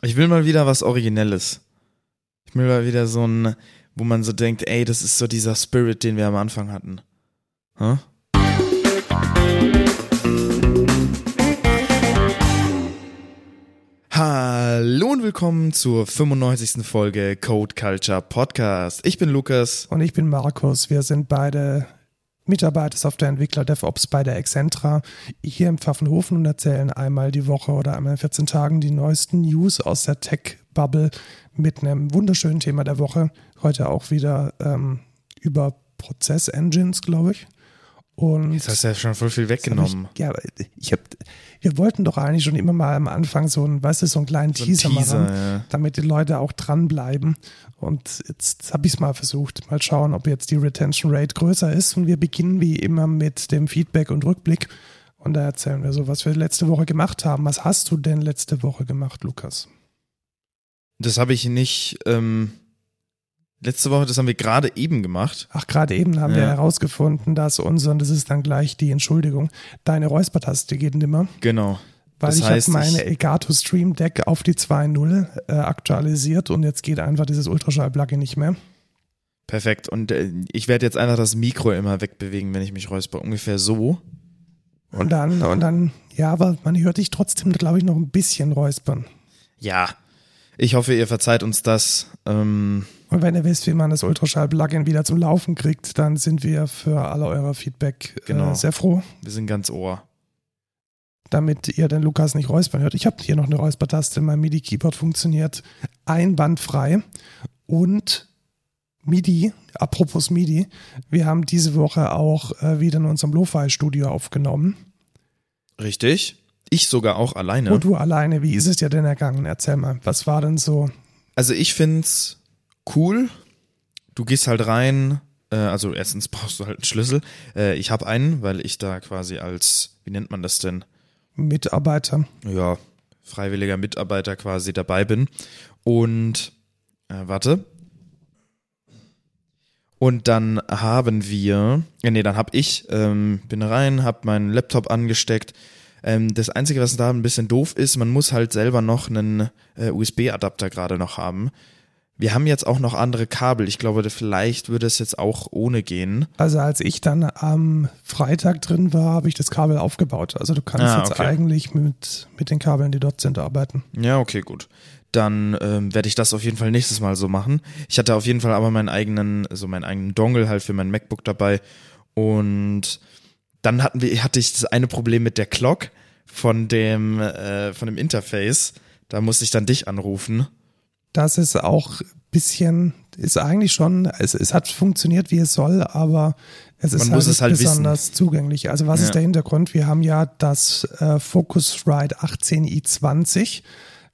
Ich will mal wieder was Originelles. Ich will mal wieder so ein, wo man so denkt, ey, das ist so dieser Spirit, den wir am Anfang hatten. Hä? Hallo und willkommen zur 95. Folge Code Culture Podcast. Ich bin Lukas. Und ich bin Markus. Wir sind beide Mitarbeiter, Softwareentwickler, DevOps bei der Excentra hier im Pfaffenhofen und erzählen einmal die Woche oder einmal in 14 Tagen die neuesten News aus der Tech-Bubble mit einem wunderschönen Thema der Woche. Heute auch wieder ähm, über Prozess-Engines, glaube ich. Und Jetzt hast du ja schon voll viel weggenommen. Ich, ja, ich hab, wir wollten doch eigentlich schon immer mal am Anfang so ein, weißt du, so einen kleinen So ein Teaser, Teaser, machen, ja. damit die Leute auch dranbleiben. Und jetzt habe ich es mal versucht. Mal schauen, ob jetzt die Retention Rate größer ist. Und wir beginnen wie immer mit dem Feedback und Rückblick. Und da erzählen wir so, was wir letzte Woche gemacht haben. Was hast du denn letzte Woche gemacht, Lukas? Das habe ich nicht, ähm, letzte Woche, das haben wir gerade eben gemacht. Ach, gerade eben haben wir Ja. herausgefunden, dass unser, und das ist dann gleich die Entschuldigung, deine Räuspertaste geht nimmer. Genau. Weil Das ich habe meine Elgato Stream Deck auf die 2.0 äh, aktualisiert und jetzt geht einfach dieses Ultraschall-Plugin nicht mehr. Perfekt. Und äh, ich werde jetzt einfach das Mikro immer wegbewegen, wenn ich mich räusper. Ungefähr so. Und dann, und dann, ja, aber man hört dich trotzdem, glaube ich, noch ein bisschen räuspern. Ja. Ich hoffe, ihr verzeiht uns das. Ähm, Und wenn ihr wisst, wie man das Ultraschall-Plugin wieder zum Laufen kriegt, dann sind wir für alle euer Feedback Genau. äh, sehr froh, wir sind ganz ohr. damit ihr den Lukas nicht räuspern hört. Ich habe hier noch eine Räuspertaste, mein MIDI-Keyboard funktioniert einwandfrei. Und MIDI, apropos MIDI, wir haben diese Woche auch äh, wieder in unserem Lo-Fi-Studio aufgenommen. Richtig. Ich sogar auch alleine. Und du alleine, wie ist es dir denn ergangen? Erzähl mal, was war denn so? Also ich find's cool. Du gehst halt rein. Äh, also erstens brauchst du halt einen Schlüssel. Äh, ich habe einen, weil ich da quasi als, wie nennt man das denn? Mitarbeiter. ja, freiwilliger Mitarbeiter quasi dabei bin. Und äh, warte. Und dann haben wir, ja, nee, dann hab ich, ähm, bin rein, hab meinen Laptop angesteckt. Ähm, das Einzige, was da ein bisschen doof ist, man muss halt selber noch einen äh, USB-Adapter gerade noch haben. Wir haben jetzt auch noch andere Kabel. Ich glaube, vielleicht würde es jetzt auch ohne gehen. Also als ich dann am Freitag drin war, habe ich das Kabel aufgebaut. Also du kannst Ah, jetzt okay. eigentlich mit, mit den Kabeln, die dort sind, arbeiten. Ja, okay, gut. Dann ähm, werde ich das auf jeden Fall nächstes Mal so machen. Ich hatte auf jeden Fall aber meinen eigenen, so meinen eigenen Dongle halt für mein MacBook dabei. Und dann hatten wir, hatte ich das eine Problem mit der Clock von dem, äh, von dem Interface. Da musste ich dann dich anrufen. Das ist auch ein bisschen, ist eigentlich schon, es, es hat funktioniert, wie es soll, aber es ist Man halt es halt wissen. besonders zugänglich. Also was Ja. ist der Hintergrund? Wir haben ja das äh, Focusrite 18i20,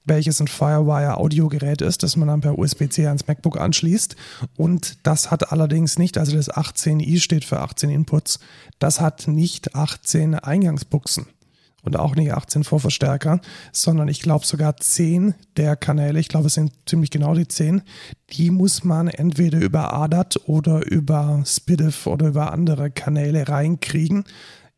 welches ein Firewire Audiogerät ist, das man dann per USB-C ans MacBook anschließt. Und das hat allerdings nicht, also das 18i steht für 18 Inputs, das hat nicht 18 Eingangsbuchsen und auch nicht 18 Vorverstärker, sondern ich glaube sogar 10 der Kanäle, ich glaube es sind ziemlich genau die 10, die muss man entweder über ADAT oder über SPDIF oder über andere Kanäle reinkriegen.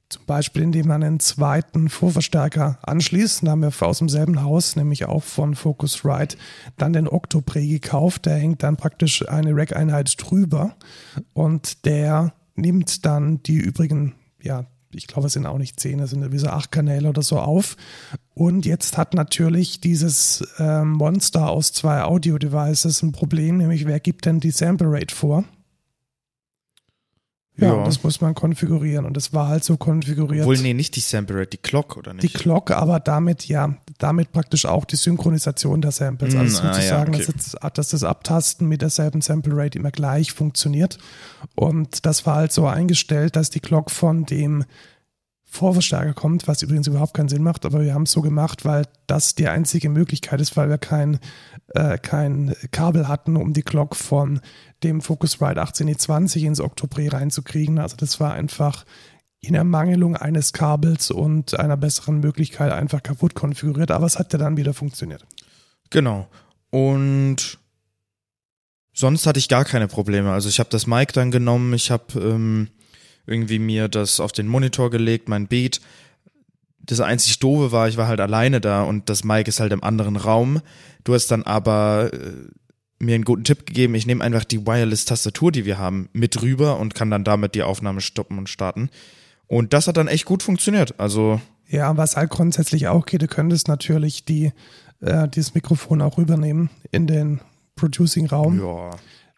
Zum Beispiel, indem man einen zweiten Vorverstärker anschließt. Da haben wir aus demselben Haus, nämlich auch von Focusrite, dann den Octoprey gekauft. Der hängt dann praktisch eine Rack-Einheit drüber und der nimmt dann die übrigen, ja, ich glaube, es sind auch nicht zehn, es sind wie so acht Kanäle oder so auf. Und jetzt hat natürlich dieses ähm, Monster aus zwei Audio-Devices ein Problem, nämlich wer gibt denn die Sample Rate vor? Ja, Ja. und das muss man konfigurieren. Und das war halt so konfiguriert. Obwohl, nee, nicht die Sample Rate, die Clock, oder Die nicht? Clock, aber damit ja, damit praktisch auch die Synchronisation der Samples. Mm, Also ah, ja, sozusagen, okay. dass, dass das Abtasten mit derselben Sample Rate immer gleich funktioniert. Und das war halt so eingestellt, dass die Clock von dem Vorverstärker kommt, was übrigens überhaupt keinen Sinn macht, aber wir haben es so gemacht, weil das die einzige Möglichkeit ist, weil wir kein, äh, kein Kabel hatten, um die Clock von dem Focusrite 18E20 ins Octoprey reinzukriegen. Also das war einfach in Ermangelung eines Kabels und einer besseren Möglichkeit einfach kaputt konfiguriert, aber es hat ja dann wieder funktioniert. Genau. Und sonst hatte ich gar keine Probleme. Also ich habe das Mic dann genommen, ich habe ähm, irgendwie mir das auf den Monitor gelegt, mein Beat. das einzig Doofe war, ich war halt alleine da und das Mic ist halt im anderen Raum. Du hast dann aber äh, mir einen guten Tipp gegeben, ich nehme einfach die Wireless-Tastatur, die wir haben, mit rüber und kann dann damit die Aufnahme stoppen und starten. Und das hat dann echt gut funktioniert. Also. Ja, was halt grundsätzlich auch geht, du könntest natürlich die, äh, dieses Mikrofon auch rübernehmen in den Producing-Raum. Ja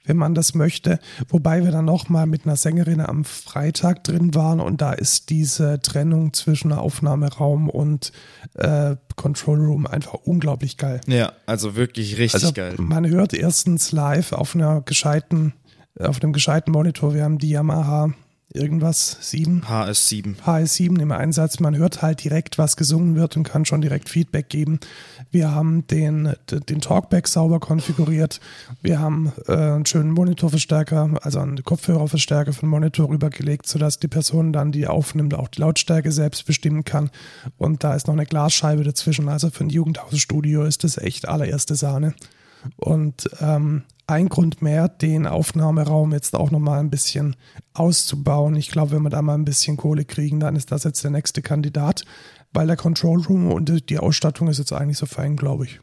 wenn man das möchte. Wobei wir dann nochmal mit einer Sängerin am Freitag drin waren und da ist diese Trennung zwischen Aufnahmeraum und äh, Control Room einfach unglaublich geil. Ja, also wirklich richtig also geil. Man hört erstens live auf einer gescheiten, auf einem gescheiten Monitor. Wir haben die Yamaha irgendwas 7. HS7. HS7 im Einsatz. Man hört halt direkt, was gesungen wird und kann schon direkt Feedback geben. Wir haben den, den Talkback sauber konfiguriert. Wir haben äh, einen schönen Monitorverstärker, also einen Kopfhörerverstärker von Monitor rübergelegt, sodass die Person dann, die aufnimmt, auch die Lautstärke selbst bestimmen kann. Und da ist noch eine Glasscheibe dazwischen. Also für ein Jugendhausstudio ist das echt allererste Sahne. Und ähm, ein Grund mehr, den Aufnahmeraum jetzt auch nochmal ein bisschen auszubauen. Ich glaube, wenn wir da mal ein bisschen Kohle kriegen, dann ist das jetzt der nächste Kandidat, weil der Control Room und die Ausstattung ist jetzt eigentlich so fein, glaube ich.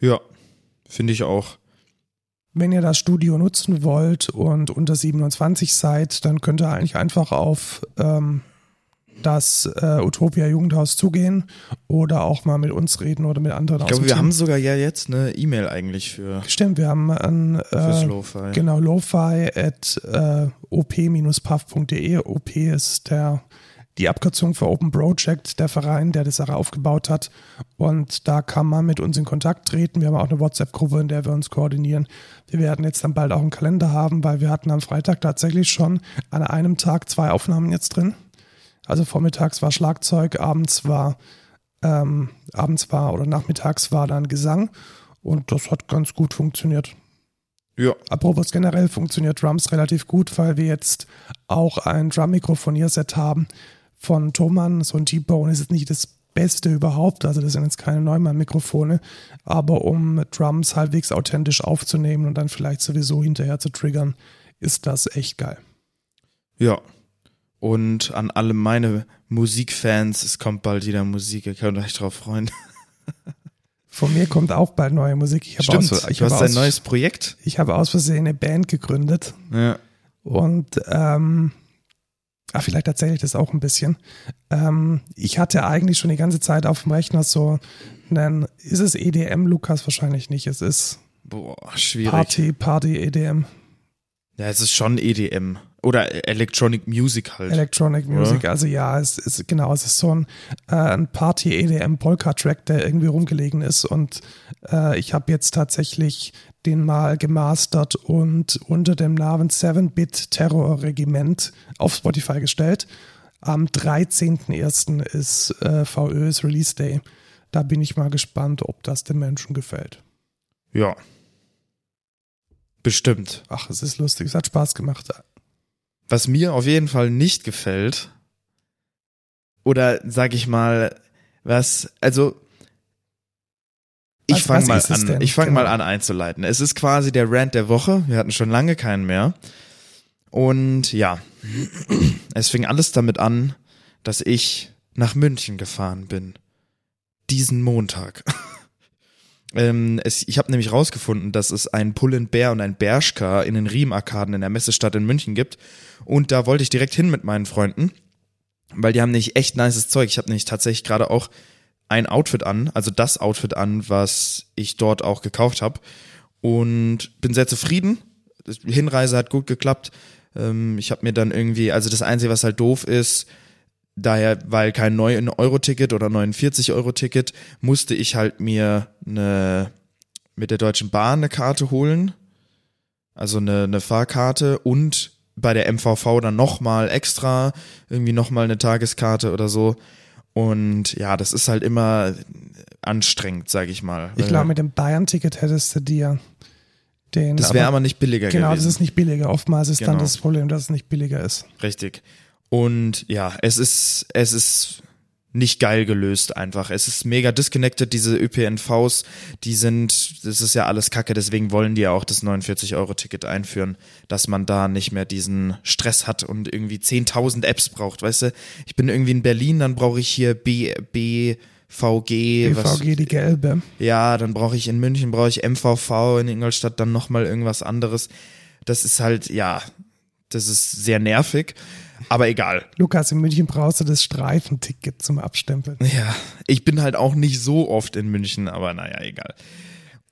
Ja, finde ich auch. Wenn ihr das Studio nutzen wollt und unter 27 seid, dann könnt ihr eigentlich einfach auf ähm, das äh, Utopia Jugendhaus zugehen oder auch mal mit uns reden oder mit anderen. Ich glaube, wir Team. haben sogar ja jetzt eine E-Mail eigentlich für. Stimmt, wir haben ein äh, Lo-Fi. Genau, lo-fi at äh, op-puff.de. OP ist der die Abkürzung für Open Project, der Verein, der die Sache aufgebaut hat. Und da kann man mit uns in Kontakt treten. Wir haben auch eine WhatsApp-Gruppe, in der wir uns koordinieren. Wir werden jetzt dann bald auch einen Kalender haben, weil wir hatten am Freitag tatsächlich schon an einem Tag zwei Aufnahmen jetzt drin. Also vormittags war Schlagzeug, abends war, ähm, abends war oder nachmittags war dann Gesang und das hat ganz gut funktioniert. Ja. Apropos generell funktioniert Drums relativ gut, weil wir jetzt auch ein Drum-Mikrofonierset haben von Thomann. So ein G-Bone ist jetzt nicht das Beste überhaupt, also das sind jetzt keine Neumann-Mikrofone, aber um Drums halbwegs authentisch aufzunehmen und dann vielleicht sowieso hinterher zu triggern, ist das echt geil. Ja, und an alle meine Musikfans, es kommt bald wieder Musik, ihr könnt euch drauf freuen. Von mir kommt auch bald neue Musik. Ich Stimmt, aus, ich du hast ein neues Projekt. Ich habe aus Versehen eine Band gegründet. Ja. Und ähm, ach, vielleicht erzähle ich das auch ein bisschen. Ähm, ich hatte eigentlich schon die ganze Zeit auf dem Rechner so einen, ist es EDM, Lukas? Wahrscheinlich nicht. Es ist Boah, schwierig. Party, Party, EDM. Ja, es ist schon EDM. Oder Electronic Music halt. Electronic Music, ja. also ja, es ist genau, es ist so ein, äh, ein Party-EDM-Polka-Track, der irgendwie rumgelegen ist und äh, ich habe jetzt tatsächlich den mal gemastert und unter dem Namen 7-Bit Terror Regiment auf Spotify gestellt. Am 13.01. ist äh, VÖs Release Day. Da bin ich mal gespannt, ob das den Menschen gefällt. Ja. Bestimmt. Ach, es ist lustig, es hat Spaß gemacht. Was mir auf jeden Fall nicht gefällt, oder sag ich mal, was, also ich fange mal an, ich fange genau. mal an einzuleiten. Es ist quasi der Rant der Woche. Wir hatten schon lange keinen mehr. Und ja, es fing alles damit an, dass ich nach München gefahren bin. Diesen Montag. Ähm, es, ich habe nämlich rausgefunden, dass es ein Pull&Bear und ein Bershka in den Riemarkaden in der Messestadt in München gibt. Und da wollte ich direkt hin mit meinen Freunden, weil die haben nicht echt nices Zeug. Ich habe nämlich tatsächlich gerade auch ein Outfit an, also das Outfit an, was ich dort auch gekauft habe. Und bin sehr zufrieden. Die Hinreise hat gut geklappt. Ähm, ich habe mir dann irgendwie, also das Einzige, was halt doof ist, daher, weil kein 9-Euro-Ticket oder 49-Euro-Ticket, musste ich halt mir eine mit der Deutschen Bahn eine Karte holen. Also eine, eine Fahrkarte und bei der MVV dann nochmal extra, irgendwie nochmal eine Tageskarte oder so. Und ja, das ist halt immer anstrengend, sag ich mal. Ich glaube, mit dem Bayern-Ticket hättest du dir den. Das wäre aber, aber, nicht billiger genau, gewesen. Genau, das ist nicht billiger. Oftmals ist genau. dann das Problem, dass es nicht billiger ist. Richtig. Und ja, es ist, es ist nicht geil gelöst einfach. Es ist mega disconnected, diese ÖPNVs, die sind, das ist ja alles Kacke, deswegen wollen die ja auch das 49-Euro-Ticket einführen, dass man da nicht mehr diesen Stress hat und irgendwie 10.000 Apps braucht, weißt du? Ich bin irgendwie in Berlin, dann brauche ich hier B, B, VG, was, BVG, die gelbe. Ja, dann brauche ich in München, brauche ich MVV, in Ingolstadt dann nochmal irgendwas anderes. Das ist halt, ja, das ist sehr nervig. Aber egal. Lukas, in München brauchst du das Streifenticket zum Abstempeln. Ja, ich bin halt auch nicht so oft in München, aber naja, egal.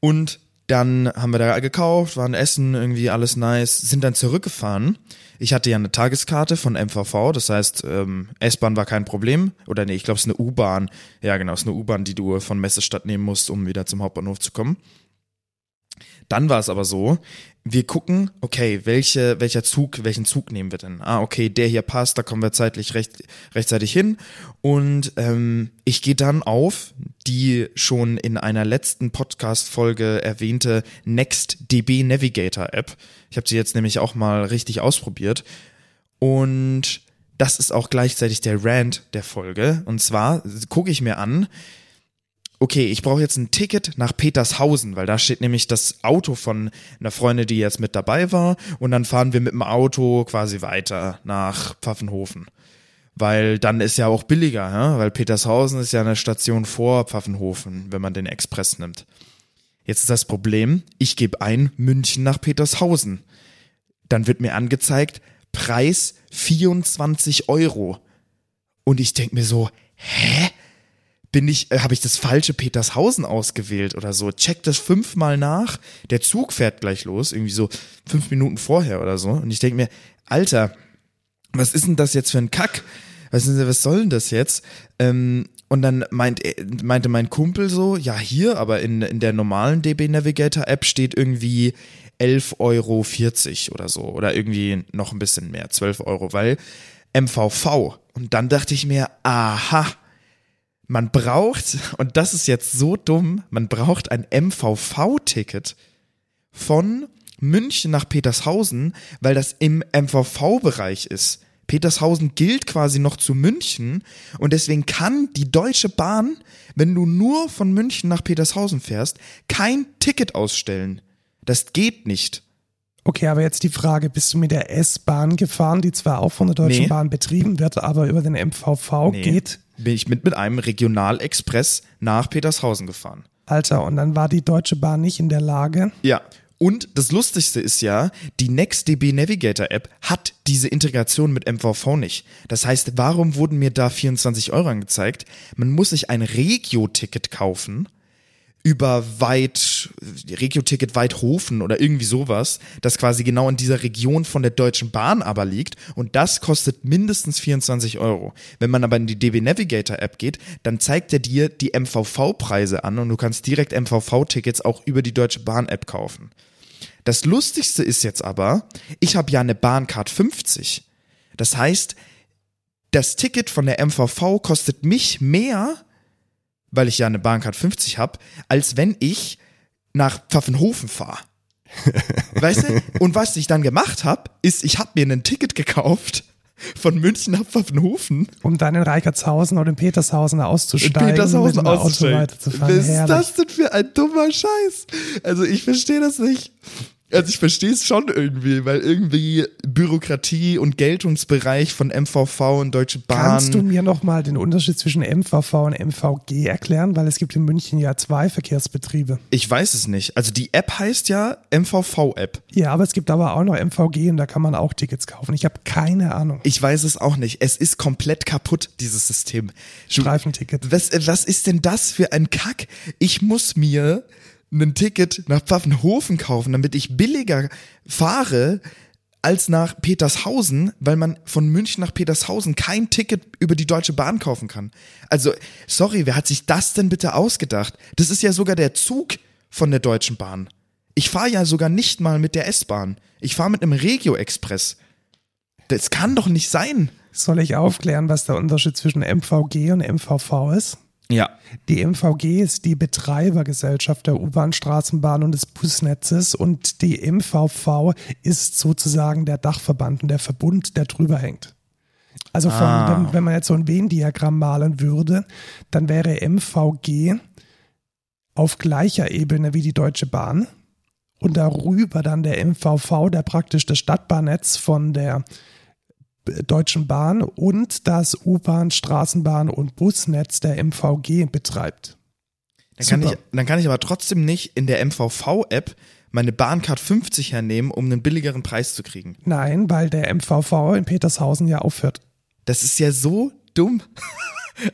Und dann haben wir da gekauft, waren essen, irgendwie alles nice, sind dann zurückgefahren. Ich hatte ja eine Tageskarte von MVV, das heißt, ähm, S-Bahn war kein Problem. Oder nee, ich glaube, es ist eine U-Bahn. Ja, genau, es ist eine U-Bahn, die du von Messestadt nehmen musst, um wieder zum Hauptbahnhof zu kommen. Dann war es aber so, wir gucken, okay, welche, welcher Zug, welchen Zug nehmen wir denn? Ah, okay, der hier passt, da kommen wir zeitlich recht, rechtzeitig hin. Und ähm, ich gehe dann auf die schon in einer letzten Podcast-Folge erwähnte NextDB Navigator App. Ich habe sie jetzt nämlich auch mal richtig ausprobiert. Und das ist auch gleichzeitig der Rant der Folge. Und zwar gucke ich mir an, okay, ich brauche jetzt ein Ticket nach Petershausen, weil da steht nämlich das Auto von einer Freundin, die jetzt mit dabei war. Und dann fahren wir mit dem Auto quasi weiter nach Pfaffenhofen. Weil dann ist ja auch billiger, ja? weil Petershausen ist ja eine Station vor Pfaffenhofen, wenn man den Express nimmt. Jetzt ist das Problem, ich gebe ein München nach Petershausen. Dann wird mir angezeigt, Preis 24 Euro. Und ich denk mir so, hä? Bin ich, äh, habe ich das falsche Petershausen ausgewählt oder so. Check das fünfmal nach. Der Zug fährt gleich los, irgendwie so fünf Minuten vorher oder so. Und ich denke mir, Alter, was ist denn das jetzt für ein Kack? Was, was soll denn das jetzt? Ähm, und dann meint, meinte mein Kumpel so, ja hier, aber in, in der normalen DB Navigator App steht irgendwie 11,40 Euro oder so. Oder irgendwie noch ein bisschen mehr, 12 Euro, weil MVV. Und dann dachte ich mir, aha, man braucht, und das ist jetzt so dumm, man braucht ein MVV-Ticket von München nach Petershausen, weil das im MVV-Bereich ist. Petershausen gilt quasi noch zu München und deswegen kann die Deutsche Bahn, wenn du nur von München nach Petershausen fährst, kein Ticket ausstellen. Das geht nicht. Okay, aber jetzt die Frage, bist du mit der S-Bahn gefahren, die zwar auch von der Deutschen nee. Bahn betrieben wird, aber über den MVV nee. geht? Bin ich mit, mit einem Regionalexpress nach Petershausen gefahren. Alter, und dann war die Deutsche Bahn nicht in der Lage? Ja. Und das Lustigste ist ja, die NextDB Navigator App hat diese Integration mit MVV nicht. Das heißt, warum wurden mir da 24 Euro angezeigt? Man muss sich ein Regio-Ticket kaufen über weit, Regio-Ticket Weidhofen oder irgendwie sowas, das quasi genau in dieser Region von der Deutschen Bahn aber liegt und das kostet mindestens 24 Euro. Wenn man aber in die DB Navigator App geht, dann zeigt er dir die MVV-Preise an und du kannst direkt MVV-Tickets auch über die Deutsche Bahn App kaufen. Das Lustigste ist jetzt aber, ich habe ja eine Bahncard 50. Das heißt, das Ticket von der MVV kostet mich mehr weil ich ja eine Bahncard 50 habe, als wenn ich nach Pfaffenhofen fahre. weißt du? Und was ich dann gemacht habe, ist, ich habe mir ein Ticket gekauft von München nach Pfaffenhofen. Um dann in Reichertshausen oder in Petershausen auszusteigen. In Petershausen auszusteigen. Was ist das denn für ein dummer Scheiß? Also ich verstehe das nicht. Also ich verstehe es schon irgendwie, weil irgendwie Bürokratie und Geltungsbereich von MVV und Deutsche Bahn. Kannst du mir nochmal den Unterschied zwischen MVV und MVG erklären? Weil es gibt in München ja zwei Verkehrsbetriebe. Ich weiß es nicht. Also die App heißt ja MVV-App. Ja, aber es gibt aber auch noch MVG und da kann man auch Tickets kaufen. Ich habe keine Ahnung. Ich weiß es auch nicht. Es ist komplett kaputt, dieses System. Streifenticket. Was, was ist denn das für ein Kack? Ich muss mir ein Ticket nach Pfaffenhofen kaufen, damit ich billiger fahre als nach Petershausen, weil man von München nach Petershausen kein Ticket über die Deutsche Bahn kaufen kann. Also, sorry, wer hat sich das denn bitte ausgedacht? Das ist ja sogar der Zug von der Deutschen Bahn. Ich fahre ja sogar nicht mal mit der S-Bahn. Ich fahre mit einem Regio-Express. Das kann doch nicht sein. Soll ich aufklären, was der Unterschied zwischen MVG und MVV ist? Ja. Die MVG ist die Betreibergesellschaft der U-Bahn, Straßenbahn und des Busnetzes und die MVV ist sozusagen der Dachverband und der Verbund, der drüber hängt. Also von, Ah. wenn, wenn man jetzt so ein Venn-Diagramm malen würde, dann wäre MVG auf gleicher Ebene wie die Deutsche Bahn und darüber dann der MVV, der praktisch das Stadtbahnnetz von der Deutschen Bahn und das U-Bahn, Straßenbahn und Busnetz der MVG betreibt. Dann kann, Super. ich, dann kann ich aber trotzdem nicht in der MVV-App meine Bahncard 50 hernehmen, um einen billigeren Preis zu kriegen. Nein, weil der MVV in Petershausen ja aufhört. Das ist ja so dumm.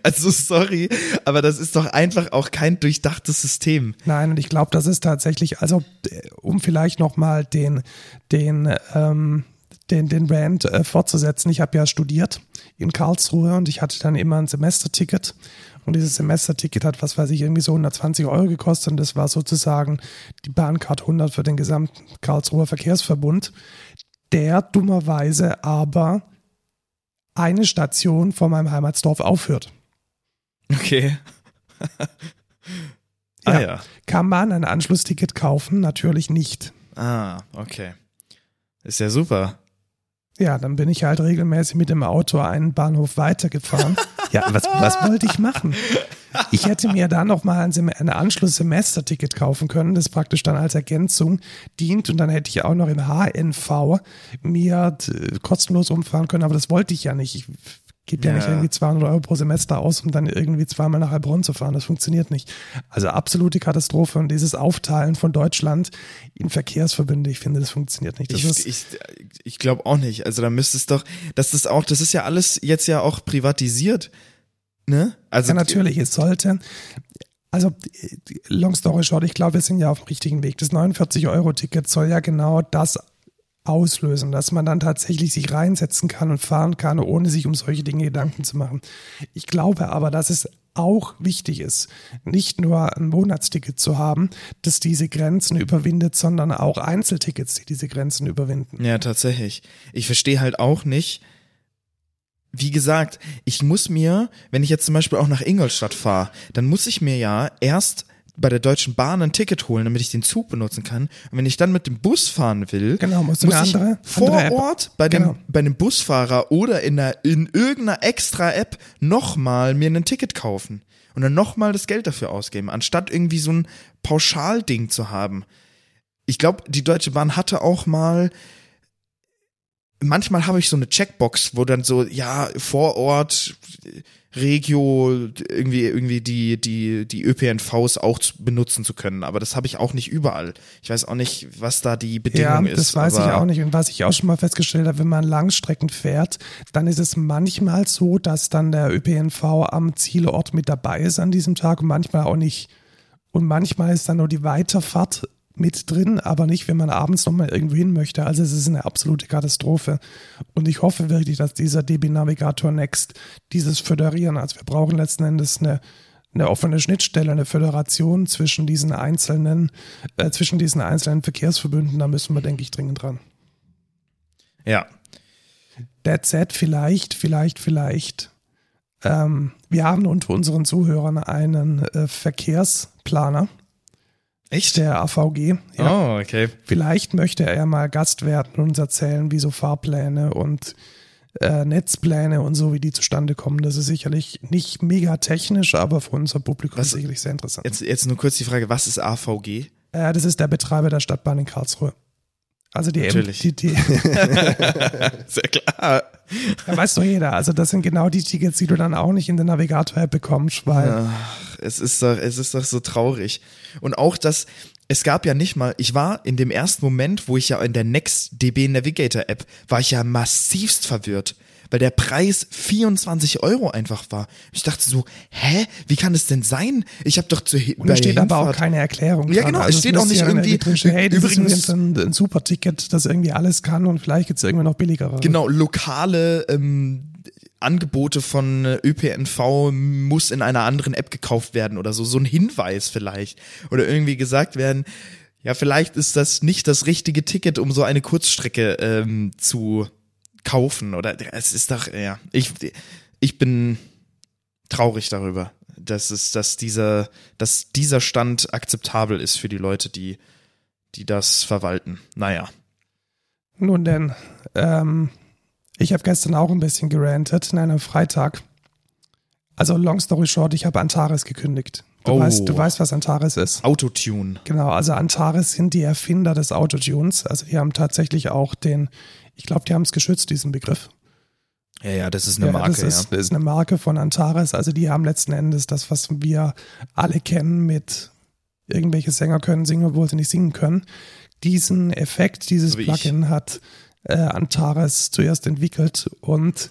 Also sorry, aber das ist doch einfach auch kein durchdachtes System. Nein, und ich glaube, das ist tatsächlich, also äh, um vielleicht nochmal den, den, ähm, den, den Rand äh, fortzusetzen. Ich habe ja studiert in Karlsruhe und ich hatte dann immer ein Semesterticket. Und dieses Semesterticket hat, was weiß ich, irgendwie so 120 Euro gekostet. Und das war sozusagen die Bahncard 100 für den gesamten Karlsruher Verkehrsverbund, der dummerweise aber eine Station vor meinem Heimatsdorf aufhört. Okay. Ja. Ah ja. Kann man ein Anschlussticket kaufen? Natürlich nicht. Ah, okay. Ist ja super. Ja, dann bin ich halt regelmäßig mit dem Auto einen Bahnhof weitergefahren. ja, was, was wollte ich machen? Ich hätte mir da nochmal ein, Sem- ein Anschluss-Semesterticket kaufen können, das praktisch dann als Ergänzung dient und dann hätte ich auch noch im HNV mir kostenlos umfahren können, aber das wollte ich ja nicht. Ich gebe ja. Ja. nicht irgendwie 200 Euro pro Semester aus, um dann irgendwie zweimal nach Heilbronn zu fahren. Das funktioniert nicht. Also absolute Katastrophe und dieses Aufteilen von Deutschland in Verkehrsverbünde, ich finde, das funktioniert nicht. Das Ich, ich, ich glaube auch nicht. Also da müsste es doch, das ist auch, das ist ja alles jetzt ja auch privatisiert. Ne? Also Ja, natürlich, es sollte. Also, äh, long story short, ich glaube, wir sind ja auf dem richtigen Weg. Das 49-Euro-Ticket soll ja genau das auslösen, dass man dann tatsächlich sich reinsetzen kann und fahren kann, ohne sich um solche Dinge Gedanken zu machen. Ich glaube aber, dass es auch wichtig ist, nicht nur ein Monatsticket zu haben, das diese Grenzen überwindet, sondern auch Einzeltickets, die diese Grenzen überwinden. Ja, tatsächlich. Ich verstehe halt auch nicht, wie gesagt, ich muss mir, wenn ich jetzt zum Beispiel auch nach Ingolstadt fahre, dann muss ich mir ja erst bei der Deutschen Bahn ein Ticket holen, damit ich den Zug benutzen kann. Und wenn ich dann mit dem Bus fahren will, Genau, muss ich andere- vor andere Ort bei dem, Genau. bei dem Busfahrer oder in, einer, in irgendeiner extra App nochmal mir ein Ticket kaufen und dann nochmal das Geld dafür ausgeben, anstatt irgendwie so ein Pauschalding zu haben. Ich glaube, die Deutsche Bahn hatte auch mal manchmal habe ich so eine Checkbox, wo dann so, ja, vor Ort, Regio, irgendwie, irgendwie die, die, die ÖPNVs auch benutzen zu können. Aber das habe ich auch nicht überall. Ich weiß auch nicht, was da die Ja, Bedingung ist. das weiß ich auch nicht. Und was ich auch schon mal festgestellt habe, wenn man Langstrecken fährt, dann ist es manchmal so, dass dann der ÖPNV am Zielort mit dabei ist an diesem Tag und manchmal auch nicht. Und manchmal ist dann nur die Weiterfahrt mit drin, aber nicht, wenn man abends nochmal irgendwo hin möchte. Also es ist eine absolute Katastrophe. Und ich hoffe wirklich, dass dieser DB Navigator Next dieses föderieren, also wir brauchen letzten Endes eine, eine offene Schnittstelle, eine Föderation zwischen diesen einzelnen, äh, zwischen diesen einzelnen Verkehrsverbünden, da müssen wir, denke ich, dringend dran. Ja. That said, vielleicht, vielleicht, vielleicht. Ähm, wir haben unter unseren Zuhörern einen äh, Verkehrsplaner, Echt? der AVG. Ja. Oh, okay. Vielleicht möchte er mal Gast werden und uns erzählen, wie so Fahrpläne und äh, Netzpläne und so, wie die zustande kommen. Das ist sicherlich nicht mega technisch, aber für unser Publikum Was- sicherlich sehr interessant. Jetzt, jetzt nur kurz die Frage, was ist AVG? Äh, das ist der Betreiber der Stadtbahn in Karlsruhe. Also die, Natürlich. die, die Sehr klar. ja, weiß doch jeder. Also das sind genau die Tickets, die du dann auch nicht in der Navigator-App bekommst, weil Ach, es ist doch, es ist doch so traurig. Und auch das, es gab ja nicht mal, ich war in dem ersten Moment, wo ich ja in der Next DB Navigator App, war ich ja massivst verwirrt, weil der Preis 24 Euro einfach war. Ich dachte so, hä, wie kann es denn sein? Ich habe doch zu Und da steht aber auch keine Erklärung. Ja, genau, Also es steht auch nicht irgendwie- hey, das übrigens- ist ein, ein super Ticket, das irgendwie alles kann und vielleicht gibt's irgendwie noch billigere. Genau, lokale ähm, Angebote von äh, ÖPNV muss in einer anderen App gekauft werden oder so, so ein Hinweis vielleicht. Oder irgendwie gesagt werden, ja, vielleicht ist das nicht das richtige Ticket, um so eine Kurzstrecke ähm, zu kaufen. Oder es ist doch, ja, ich, ich bin traurig darüber, dass es, dass dieser, dass dieser Stand akzeptabel ist für die Leute, die, die das verwalten. Naja. Nun denn, ähm, Ich habe gestern auch ein bisschen gerantet, nein, am Freitag. Also long story short, ich habe Antares gekündigt. Du, Oh. weißt, du weißt, was Antares ist. Autotune. Genau, also Antares sind die Erfinder des Autotunes. Also die haben tatsächlich auch den, ich glaube, die haben es geschützt, diesen Begriff. Ja, ja, das ist eine Ja, Marke, das ist, ja. das ist eine Marke von Antares. Also die haben letzten Endes das, was wir alle kennen mit irgendwelche Sänger können singen, obwohl sie nicht singen können. Diesen Effekt, dieses So wie Plugin hat äh, Antares zuerst entwickelt und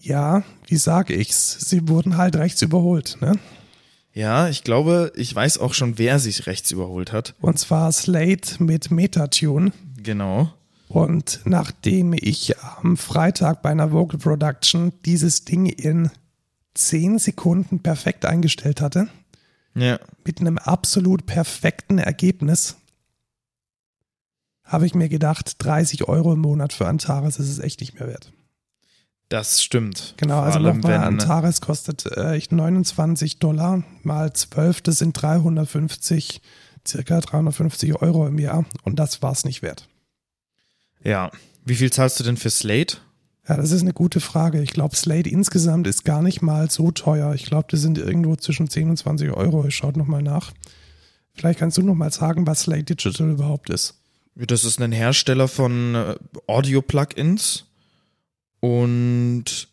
ja, wie sage ich's? Sie wurden halt rechts überholt, ne? Ja, ich glaube, ich weiß auch schon, wer sich rechts überholt hat. Und zwar Slate mit Metatune. Genau. Und nachdem ich am Freitag bei einer Vocal Production dieses Ding in 10 Sekunden perfekt eingestellt hatte, Ja. mit einem absolut perfekten Ergebnis, habe ich mir gedacht, 30 Euro im Monat für Antares ist es echt nicht mehr wert. Das stimmt. Genau, Vor also nochmal, wenn- Antares kostet äh, echt 29 Dollar mal 12, das sind 350, circa 350 Euro im Jahr und das war es nicht wert. Ja. Wie viel zahlst du denn für Slate? Ja, das ist eine gute Frage. Ich glaube, Slate insgesamt ist gar nicht mal so teuer. Ich glaube, die sind irgendwo zwischen 10 und 20 Euro. Ich schaue nochmal nach. Vielleicht kannst du nochmal sagen, was Slate Digital überhaupt ist. Das ist ein Hersteller von äh, Audio-Plugins und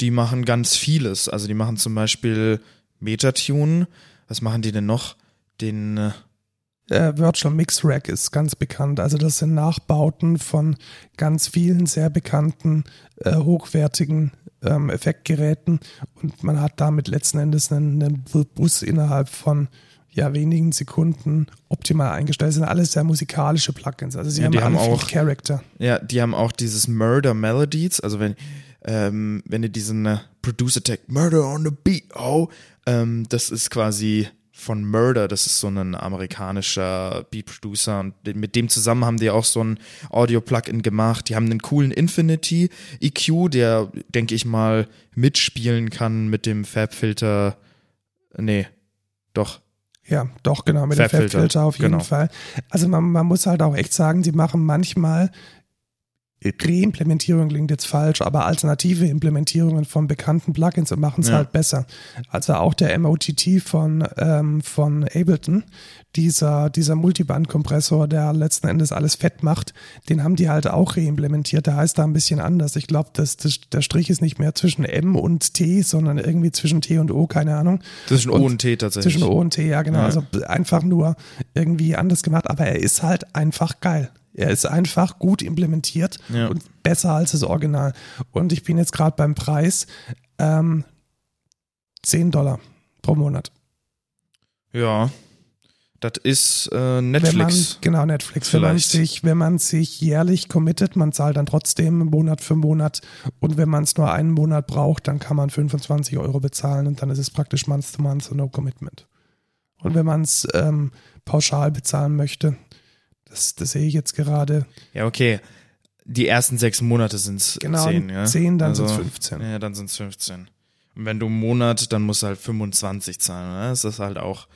die machen ganz vieles. Also die machen zum Beispiel Metatune. Was machen die denn noch? Den, äh, Äh, Virtual Mix Rack ist ganz bekannt. Also das sind Nachbauten von ganz vielen sehr bekannten, äh, hochwertigen ähm, Effektgeräten und man hat damit letzten Endes einen, einen Bus innerhalb von ja, wenigen Sekunden optimal eingestellt. Das sind alles sehr musikalische Plugins. Also sie Ja, haben die haben auch- Character. ja, die haben auch dieses Murder Melodies. Also wenn, ähm, wenn ihr diesen äh, Producer Tag Murder on the Beat, oh, ähm, das ist quasi von Murder, das ist so ein amerikanischer Beat Producer und mit dem zusammen haben die auch so ein Audio-Plugin gemacht. Die haben einen coolen Infinity EQ, der, denke ich mal, mitspielen kann mit dem Fab-Filter. Nee, doch. Ja, doch, genau, mit dem Fab-Filter, Fab-Filter auf jeden genau. Fall. Also man, man muss halt auch echt sagen, sie machen manchmal Reimplementierung klingt jetzt falsch, aber alternative Implementierungen von bekannten Plugins und machen es Ja. halt besser. Also auch der MOTT von, ähm, von Ableton, dieser, dieser Multiband-Kompressor, der letzten Endes alles fett macht, den haben die halt auch reimplementiert. Der heißt da ein bisschen anders. Ich glaube, das, das, der Strich ist nicht mehr zwischen M und T, sondern irgendwie zwischen T und O, keine Ahnung. Zwischen Und O und T tatsächlich. Zwischen O und T, ja genau. Ja. Also einfach nur irgendwie anders gemacht, aber er ist halt einfach geil. Er ist einfach gut implementiert Ja. und besser als das Original. Und ich bin jetzt gerade beim Preis ähm, 10 Dollar pro Monat. Ja. Das ist äh, Wenn man, Netflix. genau, Netflix. Wenn man, Vielleicht. sich, wenn man sich jährlich committet, man zahlt dann trotzdem Monat für Monat. Und wenn man es nur einen Monat braucht, dann kann man 25 Euro bezahlen und dann ist es praktisch month to month und no commitment. Und wenn man es ähm, pauschal bezahlen möchte, das, das sehe ich jetzt gerade, Ja, okay. Die ersten sechs Monate sind es genau, zehn, ja. 10, dann Also, sind es 15. Ja, dann sind es 15. Und wenn du einen Monat, dann musst du halt 25 zahlen. Ne? Das ist halt auch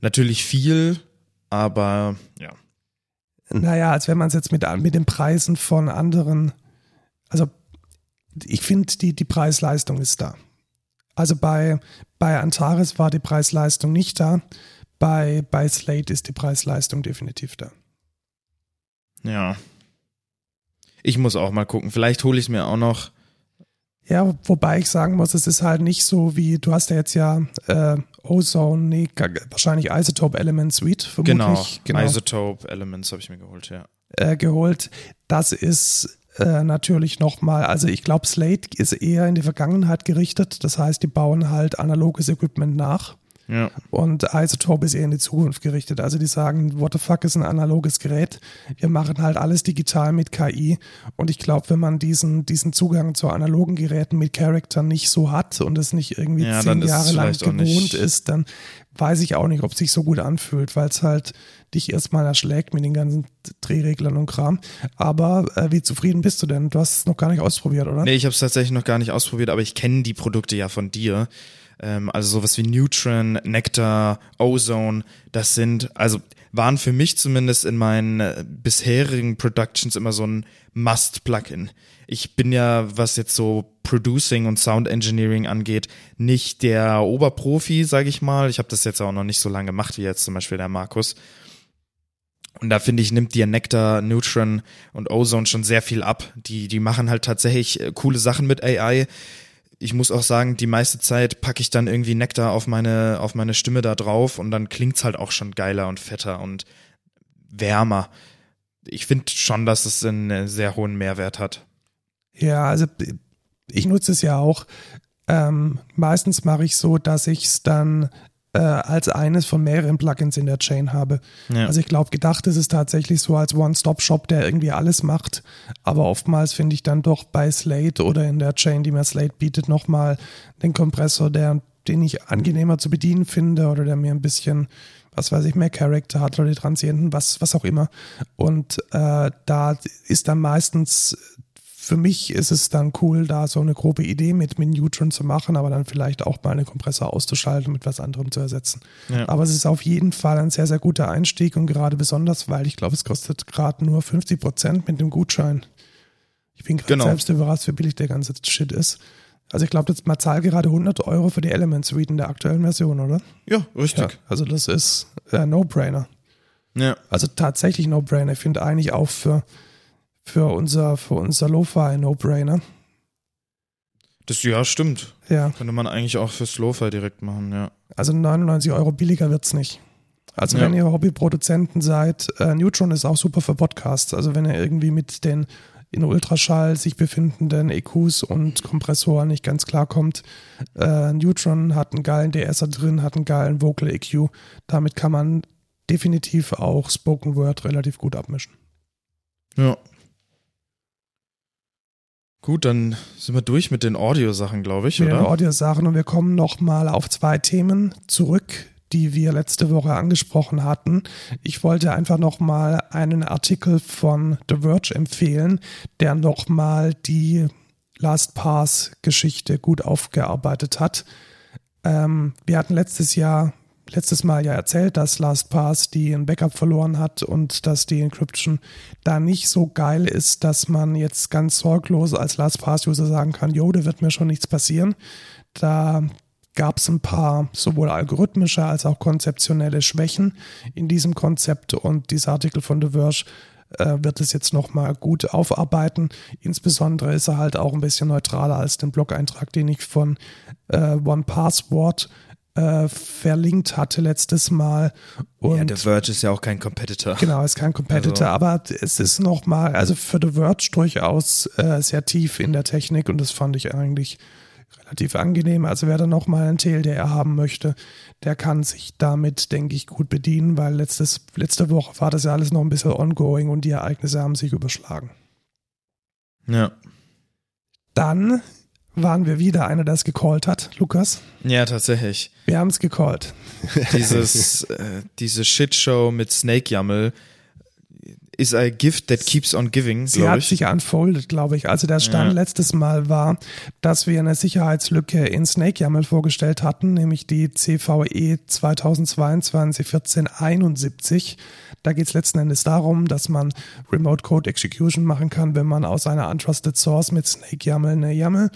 natürlich viel, aber ja. Naja, als wenn man es jetzt mit, mit den Preisen von anderen, also ich finde, die, die Preis-Leistung ist da. Also bei, bei Antares war die Preis-Leistung nicht da. Bei, bei Slate ist die Preis-Leistung definitiv da. Ja. Ich muss auch mal gucken. Vielleicht hole ich mir auch noch. Ja, wobei ich sagen muss, es ist halt nicht so wie, du hast ja jetzt ja äh, Ozone, nee, wahrscheinlich Isotope Element Suite vermutlich. Genau. Isotope Elements habe ich mir geholt, ja. äh, geholt. Das ist äh, natürlich nochmal, also ich glaube, Slate ist eher in die Vergangenheit gerichtet. Das heißt, die bauen halt analoges Equipment nach. Ja. Und Isotope ist eher in die Zukunft gerichtet. Also die sagen, what the fuck ist ein analoges Gerät? Wir machen halt alles digital mit KI. Und ich glaube, wenn man diesen, diesen Zugang zu analogen Geräten mit Character nicht so hat und es nicht irgendwie Ja, zehn Jahre lang gewohnt ist, dann weiß ich auch nicht, ob es sich so gut anfühlt, weil es halt dich erstmal erschlägt mit den ganzen Drehreglern und Kram. Aber äh, wie zufrieden bist du denn? Du hast es noch gar nicht ausprobiert, oder? Nee, ich habe es tatsächlich noch gar nicht ausprobiert, aber ich kenne die Produkte ja von dir. Ähm, also sowas wie Neutron, Nectar, Ozone, das sind, also waren für mich zumindest in meinen äh, bisherigen Productions immer so ein Must-Plugin. Ich bin ja, was jetzt so Producing und Sound Engineering angeht, nicht der Oberprofi, sage ich mal. Ich habe das jetzt auch noch nicht so lange gemacht wie jetzt zum Beispiel der Markus. Und da finde ich, nimmt dir Nectar, Neutron und Ozone schon sehr viel ab. Die, die machen halt tatsächlich äh, coole Sachen mit AI. Ich muss auch sagen, die meiste Zeit packe ich dann irgendwie Nectar auf meine, auf meine Stimme da drauf und dann klingt's halt auch schon geiler und fetter und wärmer. Ich finde schon, dass es einen sehr hohen Mehrwert hat. Ja, also ich nutze es ja auch. Ähm, meistens mache ich so, dass ich es dann äh, als eines von mehreren Plugins in der Chain habe. Ja. Also ich glaube, gedacht ist es tatsächlich so als One-Stop-Shop, der irgendwie alles macht. Aber oftmals finde ich dann doch bei Slate oder in der Chain, die mir Slate bietet, nochmal den Kompressor, der, den ich angenehmer zu bedienen finde oder der mir ein bisschen was weiß ich, mehr Charakter hat oder die Transienten, was, was auch immer. Und äh, da ist dann meistens für mich ist es dann cool, da so eine grobe Idee mit, mit Neutron zu machen, aber dann vielleicht auch mal einen Kompressor auszuschalten und mit was anderem zu ersetzen. Ja. Aber es ist auf jeden Fall ein sehr, sehr guter Einstieg und gerade besonders, weil ich glaube, es kostet gerade nur 50 Prozent mit dem Gutschein. Ich bin gerade genau. selbst überrascht, wie billig der ganze Shit ist. Also ich glaube, man zahlt gerade 100 Euro für die Element Suite in der aktuellen Version, oder? Ja, richtig. Ja, also das ist ein No-Brainer. Ja. Also tatsächlich No-Brainer. Ich finde eigentlich auch für für unser, für unser Lo-Fi No-Brainer. Das ja, stimmt. Ja. Könnte man eigentlich auch fürs Lo-Fi direkt machen, ja. Also 99 Euro billiger wird's nicht. Also ja. wenn ihr Hobbyproduzenten seid, äh, Neutron ist auch super für Podcasts. Also wenn ihr irgendwie mit den in Ultraschall sich befindenden EQs und Kompressoren nicht ganz klarkommt, äh, Neutron hat einen geilen DSer drin, hat einen geilen Vocal EQ. Damit kann man definitiv auch Spoken Word relativ gut abmischen. Ja, Gut, dann sind wir durch mit den Audio-Sachen, glaube ich, mit oder? Den Audio-Sachen und wir kommen nochmal auf zwei Themen zurück, die wir letzte Woche angesprochen hatten. Ich wollte einfach nochmal einen Artikel von The Verge empfehlen, der nochmal die Last Pass-Geschichte gut aufgearbeitet hat. Ähm, wir hatten letztes Jahr letztes Mal ja erzählt, dass LastPass die ein Backup verloren hat und dass die Encryption da nicht so geil ist, dass man jetzt ganz sorglos als LastPass-User sagen kann, jo, da wird mir schon nichts passieren. Da gab es ein paar sowohl algorithmische als auch konzeptionelle Schwächen in diesem Konzept und dieser Artikel von The Verge äh, wird es jetzt nochmal gut aufarbeiten. Insbesondere ist er halt auch ein bisschen neutraler als den Blog-Eintrag, den ich von äh, OnePassword äh, verlinkt hatte letztes Mal. Und ja, The Verge ist ja auch kein Competitor. Genau, ist kein Competitor, also. aber es ist nochmal, also für The Verge durchaus äh, sehr tief in der Technik und das fand ich eigentlich relativ angenehm. Also wer da nochmal einen TLDR haben möchte, der kann sich damit, denke ich, gut bedienen, weil letztes, letzte Woche war das ja alles noch ein bisschen ongoing und die Ereignisse haben sich überschlagen. Ja. Dann waren wir wieder einer, der es gecallt hat, Lukas. Ja, tatsächlich. Wir haben es gecallt. Dieses, äh, diese Shitshow mit Snake YAML is a gift that keeps on giving. Sie hat ich. sich unfolded, glaube ich. Also der Stand ja. letztes Mal war, dass wir eine Sicherheitslücke in Snake YAML vorgestellt hatten, nämlich die CVE 2022 1471. Da geht es letzten Endes darum, dass man Remote Code Execution machen kann, wenn man aus einer untrusted Source mit Snake YAML eine YAML,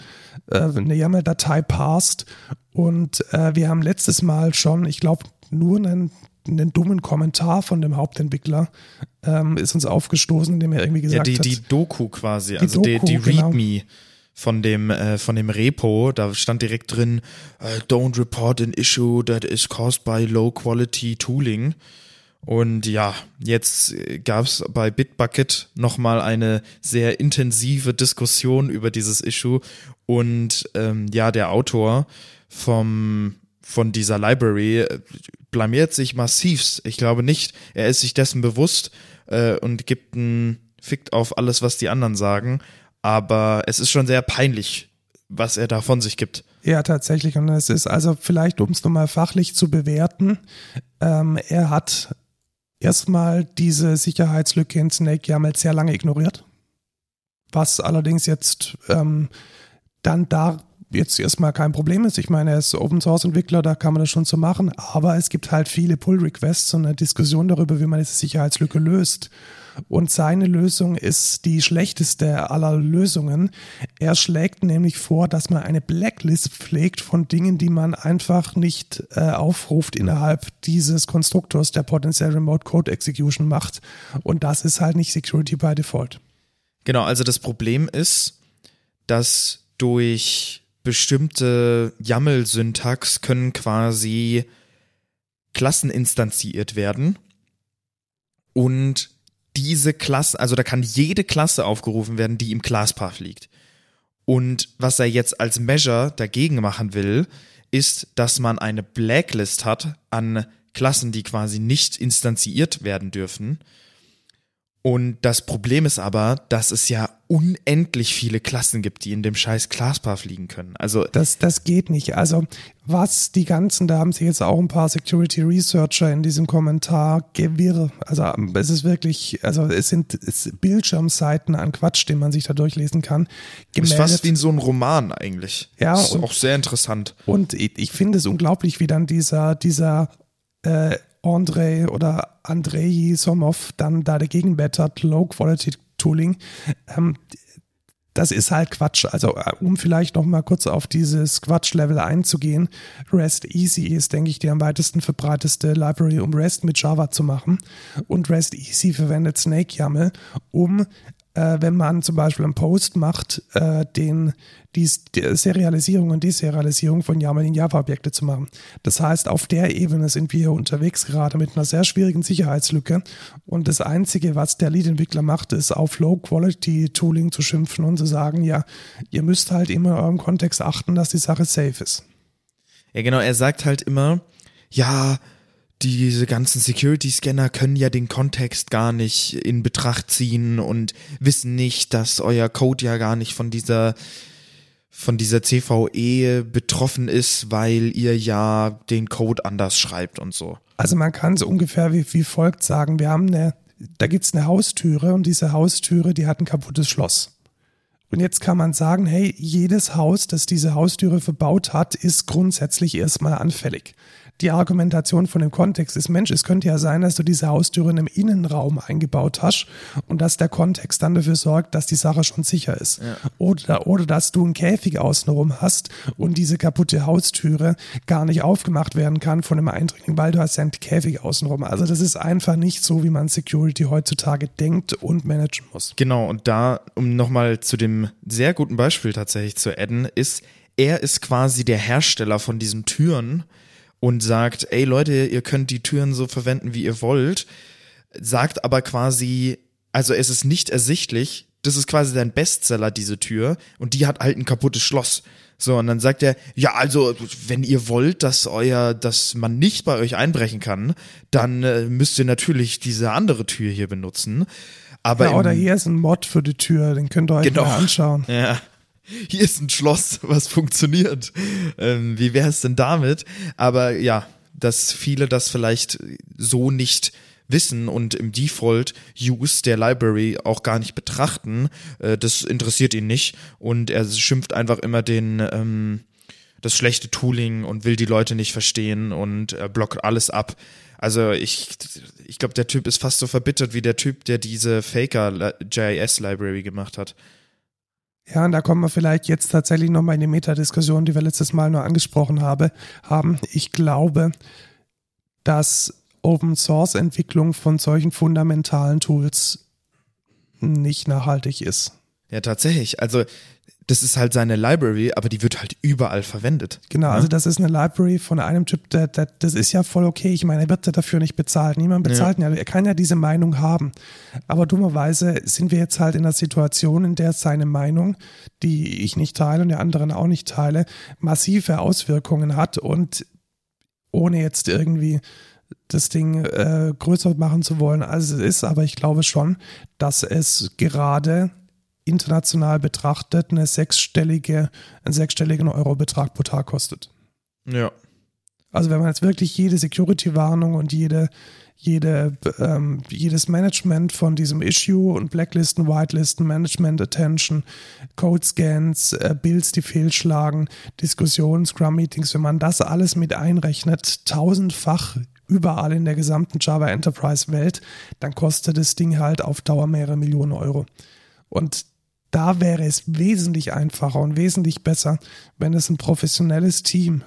äh, eine YAML-Datei passt. Und äh, wir haben letztes Mal schon, ich glaube, nur einen einen dummen Kommentar von dem Hauptentwickler ähm, ist uns aufgestoßen, indem er irgendwie gesagt ja, die, hat. Die Doku quasi, die also Doku, die, die genau. README von dem äh, von dem Repo, da stand direkt drin, uh, don't report an issue that is caused by low quality tooling. Und ja, jetzt gab es bei Bitbucket nochmal eine sehr intensive Diskussion über dieses Issue. Und ähm, ja, der Autor vom von dieser Library äh, blamiert sich massivst. Ich glaube nicht, er ist sich dessen bewusst äh, und gibt einen Fick auf alles, was die anderen sagen. Aber es ist schon sehr peinlich, was er da von sich gibt. Ja, tatsächlich. Und es ist also vielleicht, um es nochmal fachlich zu bewerten, ähm, er hat erstmal diese Sicherheitslücke in Snake YAML sehr lange ignoriert. Was allerdings jetzt ähm, dann da jetzt erstmal kein Problem ist. Ich meine, er ist Open Source Entwickler, da kann man das schon so machen, aber es gibt halt viele Pull Requests und eine Diskussion darüber, wie man diese Sicherheitslücke löst. Und seine Lösung ist die schlechteste aller Lösungen. Er schlägt nämlich vor, dass man eine Blacklist pflegt von Dingen, die man einfach nicht äh, aufruft innerhalb dieses Konstruktors, der potenziell Remote Code Execution macht. Und das ist halt nicht Security by Default. Genau, also das Problem ist, dass durch bestimmte YAML-Syntax können quasi Klassen instanziert werden und diese Klasse, also da kann jede Klasse aufgerufen werden, die im Classpath liegt. Und was er jetzt als Measure dagegen machen will, ist, dass man eine Blacklist hat an Klassen, die quasi nicht instanziert werden dürfen. Und das Problem ist aber, dass es ja unendlich viele Klassen gibt, die in dem scheiß Classpath fliegen können. Also das, das geht nicht. Also was die ganzen, da haben sich jetzt auch ein paar Security Researcher in diesem Kommentar gewirr. Also es ist wirklich, also es sind es Bildschirmseiten an Quatsch, den man sich da durchlesen kann. Gemeldet. Ist fast wie in so ein Roman eigentlich. Ja. Das ist und, auch sehr interessant. Und ich, ich finde es unglaublich, wie dann dieser, dieser äh, Andrei oder Andrei Somov dann da dagegen wettert, Low Quality Tooling. Ähm, das ist halt Quatsch. Also äh, um vielleicht noch mal kurz auf dieses Quatsch-Level einzugehen, REST Easy ist, denke ich, die am weitesten verbreiteste Library, um REST mit Java zu machen. Und REST Easy verwendet Snake YAML, um äh, wenn man zum Beispiel einen Post macht, äh, den, die, Serialisierung und Deserialisierung von YAML in Java-Objekte zu machen. Das heißt, auf der Ebene sind wir hier unterwegs gerade mit einer sehr schwierigen Sicherheitslücke. Und das Einzige, was der Lead-Entwickler macht, ist auf Low-Quality-Tooling zu schimpfen und zu sagen, ja, ihr müsst halt immer in eurem Kontext achten, dass die Sache safe ist. Ja, genau, er sagt halt immer, ja, diese ganzen Security-Scanner können ja den Kontext gar nicht in Betracht ziehen und wissen nicht, dass euer Code ja gar nicht von dieser von dieser CVE betroffen ist, weil ihr ja den Code anders schreibt und so. Also man kann so ungefähr wie, wie folgt sagen, wir haben eine, da gibt's eine Haustüre und diese Haustüre, die hat ein kaputtes Schloss. Und jetzt kann man sagen, hey, jedes Haus, das diese Haustüre verbaut hat, ist grundsätzlich erstmal anfällig die Argumentation von dem Kontext ist, Mensch, es könnte ja sein, dass du diese Haustüren im Innenraum eingebaut hast und dass der Kontext dann dafür sorgt, dass die Sache schon sicher ist. Ja. Oder, oder dass du einen Käfig außenrum hast und diese kaputte Haustüre gar nicht aufgemacht werden kann von einem Eindringling, weil du hast ja einen Käfig außenrum. Also das ist einfach nicht so, wie man Security heutzutage denkt und managen muss. Genau, und da, um nochmal zu dem sehr guten Beispiel tatsächlich zu adden, ist, er ist quasi der Hersteller von diesen Türen, und sagt, ey Leute, ihr könnt die Türen so verwenden, wie ihr wollt, sagt aber quasi, also es ist nicht ersichtlich, das ist quasi dein Bestseller, diese Tür, und die hat halt ein kaputtes Schloss. So, und dann sagt er, ja, also, wenn ihr wollt, dass euer, dass man nicht bei euch einbrechen kann, dann äh, müsst ihr natürlich diese andere Tür hier benutzen. Aber ja, oder hier ist ein Mod für die Tür, den könnt ihr euch genau, mal anschauen. Ja hier ist ein Schloss, was funktioniert. Ähm, wie wäre es denn damit? Aber ja, dass viele das vielleicht so nicht wissen und im Default Use der Library auch gar nicht betrachten, äh, das interessiert ihn nicht und er schimpft einfach immer den ähm, das schlechte Tooling und will die Leute nicht verstehen und er blockt alles ab. Also ich, ich glaube, der Typ ist fast so verbittert wie der Typ, der diese Faker JS Library gemacht hat. Ja, und da kommen wir vielleicht jetzt tatsächlich nochmal in die Metadiskussion, die wir letztes Mal nur angesprochen habe, haben. Ich glaube, dass Open Source Entwicklung von solchen fundamentalen Tools nicht nachhaltig ist. Ja, tatsächlich. Also das ist halt seine Library, aber die wird halt überall verwendet. Genau, ja? also das ist eine Library von einem Typ, der, der, das ist ja voll okay. Ich meine, er wird ja dafür nicht bezahlt. Niemand bezahlt ja. ihn. Er kann ja diese Meinung haben. Aber dummerweise sind wir jetzt halt in einer Situation, in der seine Meinung, die ich nicht teile und der anderen auch nicht teile, massive Auswirkungen hat und ohne jetzt irgendwie das Ding äh, größer machen zu wollen, als es ist, aber ich glaube schon, dass es gerade international betrachtet eine sechsstellige, einen sechsstelligen Eurobetrag pro Tag kostet. Ja. Also wenn man jetzt wirklich jede Security-Warnung und jede, jede, ähm, jedes Management von diesem Issue und Blacklisten, Whitelisten, Management Attention, Code Scans, äh, Builds, die fehlschlagen, Diskussionen, Scrum Meetings, wenn man das alles mit einrechnet, tausendfach überall in der gesamten Java Enterprise Welt, dann kostet das Ding halt auf Dauer mehrere Millionen Euro. Und da wäre es wesentlich einfacher und wesentlich besser, wenn es ein professionelles Team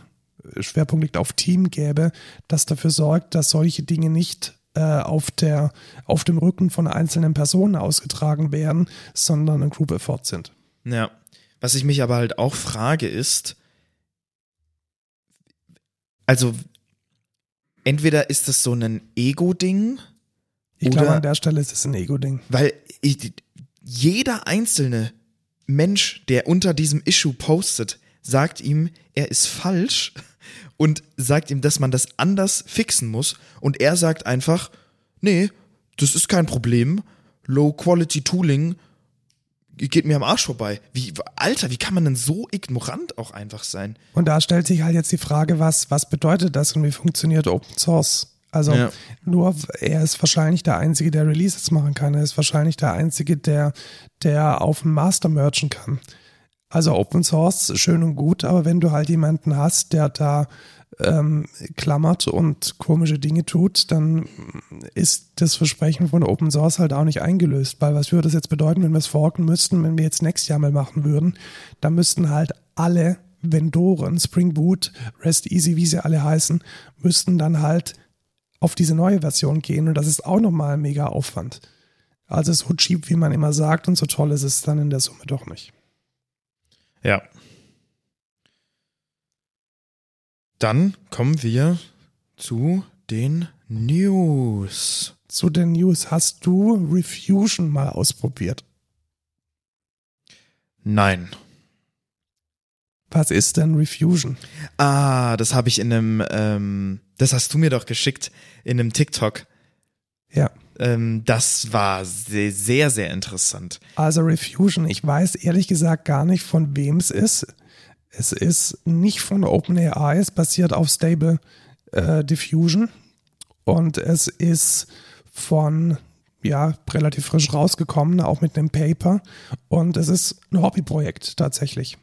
Schwerpunkt liegt auf Team gäbe, das dafür sorgt, dass solche Dinge nicht äh, auf, der, auf dem Rücken von einzelnen Personen ausgetragen werden, sondern ein Group Effort sind. Ja. Was ich mich aber halt auch frage ist, also entweder ist das so ein Ego-Ding. Ich glaube, an der Stelle ist es ein Ego-Ding. Weil ich, jeder einzelne Mensch, der unter diesem Issue postet, sagt ihm, er ist falsch und sagt ihm, dass man das anders fixen muss. Und er sagt einfach, nee, das ist kein Problem. Low-Quality-Tooling geht mir am Arsch vorbei. Wie, Alter, wie kann man denn so ignorant auch einfach sein? Und da stellt sich halt jetzt die Frage, was, was bedeutet das und wie funktioniert Open Source? Also ja. nur er ist wahrscheinlich der Einzige, der Releases machen kann. Er ist wahrscheinlich der Einzige, der, der auf dem Master merchen kann. Also Open Source, schön und gut, aber wenn du halt jemanden hast, der da ähm, klammert und komische Dinge tut, dann ist das Versprechen von Open Source halt auch nicht eingelöst. Weil was würde das jetzt bedeuten, wenn wir es forken müssten, wenn wir jetzt nächstes Jahr mal machen würden? dann müssten halt alle Vendoren, Spring Boot, REST Easy, wie sie alle heißen, müssten dann halt auf diese neue Version gehen und das ist auch nochmal ein mega Aufwand. Also so cheap, wie man immer sagt und so toll ist es dann in der Summe doch nicht. Ja. Dann kommen wir zu den News. Zu den News. Hast du Refusion mal ausprobiert? Nein. Was ist denn Refusion? Ah, das habe ich in einem, ähm, das hast du mir doch geschickt in einem TikTok. Ja. Ähm, das war sehr, sehr, sehr interessant. Also Refusion, ich weiß ehrlich gesagt gar nicht, von wem es ist. Es ist nicht von OpenAI, es basiert auf Stable äh, Diffusion und es ist von ja, relativ frisch rausgekommen, auch mit einem Paper. Und es ist ein Hobbyprojekt tatsächlich.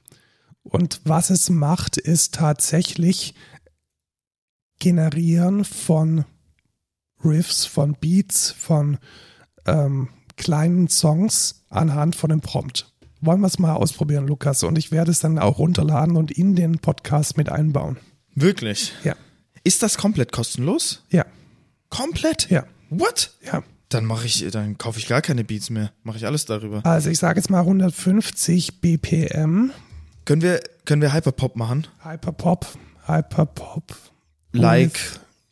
Und was es macht, ist tatsächlich Generieren von Riffs, von Beats, von ähm, kleinen Songs anhand von dem Prompt. Wollen wir es mal ausprobieren, Lukas? Und ich werde es dann auch runterladen und in den Podcast mit einbauen. Wirklich? Ja. Ist das komplett kostenlos? Ja. Komplett? Ja. What? Ja. Dann mache ich, dann kaufe ich gar keine Beats mehr. Mache ich alles darüber. Also ich sage jetzt mal 150 BPM. Können wir, können wir Hyperpop machen? Hyperpop, Hyperpop. Like,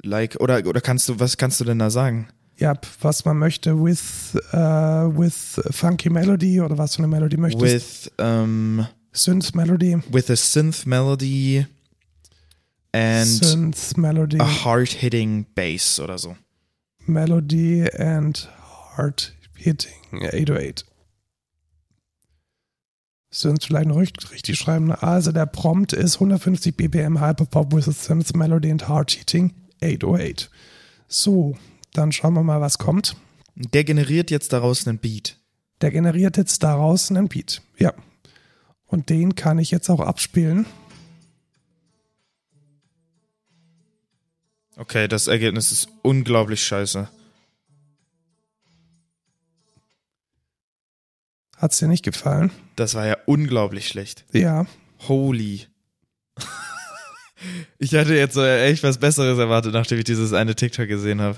like, oder, oder kannst du, was kannst du denn da sagen? Ja, was man möchte, with, uh, with funky melody oder was für eine Melodie möchtest With, um, Synth Melody. With a synth melody and Synth Melody. a hard-hitting bass oder so. Melody and hard-hitting 808. Synth vielleicht noch richtig schreiben. Also der Prompt ist 150 BPM Hyperpop with a Synth Melody and hard-hitting 808. So, dann schauen wir mal, was kommt. Der generiert jetzt daraus einen Beat. Der generiert jetzt daraus einen Beat. Ja. Und den kann ich jetzt auch abspielen. Okay, das Ergebnis ist unglaublich scheiße. Hat's dir nicht gefallen? Das war ja unglaublich schlecht. Ja. Holy. ich hatte jetzt so echt was Besseres erwartet, nachdem ich dieses eine TikTok gesehen habe.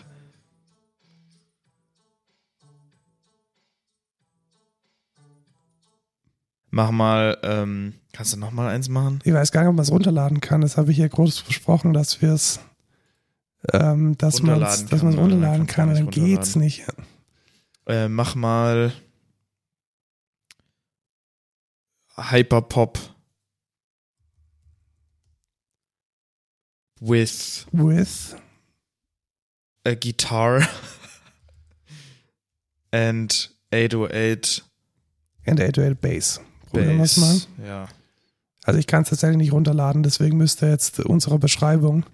Mach mal, ähm, kannst du noch mal eins machen? Ich weiß gar nicht, ob man es runterladen kann. Das habe ich hier groß versprochen, dass wir es, ähm, dass man es runterladen kann, dann geht's nicht. Äh, mach mal Hyperpop with with a guitar and 808 and 808 Bass. Probieren wir es mal. Ja. Also ich kann es tatsächlich nicht runterladen, deswegen müsst ihr jetzt unserer Beschreibung,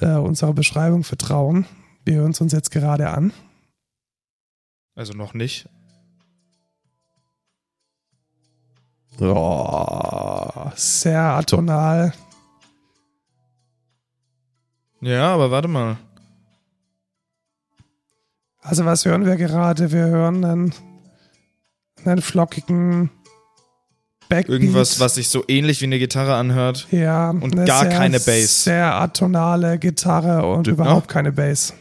äh, unserer Beschreibung vertrauen. Wir hören es uns jetzt gerade an. Also noch nicht. Oh, sehr atonal. Ja, aber warte mal. Also was hören wir gerade? Wir hören einen, einen flockigen Backbeat. Irgendwas, was sich so ähnlich wie eine Gitarre anhört. ja, und gar sehr, keine Bass. Sehr atonale Gitarre und Ja. überhaupt keine Bass.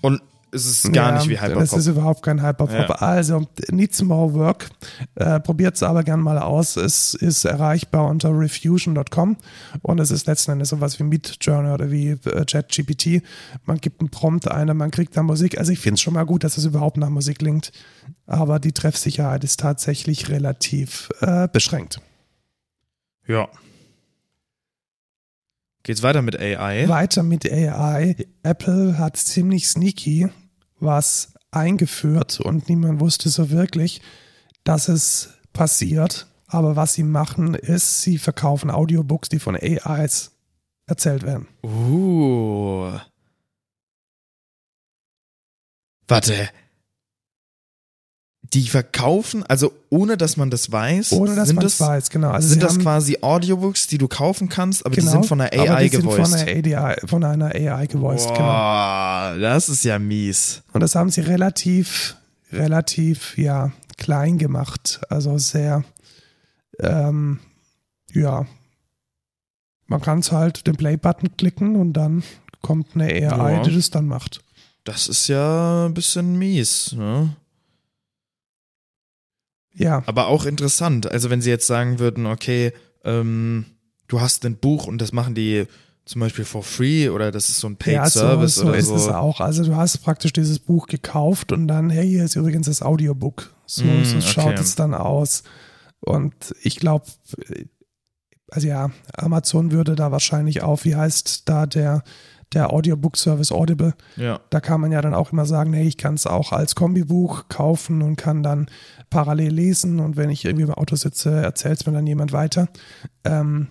Und es ist gar Ja, nicht wie Das Hyperpop. ist überhaupt kein Hyperpop. Ja. Also, Needs More Work. Äh, Probiert es aber gern mal aus. Es ist erreichbar unter refusion.com und es ist letzten Endes sowas wie Midjourney oder wie äh, ChatGPT. Man gibt einen Prompt ein, man kriegt da Musik. Also ich finde es schon mal gut, dass es überhaupt nach Musik klingt. Aber die Treffsicherheit ist tatsächlich relativ äh, beschränkt. Ja. Geht's weiter mit AI? Weiter mit AI. Apple hat ziemlich sneaky was eingeführt und niemand wusste so wirklich, dass es passiert. Aber was sie machen, ist, sie verkaufen Audiobooks, die von AIs erzählt werden. Uh. Warte. Die verkaufen, also ohne dass man das weiß, Ohne dass sind man das, weiß, genau. Also sind das quasi Audiobooks, die du kaufen kannst, aber die genau, sind von aber AI die sind gevoiced. Von, einer ADI, von einer AI gevoiced, genau. Boah, das ist ja mies. Und das haben sie relativ, relativ, ja, klein gemacht. Also sehr, ähm, ja. Man kann es halt den Play-Button klicken und dann kommt eine AI, Ja. die das dann macht. Das ist ja ein bisschen mies, ne? Ja, Aber auch interessant. Also wenn sie jetzt sagen würden, okay, ähm, du hast ein Buch und das machen die zum Beispiel for free oder das ist so ein Paid ja so, Service so oder ist so. es auch. Also du hast praktisch dieses Buch gekauft und dann, hey, hier ist übrigens das Audiobook. So, Mm, so schaut okay. es dann aus. Und ich glaube, also ja, Amazon würde da wahrscheinlich auf, wie heißt da der, der Audiobook-Service Audible, Ja. da kann man ja dann auch immer sagen, hey, ich kann es auch als Kombibuch kaufen und kann dann parallel lesen und wenn ich irgendwie im Auto sitze, erzählt es mir dann jemand weiter. Ähm,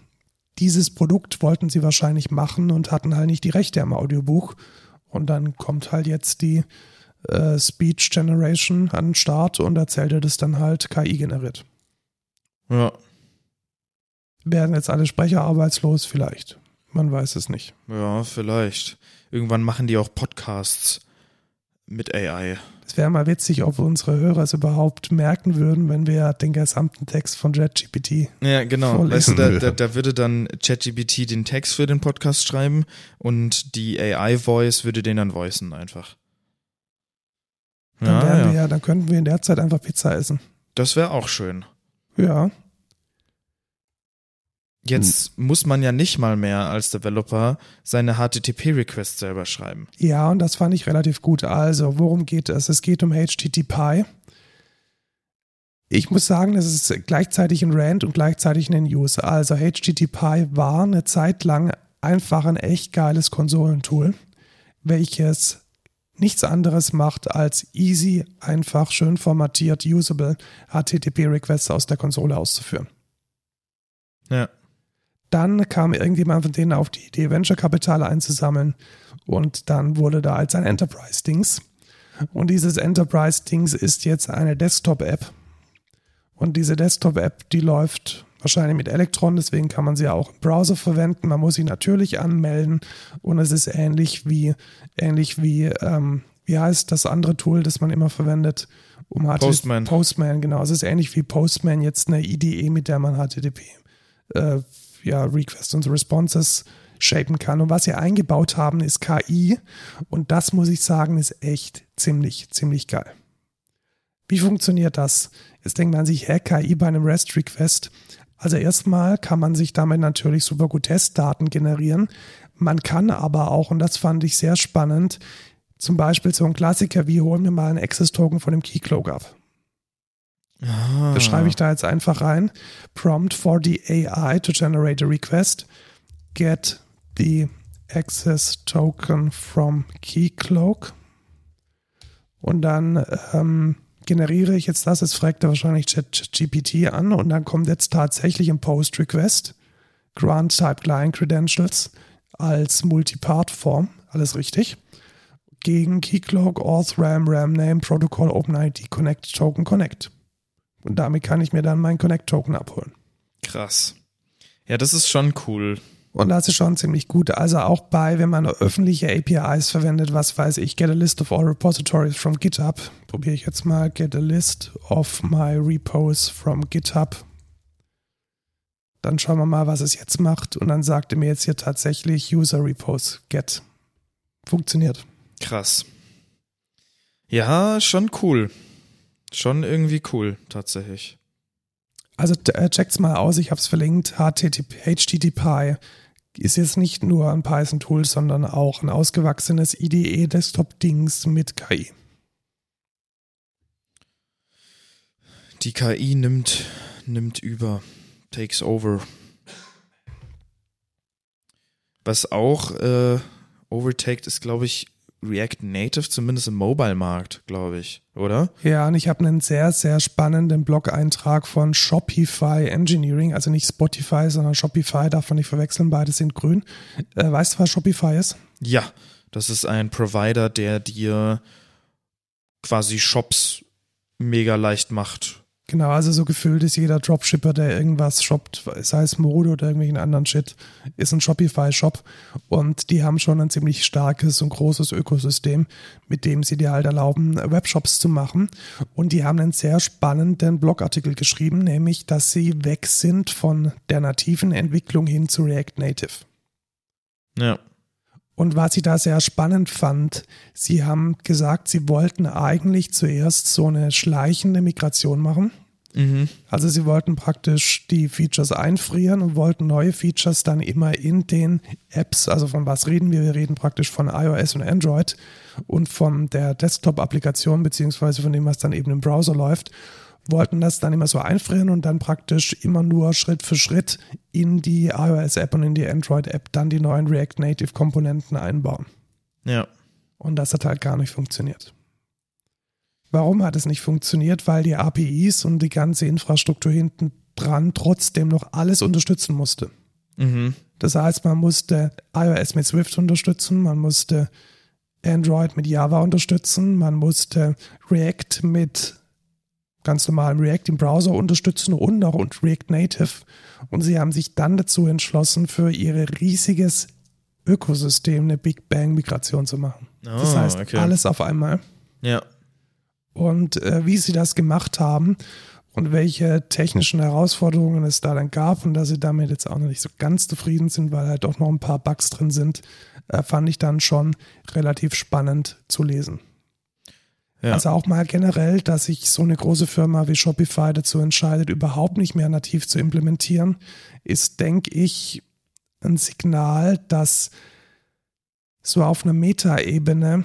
dieses Produkt wollten sie wahrscheinlich machen und hatten halt nicht die Rechte am Audiobuch. Und dann kommt halt jetzt die äh, Speech Generation an den Start und erzählt dir das dann halt KI generiert. Ja. Werden jetzt alle Sprecher arbeitslos? Vielleicht. Man weiß es nicht. Ja, vielleicht. Irgendwann machen die auch Podcasts mit AI. Es wäre mal witzig, ob unsere Hörer es überhaupt merken würden, wenn wir den gesamten Text von JetGPT. Ja, genau. Vorlesen. Weißt du, da, da, da würde dann ChatGPT den Text für den Podcast schreiben und die AI-Voice würde den dann voicen einfach. Dann, Ja, ja. Wir, ja, dann könnten wir in der Zeit einfach Pizza essen. Das wäre auch schön. Ja. Jetzt muss man ja nicht mal mehr als Developer seine HTTP-Requests selber schreiben. Ja, und das fand ich relativ gut. Also, worum geht es? Es geht um HTTP. Ich muss sagen, das ist gleichzeitig ein Rant und gleichzeitig ein News. Also, HTTP war eine Zeit lang einfach ein echt geiles Konsolentool, welches nichts anderes macht, als easy, einfach, schön formatiert, usable HTTP-Requests aus der Konsole auszuführen. Ja. Dann kam irgendjemand von denen auf die Idee, Venture-Kapital einzusammeln und dann wurde da als ein Enterprise-Dings. Und dieses Enterprise-Dings ist jetzt eine Desktop-App. Und diese Desktop-App, die läuft wahrscheinlich mit Electron, deswegen kann man sie auch im Browser verwenden. Man muss sie natürlich anmelden und es ist ähnlich wie, ähnlich wie, ähm, wie heißt das andere Tool, das man immer verwendet, um HTTP Postman. Postman, genau. Es ist ähnlich wie Postman jetzt eine IDE, mit der man HTTP äh, ja, Requests und Responses shapen kann. Und was sie eingebaut haben, ist KI. Und das muss ich sagen, ist echt ziemlich, ziemlich geil. Wie funktioniert das? Jetzt denkt man sich, hä, KI bei einem REST-Request. Also erstmal kann man sich damit natürlich super gut Testdaten generieren. Man kann aber auch, und das fand ich sehr spannend, zum Beispiel so ein Klassiker wie holen wir mal einen Access-Token von dem Keycloak ab. Ah. Das schreibe ich da jetzt einfach rein. Prompt for the AI to generate a request. Get the access token from Keycloak. Und dann ähm, generiere ich jetzt das. Jetzt fragt er wahrscheinlich ChatGPT an und dann kommt jetzt tatsächlich ein Post-Request Grant Type Client Credentials als Multipart-Form, alles richtig, gegen Keycloak, Auth, RAM, RAM Name, Protocol, OpenID, Connect, Token, Connect. Und damit kann ich mir dann meinen Connect-Token abholen. Krass. Ja, das ist schon cool. Und das ist schon ziemlich gut. Also auch bei, wenn man öffentliche APIs verwendet, was weiß ich, get a list of all repositories from GitHub. Probiere ich jetzt mal, get a list of my repos from GitHub. Dann schauen wir mal, was es jetzt macht. Und dann sagt er mir jetzt hier tatsächlich User Repos get. Funktioniert. Krass. Ja, schon cool. Schon irgendwie cool, tatsächlich. Also äh, checkt's mal aus, ich habe es verlinkt. HTTP, HTTPy ist jetzt nicht nur ein Python-Tool, sondern auch ein ausgewachsenes IDE-Desktop-Dings mit KI. Die KI nimmt, nimmt über, takes over. Was auch äh, overtaked ist, glaube ich, React Native, zumindest im Mobile-Markt, glaube ich, oder? Ja, und ich habe einen sehr, sehr spannenden Blog-Eintrag von Shopify Engineering, also nicht Spotify, sondern Shopify, darf man nicht verwechseln, beide sind grün. Äh, weißt du, was Shopify ist? Ja, das ist ein Provider, der dir quasi Shops mega leicht macht. Genau, also so gefühlt ist jeder Dropshipper, der irgendwas shoppt, sei es Mode oder irgendwelchen anderen Shit, ist ein Shopify-Shop und die haben schon ein ziemlich starkes und großes Ökosystem, mit dem sie dir halt erlauben, Webshops zu machen. Und die haben einen sehr spannenden Blogartikel geschrieben, nämlich, dass sie weg sind von der nativen Entwicklung hin zu React Native. Ja. Und was ich da sehr spannend fand, sie haben gesagt, sie wollten eigentlich zuerst so eine schleichende Migration machen. Mhm. Also sie wollten praktisch die Features einfrieren und wollten neue Features dann immer in den Apps, also von was reden wir? Wir reden praktisch von iOS und Android und von der Desktop-Applikation beziehungsweise von dem, was dann eben im Browser läuft, wollten das dann immer so einfrieren und dann praktisch immer nur Schritt für Schritt in die iOS-App und in die Android-App dann die neuen React Native-Komponenten einbauen. Ja. Und das hat halt gar nicht funktioniert. Warum hat es nicht funktioniert? Weil die APIs und die ganze Infrastruktur hinten dran trotzdem noch alles unterstützen musste. Mhm. Das heißt, man musste iOS mit Swift unterstützen, man musste Android mit Java unterstützen, man musste React mit ganz normalem React im Browser unterstützen und auch und React Native. Und sie haben sich dann dazu entschlossen, für ihr riesiges Ökosystem eine Big Bang Migration zu machen. Oh, das heißt, okay. alles auf einmal. Ja. Und äh, wie sie das gemacht haben und welche technischen Herausforderungen es da dann gab und dass sie damit jetzt auch noch nicht so ganz zufrieden sind, weil halt doch noch ein paar Bugs drin sind, äh, fand ich dann schon relativ spannend zu lesen. Ja. Also auch mal generell, dass sich so eine große Firma wie Shopify dazu entscheidet, überhaupt nicht mehr nativ zu implementieren, ist, denke ich, ein Signal, dass so auf einer Metaebene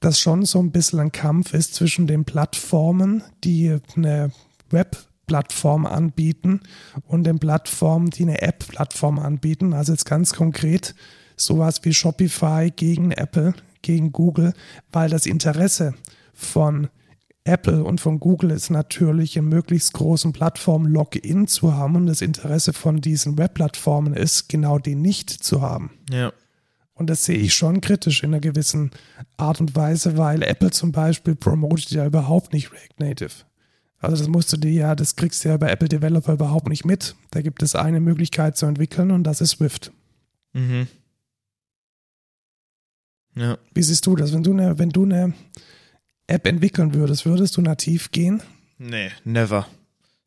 das schon so ein bisschen ein Kampf ist zwischen den Plattformen, die eine Web-Plattform anbieten und den Plattformen, die eine App-Plattform anbieten. Also jetzt ganz konkret sowas wie Shopify gegen Apple, gegen Google, weil das Interesse von Apple und von Google ist natürlich einen möglichst großen Plattform-Login zu haben und das Interesse von diesen Web-Plattformen ist, genau den nicht zu haben. Ja. Und das sehe ich schon kritisch in einer gewissen Art und Weise, weil Apple zum Beispiel promotet ja überhaupt nicht React Native. Also das musst du dir ja, das kriegst du ja bei Apple Developer überhaupt nicht mit. Da gibt es eine Möglichkeit zu entwickeln und das ist Swift. Mhm. Ja. Wie siehst du das? Wenn du eine, wenn du eine App entwickeln würdest, würdest du nativ gehen? Nee, never.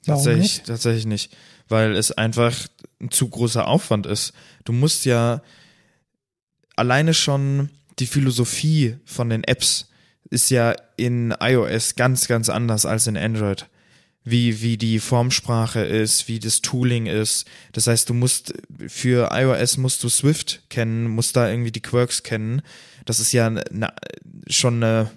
Warum tatsächlich, nicht? tatsächlich nicht. Weil es einfach ein zu großer Aufwand ist. Du musst ja alleine schon die Philosophie von den Apps ist ja in iOS ganz, ganz anders als in Android. Wie, wie die Formsprache ist, wie das Tooling ist. Das heißt, du musst für iOS musst du Swift kennen, musst da irgendwie die Quirks kennen. Das ist ja eine, schon eine,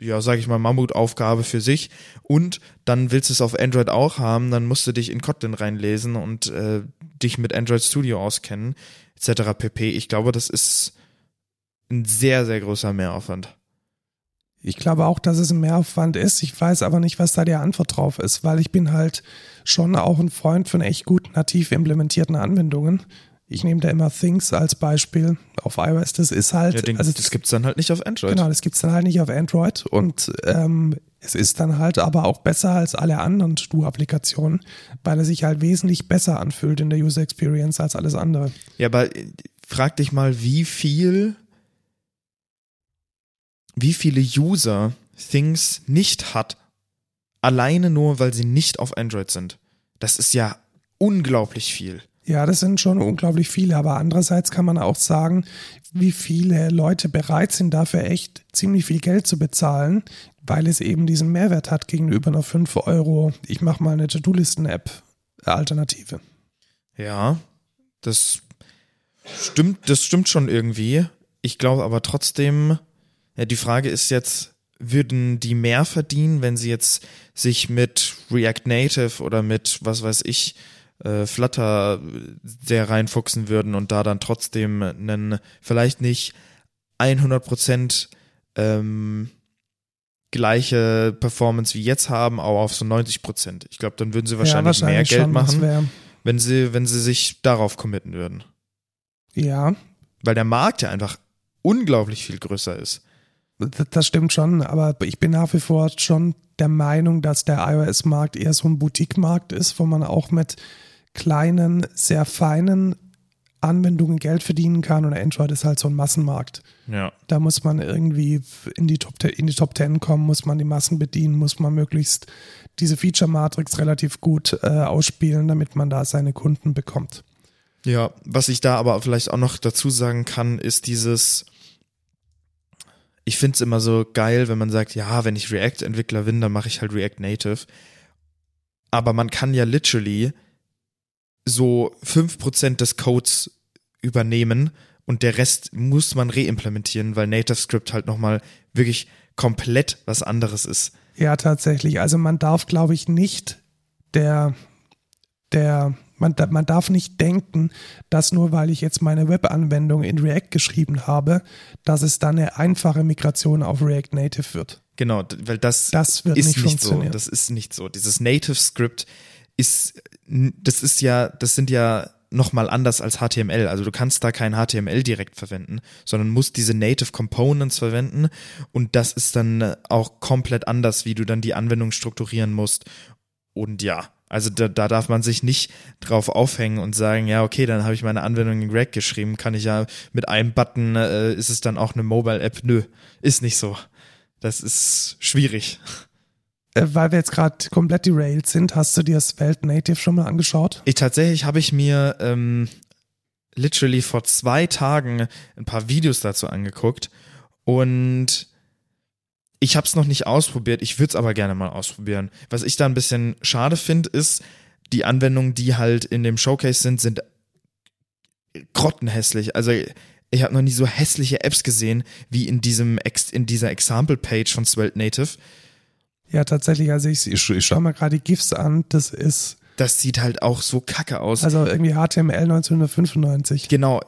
ja, sag ich mal, Mammutaufgabe für sich. Und dann willst du es auf Android auch haben, dann musst du dich in Kotlin reinlesen und äh, dich mit Android Studio auskennen, etc. pp. Ich glaube, das ist ein sehr, sehr großer Mehraufwand. Ich glaube auch, dass es ein Mehraufwand ist. Ich weiß aber nicht, was da die Antwort drauf ist, weil ich bin halt schon auch ein Freund von echt gut nativ implementierten Anwendungen. Ich nehme da immer Things als Beispiel auf iOS. Das ist halt. Ja, den, also das gibt's dann halt nicht auf Android. Genau, das gibt's dann halt nicht auf Android. Und ähm, es ist dann halt aber auch besser als alle anderen Stu-Applikationen, weil er sich halt wesentlich besser anfühlt in der User Experience als alles andere. Ja, aber äh, frag dich mal, wie viel, wie viele User Things nicht hat, alleine nur, weil sie nicht auf Android sind. Das ist ja unglaublich viel. Ja, das sind schon unglaublich viele, aber andererseits kann man auch sagen, wie viele Leute bereit sind, dafür echt ziemlich viel Geld zu bezahlen, weil es eben diesen Mehrwert hat gegenüber einer 5 Euro, ich mache mal eine To-Do-Listen-App Alternative. Ja, das stimmt, das stimmt schon irgendwie. Ich glaube aber trotzdem, ja, die Frage ist jetzt, würden die mehr verdienen, wenn sie jetzt sich mit React Native oder mit, was weiß ich, äh, Flutter sehr reinfuchsen würden und da dann trotzdem einen, vielleicht nicht 100% ähm, gleiche Performance wie jetzt haben, aber auf so 90%. Ich glaube, dann würden sie wahrscheinlich, ja, wahrscheinlich mehr Geld machen, wenn sie, wenn sie sich darauf committen würden. Ja, Weil der Markt ja einfach unglaublich viel größer ist. Das stimmt schon, aber ich bin nach wie vor schon der Meinung, dass der iOS-Markt eher so ein Boutique-Markt ist, wo man auch mit kleinen, sehr feinen Anwendungen Geld verdienen kann und Android ist halt so ein Massenmarkt. Ja. Da muss man irgendwie in die Top, 10 in die Top 10 kommen, muss man die Massen bedienen, muss man möglichst diese Feature-Matrix relativ gut äh, ausspielen, damit man da seine Kunden bekommt. Ja, was ich da aber vielleicht auch noch dazu sagen kann, ist dieses, ich finde es immer so geil, wenn man sagt, ja, wenn ich React-Entwickler bin, dann mache ich halt React Native. Aber man kann ja literally so 5% des Codes übernehmen und der Rest muss man reimplementieren, weil Native Script halt nochmal wirklich komplett was anderes ist. Ja, tatsächlich. Also man darf, glaube ich, nicht der, der, man, man darf nicht denken, dass nur weil ich jetzt meine Webanwendung in React geschrieben habe, dass es dann eine einfache Migration auf React Native wird. Genau, weil das, Das wird ist nicht nicht so. funktionieren. Das ist nicht so. Dieses Native Script ist, das ist ja, das sind ja nochmal anders als HTML. Also du kannst da kein HTML direkt verwenden, sondern musst diese Native Components verwenden und das ist dann auch komplett anders, wie du dann die Anwendung strukturieren musst. Und ja, also da, da darf man sich nicht drauf aufhängen und sagen, ja, okay, dann habe ich meine Anwendung in React geschrieben, kann ich ja mit einem Button, äh, ist es dann auch eine Mobile-App? Nö, ist nicht so. Das ist schwierig. Äh, weil wir jetzt gerade komplett derailed sind, hast du dir das Svelte Native schon mal angeschaut? Ich tatsächlich habe ich mir ähm, literally vor zwei Tagen ein paar Videos dazu angeguckt und ich habe es noch nicht ausprobiert. Ich würde es aber gerne mal ausprobieren. Was ich da ein bisschen schade finde, ist, die Anwendungen, die halt in dem Showcase sind, sind grottenhässlich. Also ich habe noch nie so hässliche Apps gesehen wie in diesem in dieser Example Page von Svelte Native. Ja, tatsächlich. Also ich, ich, ich schaue mal gerade die GIFs an. Das ist Das sieht halt auch so kacke aus. also irgendwie HTML 1995. Genau,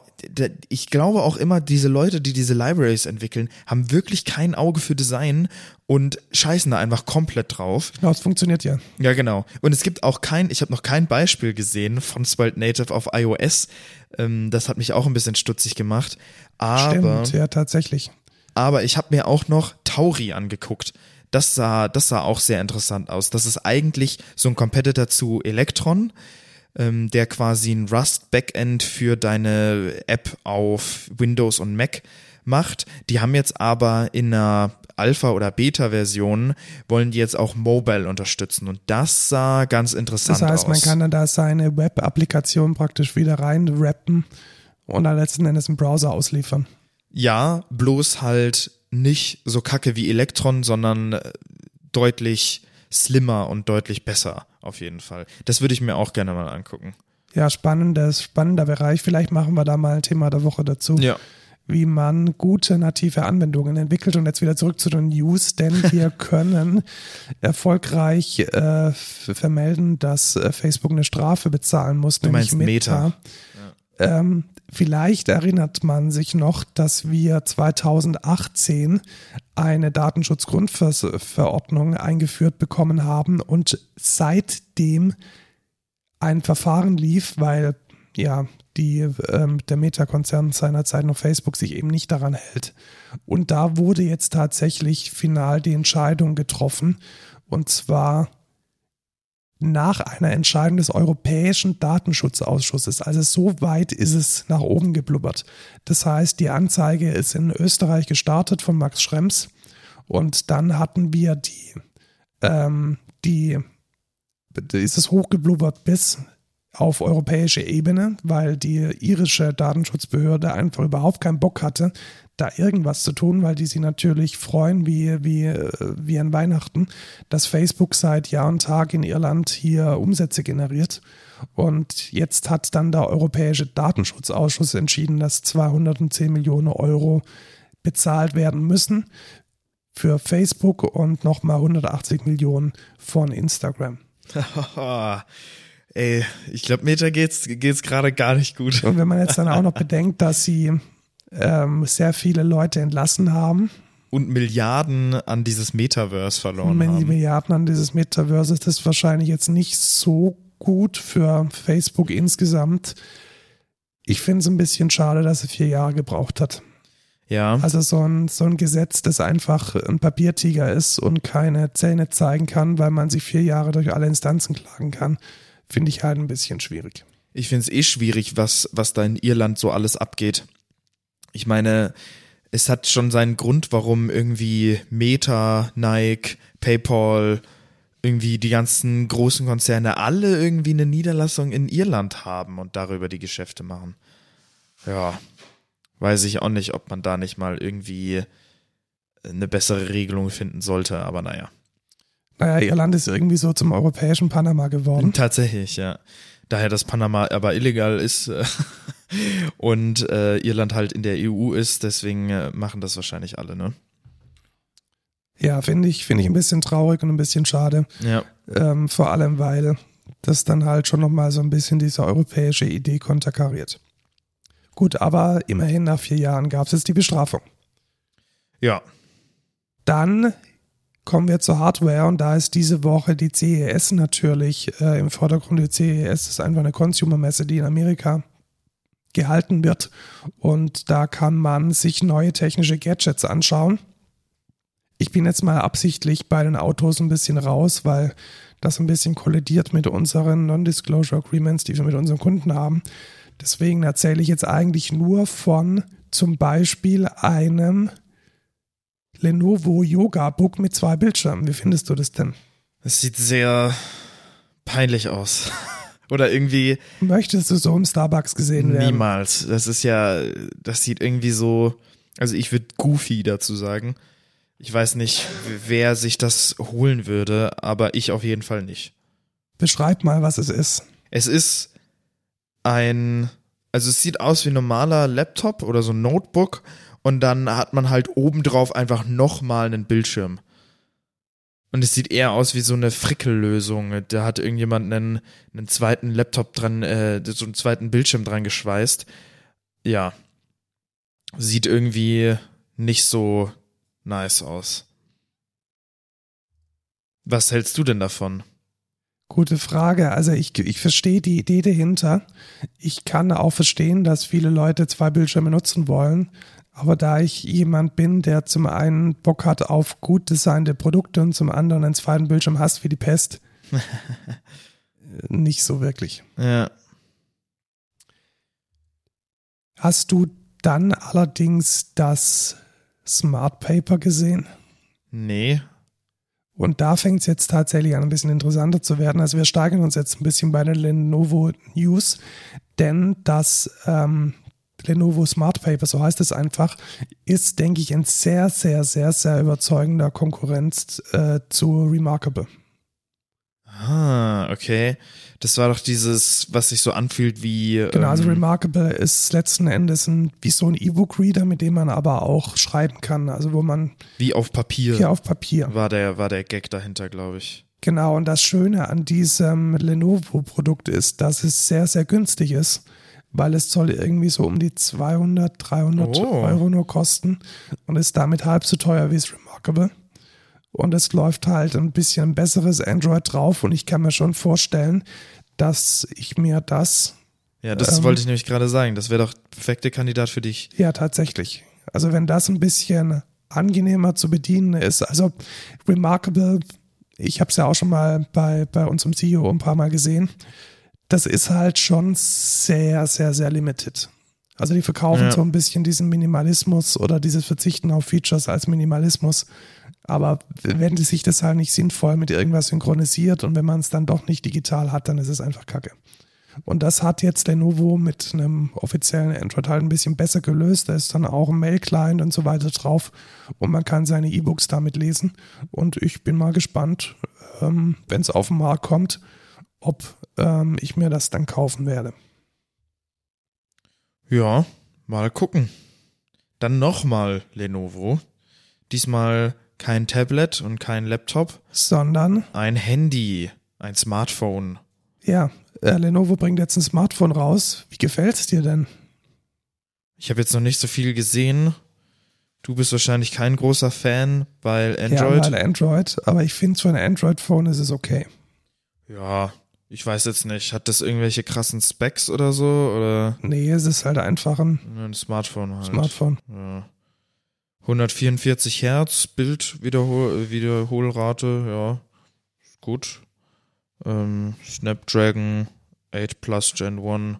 ich glaube auch immer, diese Leute, die diese Libraries entwickeln, haben wirklich kein Auge für Design und scheißen da einfach komplett drauf. Genau, es funktioniert ja. Ja, genau. Und es gibt auch kein, ich habe noch kein Beispiel gesehen von Svelte Native auf iOS. Ähm, das hat mich auch ein bisschen stutzig gemacht. Aber, Stimmt, ja, tatsächlich. aber ich habe mir auch noch Tauri angeguckt. Das sah, das sah auch sehr interessant aus. Das ist eigentlich so ein Competitor zu Electron, ähm, der quasi ein Rust-Backend für deine App auf Windows und Mac macht. Die haben jetzt aber in einer Alpha- oder Beta-Version, wollen die jetzt auch Mobile unterstützen. Und das sah ganz interessant Das heißt, man aus. kann dann da seine Web-Applikation praktisch wieder rein rappen und dann letzten Endes einen Browser ausliefern. Ja, bloß halt nicht so kacke wie Electron, sondern äh, deutlich slimmer und deutlich besser, auf jeden Fall. Das würde ich mir auch gerne mal angucken. Ja, spannendes, spannender Bereich. Vielleicht machen wir da mal ein Thema der Woche dazu, Ja. wie man gute native Anwendungen entwickelt. Und jetzt wieder zurück zu den News, denn wir können erfolgreich äh, vermelden, dass äh, Facebook eine Strafe bezahlen muss, Du nämlich meinst Meta. Ähm, Vielleicht erinnert man sich noch, dass wir 2018 eine Datenschutzgrundverordnung eingeführt bekommen haben und seitdem ein Verfahren lief, weil ja die, ähm, der Meta-Konzern seinerzeit noch Facebook sich eben nicht daran hält. Und da wurde jetzt tatsächlich final die Entscheidung getroffen. Und zwar nach einer Entscheidung des Europäischen Datenschutzausschusses. Also so weit ist es nach oben geblubbert. Das heißt, die Anzeige ist in Österreich gestartet von Max Schrems und dann hatten wir die, ähm, die, ist es hochgeblubbert bis auf europäische Ebene, weil die irische Datenschutzbehörde einfach überhaupt keinen Bock hatte, da irgendwas zu tun, weil die sich natürlich freuen wie, wie, wie an Weihnachten, dass Facebook seit Jahr und Tag in Irland hier Umsätze generiert. Und jetzt hat dann der Europäische Datenschutzausschuss entschieden, dass 210 Millionen Euro bezahlt werden müssen für Facebook und nochmal 180 Millionen von Instagram. Ey, ich glaube, Meta geht's, geht's gerade gar nicht gut. Und wenn man jetzt dann auch noch bedenkt, dass sie ähm, sehr viele Leute entlassen haben. Und Milliarden an dieses Metaverse verloren haben. die Milliarden an dieses Metaverse ist das wahrscheinlich jetzt nicht so gut für Facebook insgesamt. Ich finde es ein bisschen schade, dass er vier Jahre gebraucht hat. Ja. Also so ein, so ein Gesetz, das einfach ein Papiertiger ist und keine Zähne zeigen kann, weil man sich vier Jahre durch alle Instanzen klagen kann, finde ich halt ein bisschen schwierig. Ich finde es eh schwierig, was, was da in Irland so alles abgeht. Ich meine, es hat schon seinen Grund, warum irgendwie Meta, Nike, PayPal, irgendwie die ganzen großen Konzerne alle irgendwie eine Niederlassung in Irland haben und darüber die Geschäfte machen. Ja, weiß ich auch nicht, ob man da nicht mal irgendwie eine bessere Regelung finden sollte, aber naja. Naja, Irland ist irgendwie so zum europäischen Panama geworden. Tatsächlich, ja. Daher, dass Panama aber illegal ist äh, und äh, Irland halt in der EU ist, deswegen äh, machen das wahrscheinlich alle, ne? Ja, finde ich, finde ich ein bisschen traurig und ein bisschen schade. Ja. Ähm, vor allem, weil das dann halt schon nochmal so ein bisschen diese europäische Idee konterkariert. Gut, aber immerhin nach vier Jahren gab es jetzt die Bestrafung. Ja. Dann kommen wir zur Hardware und da ist diese Woche die CES natürlich äh, im Vordergrund. Die CES ist einfach eine Consumer-Messe, die in Amerika gehalten wird und da kann man sich neue technische Gadgets anschauen. Ich bin jetzt mal absichtlich bei den Autos ein bisschen raus, weil das ein bisschen kollidiert mit unseren Non-Disclosure Agreements, die wir mit unseren Kunden haben. Deswegen erzähle ich jetzt eigentlich nur von zum Beispiel einem Lenovo Yoga Book mit zwei Bildschirmen. Wie findest du das denn? Es sieht sehr peinlich aus. Oder irgendwie. Möchtest du so im Starbucks gesehen werden? Niemals. Das ist ja, das sieht irgendwie so, also ich würde goofy dazu sagen. Ich weiß nicht, wer sich das holen würde, aber ich auf jeden Fall nicht. Beschreib mal, was es ist. Es ist ein, also es sieht aus wie ein normaler Laptop oder so ein Notebook und dann hat man halt obendrauf einfach nochmal einen Bildschirm. Und es sieht eher aus wie so eine Frickellösung. Da hat irgendjemand einen, einen zweiten Laptop dran, äh, so einen zweiten Bildschirm dran geschweißt. Ja. Sieht irgendwie nicht so nice aus. Was hältst du denn davon? Gute Frage. Also ich, ich verstehe die Idee dahinter. Ich kann auch verstehen, dass viele Leute zwei Bildschirme nutzen wollen. Aber da ich jemand bin, der zum einen Bock hat auf gut designte Produkte und zum anderen einen zweiten Bildschirm hasst wie die Pest, nicht so wirklich. Ja. Hast du dann allerdings das Smart Paper gesehen? Nee. Und da fängt es jetzt tatsächlich an, ein bisschen interessanter zu werden. Also wir steigern uns jetzt ein bisschen bei den Lenovo News, denn das ähm, Lenovo Smart Paper, so heißt es einfach, ist, denke ich, ein sehr, sehr, sehr, sehr überzeugender Konkurrenz äh, zu Remarkable. Ah, okay. Das war doch dieses, was sich so anfühlt wie. Genau, also ähm, Remarkable ist letzten Endes ein, wie so ein E-Book-Reader, mit dem man aber auch schreiben kann. Also wo man. Wie auf Papier. Hier auf Papier. War der, war der Gag dahinter, glaube ich. Genau, und das Schöne an diesem Lenovo-Produkt ist, dass es sehr, sehr günstig ist weil es soll irgendwie so um die 200, 300 Oh. Euro nur kosten und ist damit halb so teuer wie es Remarkable. Und es läuft halt ein bisschen besseres Android drauf und ich kann mir schon vorstellen, dass ich mir das Ja, das Ähm. wollte ich nämlich gerade sagen. Das wäre doch der perfekte Kandidat für dich. Ja, tatsächlich. Also wenn das ein bisschen angenehmer zu bedienen ist, also Remarkable, ich habe es ja auch schon mal bei, bei uns im CEO ein paar Mal gesehen, das ist halt schon sehr, sehr, sehr limited. Also die verkaufen Ja. so ein bisschen diesen Minimalismus oder dieses Verzichten auf Features als Minimalismus. Aber wenn sich das halt nicht sinnvoll mit irgendwas synchronisiert und wenn man es dann doch nicht digital hat, dann ist es einfach Kacke. Und das hat jetzt Lenovo mit einem offiziellen Android halt ein bisschen besser gelöst. Da ist dann auch ein Mail-Client und so weiter drauf und man kann seine E-Books damit lesen. Und ich bin mal gespannt, ähm, wenn es auf den Markt kommt, ob ähm, ich mir das dann kaufen werde. Ja, mal gucken. Dann nochmal Lenovo. Diesmal kein Tablet und kein Laptop, Sondern, ein Handy, ein Smartphone. ja, äh, Lenovo bringt jetzt ein Smartphone raus. Wie gefällt es dir denn? Ich habe jetzt noch nicht so viel gesehen. Du bist wahrscheinlich kein großer Fan, weil Android. Ja, weil Android, aber ich finde für ein Android-Phone ist es okay. Ja, ich weiß jetzt nicht. Hat das irgendwelche krassen Specs oder so? Oder Nee, es ist halt einfach ein ein Smartphone halt? Smartphone. Ja. 144 Hertz Bildwiederholrate, Wiederholrate, ja, gut. Ähm, Snapdragon 8 Plus Gen 1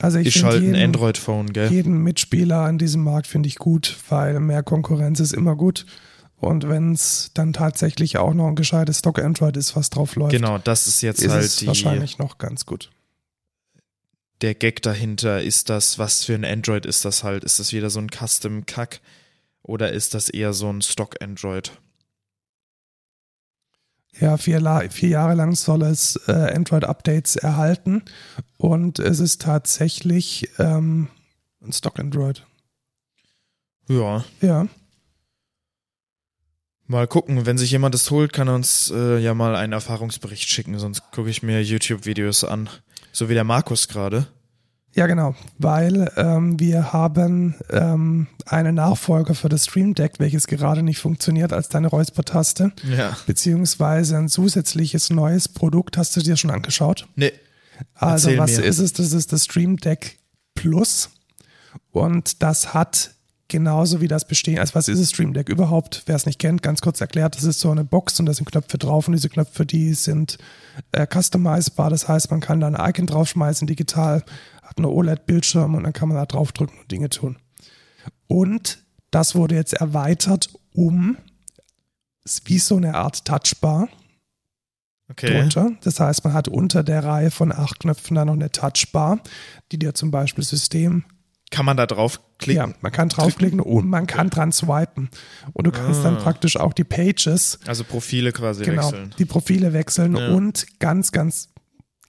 Also ich halt ein Android-Phone, gell? jeden Mitspieler an diesem Markt finde ich gut, weil mehr Konkurrenz ist immer gut. Und wenn es dann tatsächlich auch noch ein gescheites Stock Android ist, was drauf läuft, Genau, das ist jetzt ist halt es die, wahrscheinlich noch ganz gut. der Gag dahinter. Ist das, was für ein Android ist das halt? Ist das wieder so ein Custom-Kack oder ist das eher so ein Stock-Android? Ja, vier, La vier Jahre lang soll es äh, Android-Updates erhalten und es ist tatsächlich ähm, ein Stock Android. Ja, Ja, mal gucken. Wenn sich jemand das holt, kann er uns äh, ja mal einen Erfahrungsbericht schicken, sonst gucke ich mir YouTube-Videos an. So wie der Markus gerade. ja genau, weil ähm, wir haben ähm, einen Nachfolger für das Stream Deck, welches gerade nicht funktioniert als deine Räuspertaste. Ja. beziehungsweise ein zusätzliches neues Produkt. Hast du dir schon angeschaut? Nee. Also Erzähl was mir. ist es? Das ist das Stream Deck Plus und das hat genauso wie das Bestehen. Also was ist das Stream Deck überhaupt? Wer es nicht kennt, ganz kurz erklärt, das ist so eine Box und da sind Knöpfe drauf und diese Knöpfe, die sind äh, customizable. Das heißt, man kann da ein Icon draufschmeißen digital, hat einen OLED-Bildschirm und dann kann man da draufdrücken und Dinge tun. Und das wurde jetzt erweitert um wie so eine Art Touchbar Okay. drunter. Das heißt, man hat unter der Reihe von acht Knöpfen dann noch eine Touchbar, die dir zum Beispiel System, Kann man da draufklicken? ja, man kann draufklicken und man kann dran swipen. Und du kannst dann Ah. praktisch auch die Pages, Also Profile quasi genau, wechseln. die Profile wechseln Ja. und ganz, ganz,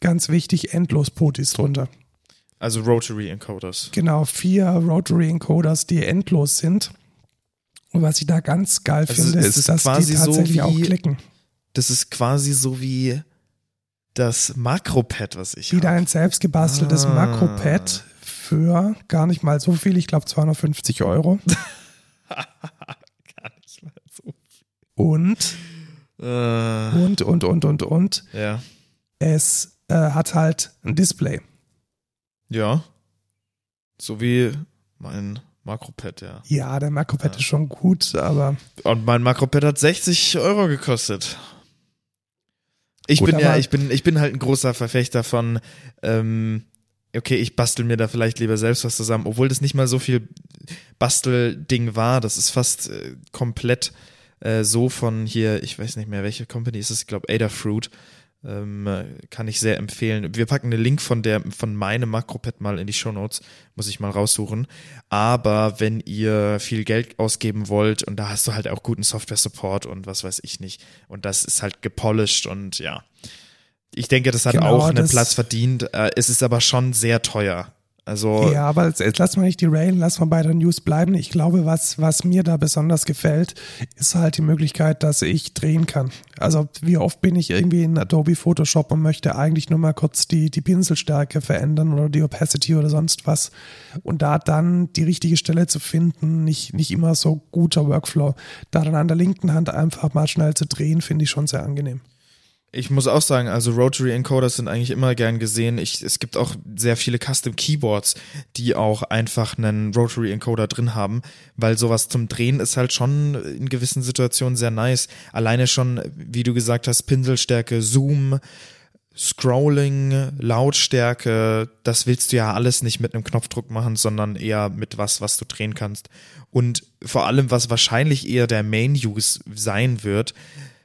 ganz wichtig, endlos Potis drunter. Also Rotary Encoders. Genau, vier Rotary Encoders, die endlos sind. Und was ich da ganz geil Also finde, ist, ist dass die so tatsächlich auch wie- klicken. Das ist quasi so wie das Makropad, was ich Wieder habe. ein selbstgebasteltes Ah. Makropad für gar nicht mal so viel, ich glaube 250 Euro. Gar nicht mal so. Und, Äh, und, und, und, und, und, ja. es äh, hat halt ein Display. Ja. So wie mein Makropad, ja. Ja, der Makropad ist schon gut, aber Und mein Makropad hat 60 Euro gekostet. Ich Gut, bin ja, ich bin, ich bin halt ein großer Verfechter von, ähm, okay, ich bastel mir da vielleicht lieber selbst was zusammen, obwohl das nicht mal so viel Bastelding war. Das ist fast äh, komplett äh, so von hier, ich weiß nicht mehr, welche Company ist es, ich glaube Adafruit. Ähm, äh, kann ich sehr empfehlen. Wir packen einen Link von der, von meinem Makropad mal in die Show Notes, muss ich mal raussuchen. Aber wenn ihr viel Geld ausgeben wollt und da hast du halt auch guten Software-Support und was weiß ich nicht. Und das ist halt gepolished und ja. Ich denke, das hat Genau, auch einen Platz verdient. Äh, es ist aber schon sehr teuer. Also ja, aber jetzt, jetzt lass mal nicht die Railen, lass mal bei der News bleiben. Ich glaube, was, was mir da besonders gefällt, ist halt die Möglichkeit, dass ich drehen kann. Also wie oft bin ich irgendwie in Adobe Photoshop und möchte eigentlich nur mal kurz die, die Pinselstärke verändern oder die Opacity oder sonst was. Und da dann die richtige Stelle zu finden, nicht, nicht immer so guter Workflow. Da dann an der linken Hand einfach mal schnell zu drehen, finde ich schon sehr angenehm. Ich muss auch sagen, also Rotary Encoders sind eigentlich immer gern gesehen. Ich, es gibt auch sehr viele Custom Keyboards, die auch einfach einen Rotary Encoder drin haben, weil sowas zum Drehen ist halt schon in gewissen Situationen sehr nice. Alleine schon, wie du gesagt hast, Pinselstärke, Zoom, Scrolling, Lautstärke, das willst du ja alles nicht mit einem Knopfdruck machen, sondern eher mit was, was du drehen kannst. Und vor allem, was wahrscheinlich eher der Main Use sein wird,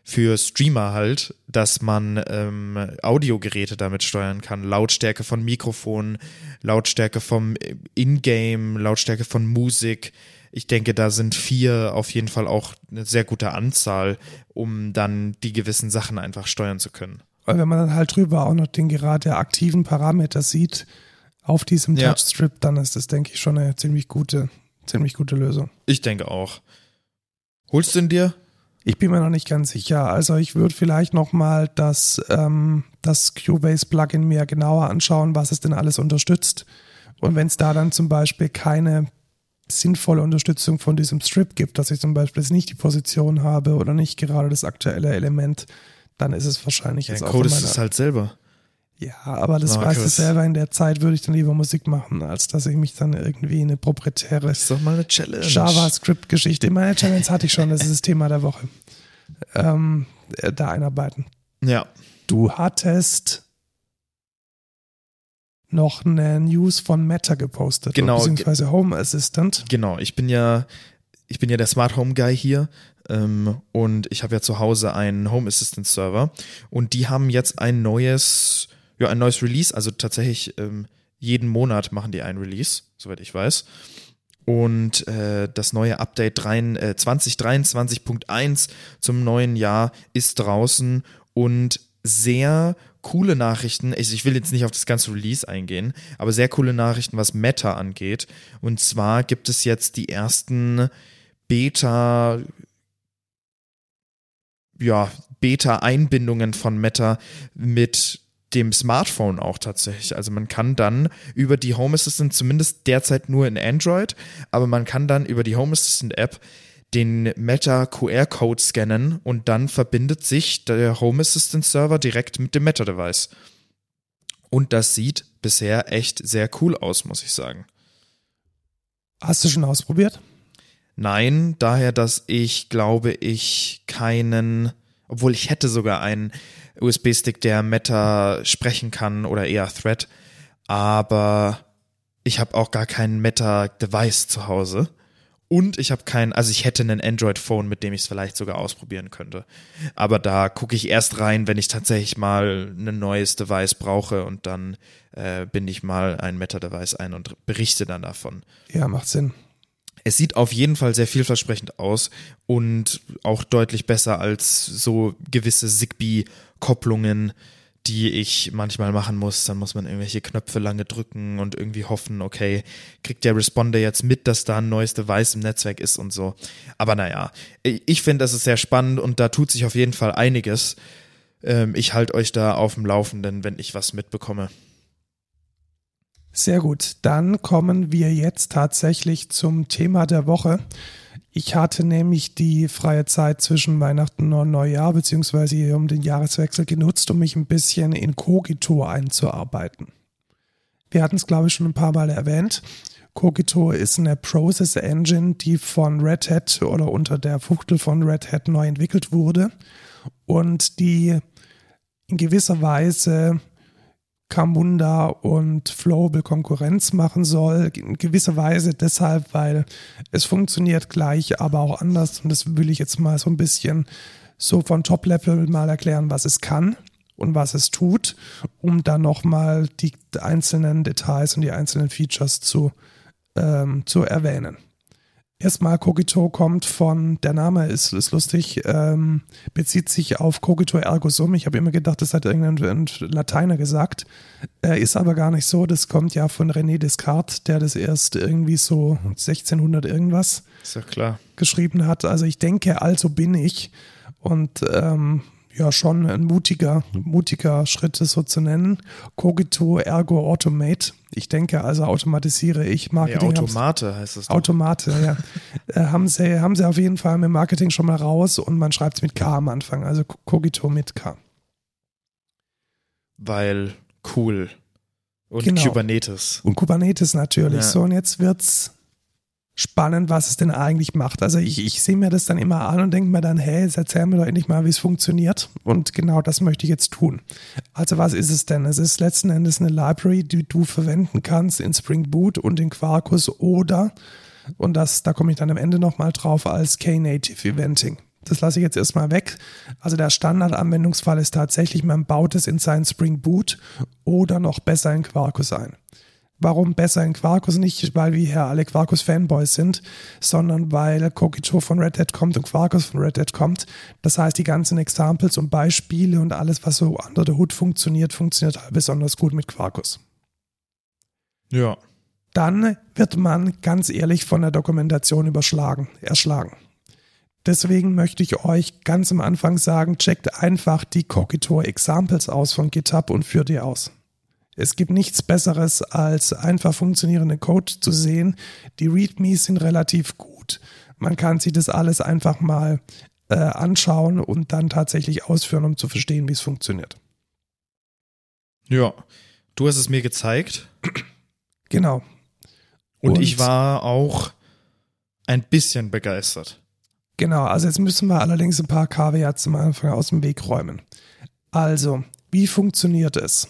für Streamer halt, dass man ähm, Audiogeräte damit steuern kann. Lautstärke von Mikrofonen, Lautstärke vom Ingame, Lautstärke von Musik. Ich denke, da sind vier auf jeden Fall auch eine sehr gute Anzahl, um dann die gewissen Sachen einfach steuern zu können. Und wenn man dann halt drüber auch noch den gerade aktiven Parameter sieht auf diesem Ja. Touchstrip, dann ist das, denke ich, schon eine ziemlich gute, ziemlich gute Lösung. Ich denke auch. Holst du ihn dir? Ich bin mir noch nicht ganz sicher. Also ich würde vielleicht noch mal das, ähm, das Cubase-Plugin mir genauer anschauen, was es denn alles unterstützt. Und wenn es da dann zum Beispiel keine sinnvolle Unterstützung von diesem Strip gibt, dass ich zum Beispiel jetzt nicht die Position habe oder nicht gerade das aktuelle Element, dann ist es wahrscheinlich Ja, jetzt auch codest in meiner- es halt selber. Ja, aber das Markus. weiß ich selber. In der Zeit würde ich dann lieber Musik machen, als dass ich mich dann irgendwie in eine proprietäre. JavaScript-Geschichte. Meine Challenge hatte ich schon, das ist das Thema der Woche. Ähm, äh, da einarbeiten. Ja. Du hattest noch eine News von Meta gepostet, Genau. beziehungsweise Home Assistant. Genau, ich bin ja, ich bin ja der Smart Home Guy hier ähm, und ich habe ja zu Hause einen Home Assistant Server und die haben jetzt ein neues, ja, ein neues Release, also tatsächlich ähm, jeden Monat machen die ein Release, soweit ich weiß. Und äh, das neue Update 3, äh, 2023.1 zum neuen Jahr ist draußen und sehr coole Nachrichten. Ich, ich will jetzt nicht auf das ganze Release eingehen, aber sehr coole Nachrichten, was Meta angeht. Und zwar gibt es jetzt die ersten Beta, ja, Beta-Einbindungen von Meta mit dem Smartphone auch tatsächlich. Also man kann dann über die Home Assistant, zumindest derzeit nur in Android, aber man kann dann über die Home Assistant App den Meta QR-Code scannen und dann verbindet sich der Home Assistant Server direkt mit dem Meta Device. Und das sieht bisher echt sehr cool aus, muss ich sagen. Hast du schon ausprobiert? Nein, daher, dass ich glaube, ich keinen, obwohl ich hätte sogar einen USB-Stick, der Meta sprechen kann oder eher Thread, aber ich habe auch gar kein Meta-Device zu Hause. Und ich habe kein, also ich hätte ein Android-Phone, mit dem ich es vielleicht sogar ausprobieren könnte. Aber da gucke ich erst rein, wenn ich tatsächlich mal ein neues Device brauche und dann äh, binde ich mal ein Meta-Device ein und berichte dann davon. Ja, macht Sinn. Es sieht auf jeden Fall sehr vielversprechend aus und auch deutlich besser als so gewisse Zigbee-Kopplungen, die ich manchmal machen muss. Dann muss man irgendwelche Knöpfe lange drücken und irgendwie hoffen, okay, kriegt der Responder jetzt mit, dass da ein neues Device im Netzwerk ist und so. Aber naja, ich finde, das ist sehr spannend und da tut sich auf jeden Fall einiges. Ähm, Ich halte euch da auf dem Laufenden, wenn ich was mitbekomme. Sehr gut. Dann kommen wir jetzt tatsächlich zum Thema der Woche. Ich hatte nämlich die freie Zeit zwischen Weihnachten und Neujahr beziehungsweise um den Jahreswechsel genutzt, um mich ein bisschen in Cogito einzuarbeiten. Wir hatten es, glaube ich, schon ein paar Mal erwähnt. Cogito ist eine Process Engine, die von Red Hat oder unter der Fuchtel von Red Hat neu entwickelt wurde und die in gewisser Weise Camunda und Flowable Konkurrenz machen soll. In gewisser Weise deshalb, weil es funktioniert gleich, aber auch anders. Und das will ich jetzt mal so ein bisschen so von Top-Level mal erklären, was es kann und was es tut, um dann nochmal die einzelnen Details und die einzelnen Features zu, ähm, zu erwähnen. Erstmal Cogito kommt von, der Name ist, ist lustig, ähm, bezieht sich auf Cogito ergo sum. Ich habe immer gedacht, das hat irgendein Lateiner gesagt. Äh, ist aber gar nicht so. Das kommt ja von René Descartes, der das erst irgendwie so 1600 irgendwas ist ja klar. geschrieben hat. Also ich denke, also bin ich. Und ähm, ja, schon ein mutiger, mutiger Schritt, das so zu nennen. Cogito ergo automate. Ich denke, also automatisiere ich Marketing. Ja, Automate heißt es. Doch. Automate, ja. äh, haben, sie, haben sie auf jeden Fall mit Marketing schon mal raus und man schreibt es mit K am Anfang, also Cogito mit K. Weil cool. Und Genau. Kubernetes. Und Kubernetes natürlich. Ja. So, und jetzt wird's spannend, was es denn eigentlich macht. Also ich, ich sehe mir das dann immer an und denke mir dann, hey, jetzt erzähl mir doch endlich mal, wie es funktioniert. Und genau das möchte ich jetzt tun. Also was ist es denn? Es ist letzten Endes eine Library, die du verwenden kannst in Spring Boot und in Quarkus oder, und das, da komme ich dann am Ende nochmal drauf, als Knative Eventing. Das lasse ich jetzt erstmal weg. Also der Standardanwendungsfall ist tatsächlich, man baut es in seinen Spring Boot oder noch besser in Quarkus ein. Warum besser in Quarkus? Nicht, weil wir hier alle Quarkus-Fanboys sind, sondern weil Cogito von Red Hat kommt und Quarkus von Red Hat kommt. Das heißt, die ganzen Examples und Beispiele und alles, was so under the hood funktioniert, funktioniert halt besonders gut mit Quarkus. Ja. Dann wird man ganz ehrlich von der Dokumentation überschlagen, erschlagen. Deswegen möchte ich euch ganz am Anfang sagen, checkt einfach die Cogito Examples aus von GitHub und führt die aus. Es gibt nichts Besseres, als einfach funktionierende Code zu sehen. Die READMEs sind relativ gut. Man kann sich das alles einfach mal äh, anschauen und dann tatsächlich ausführen, um zu verstehen, wie es funktioniert. Ja. Du hast es mir gezeigt Genau. und, Und- ich war auch ein bisschen begeistert. Genau, also jetzt müssen wir allerdings ein paar Caveats am Anfang aus dem Weg räumen. Also, wie funktioniert es?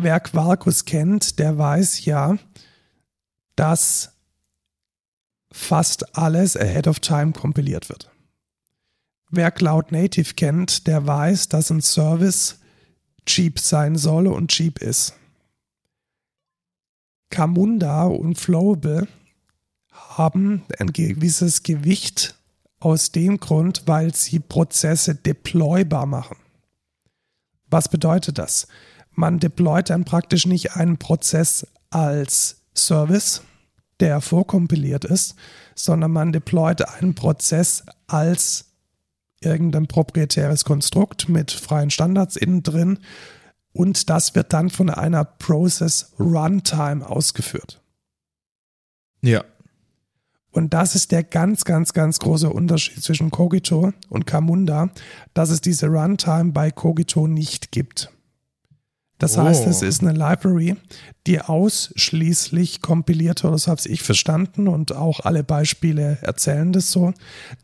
Wer Quarkus kennt, der weiß ja, dass fast alles ahead of time kompiliert wird. Wer Cloud Native kennt, der weiß, dass ein Service cheap sein soll und cheap ist. Camunda und Flowable haben ein gewisses Gewicht aus dem Grund, weil sie Prozesse deploybar machen. Was bedeutet das? Man deployt dann praktisch nicht einen Prozess als Service, der vorkompiliert ist, sondern man deployt einen Prozess als irgendein proprietäres Konstrukt mit freien Standards innen drin und das wird dann von einer Process Runtime ausgeführt. Ja. Und das ist der ganz, ganz, ganz große Unterschied zwischen Cogito und Camunda, dass es diese Runtime bei Cogito nicht gibt. Das Oh. heißt, es ist eine Library, die ausschließlich kompiliert wird, das habe ich verstanden und auch alle Beispiele erzählen das so,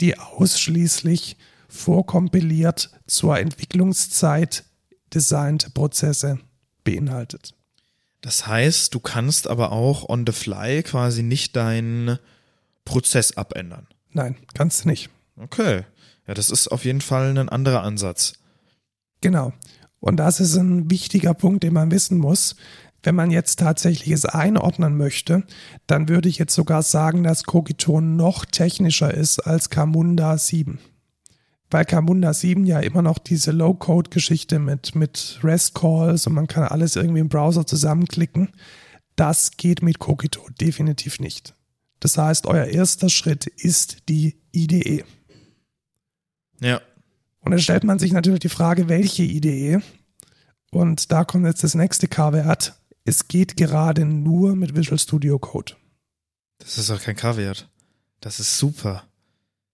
die ausschließlich vorkompiliert zur Entwicklungszeit designte Prozesse beinhaltet. Das heißt, du kannst aber auch on the fly quasi nicht deinen Prozess abändern. Nein, kannst du nicht. Okay. Ja, das ist auf jeden Fall ein anderer Ansatz. Genau. Und das ist ein wichtiger Punkt, den man wissen muss. Wenn man jetzt tatsächlich es einordnen möchte, dann würde ich jetzt sogar sagen, dass Cogito noch technischer ist als Camunda 7. Weil Camunda 7 ja immer noch diese Low-Code-Geschichte mit, mit REST-Calls und man kann alles irgendwie im Browser zusammenklicken. Das geht mit Cogito definitiv nicht. Das heißt, euer erster Schritt ist die IDE. Ja. Und dann stellt man sich natürlich die Frage, welche Idee? Und da kommt jetzt das nächste K-Wert. Es geht gerade nur mit Visual Studio Code. Das ist auch kein K-Wert. Das ist super.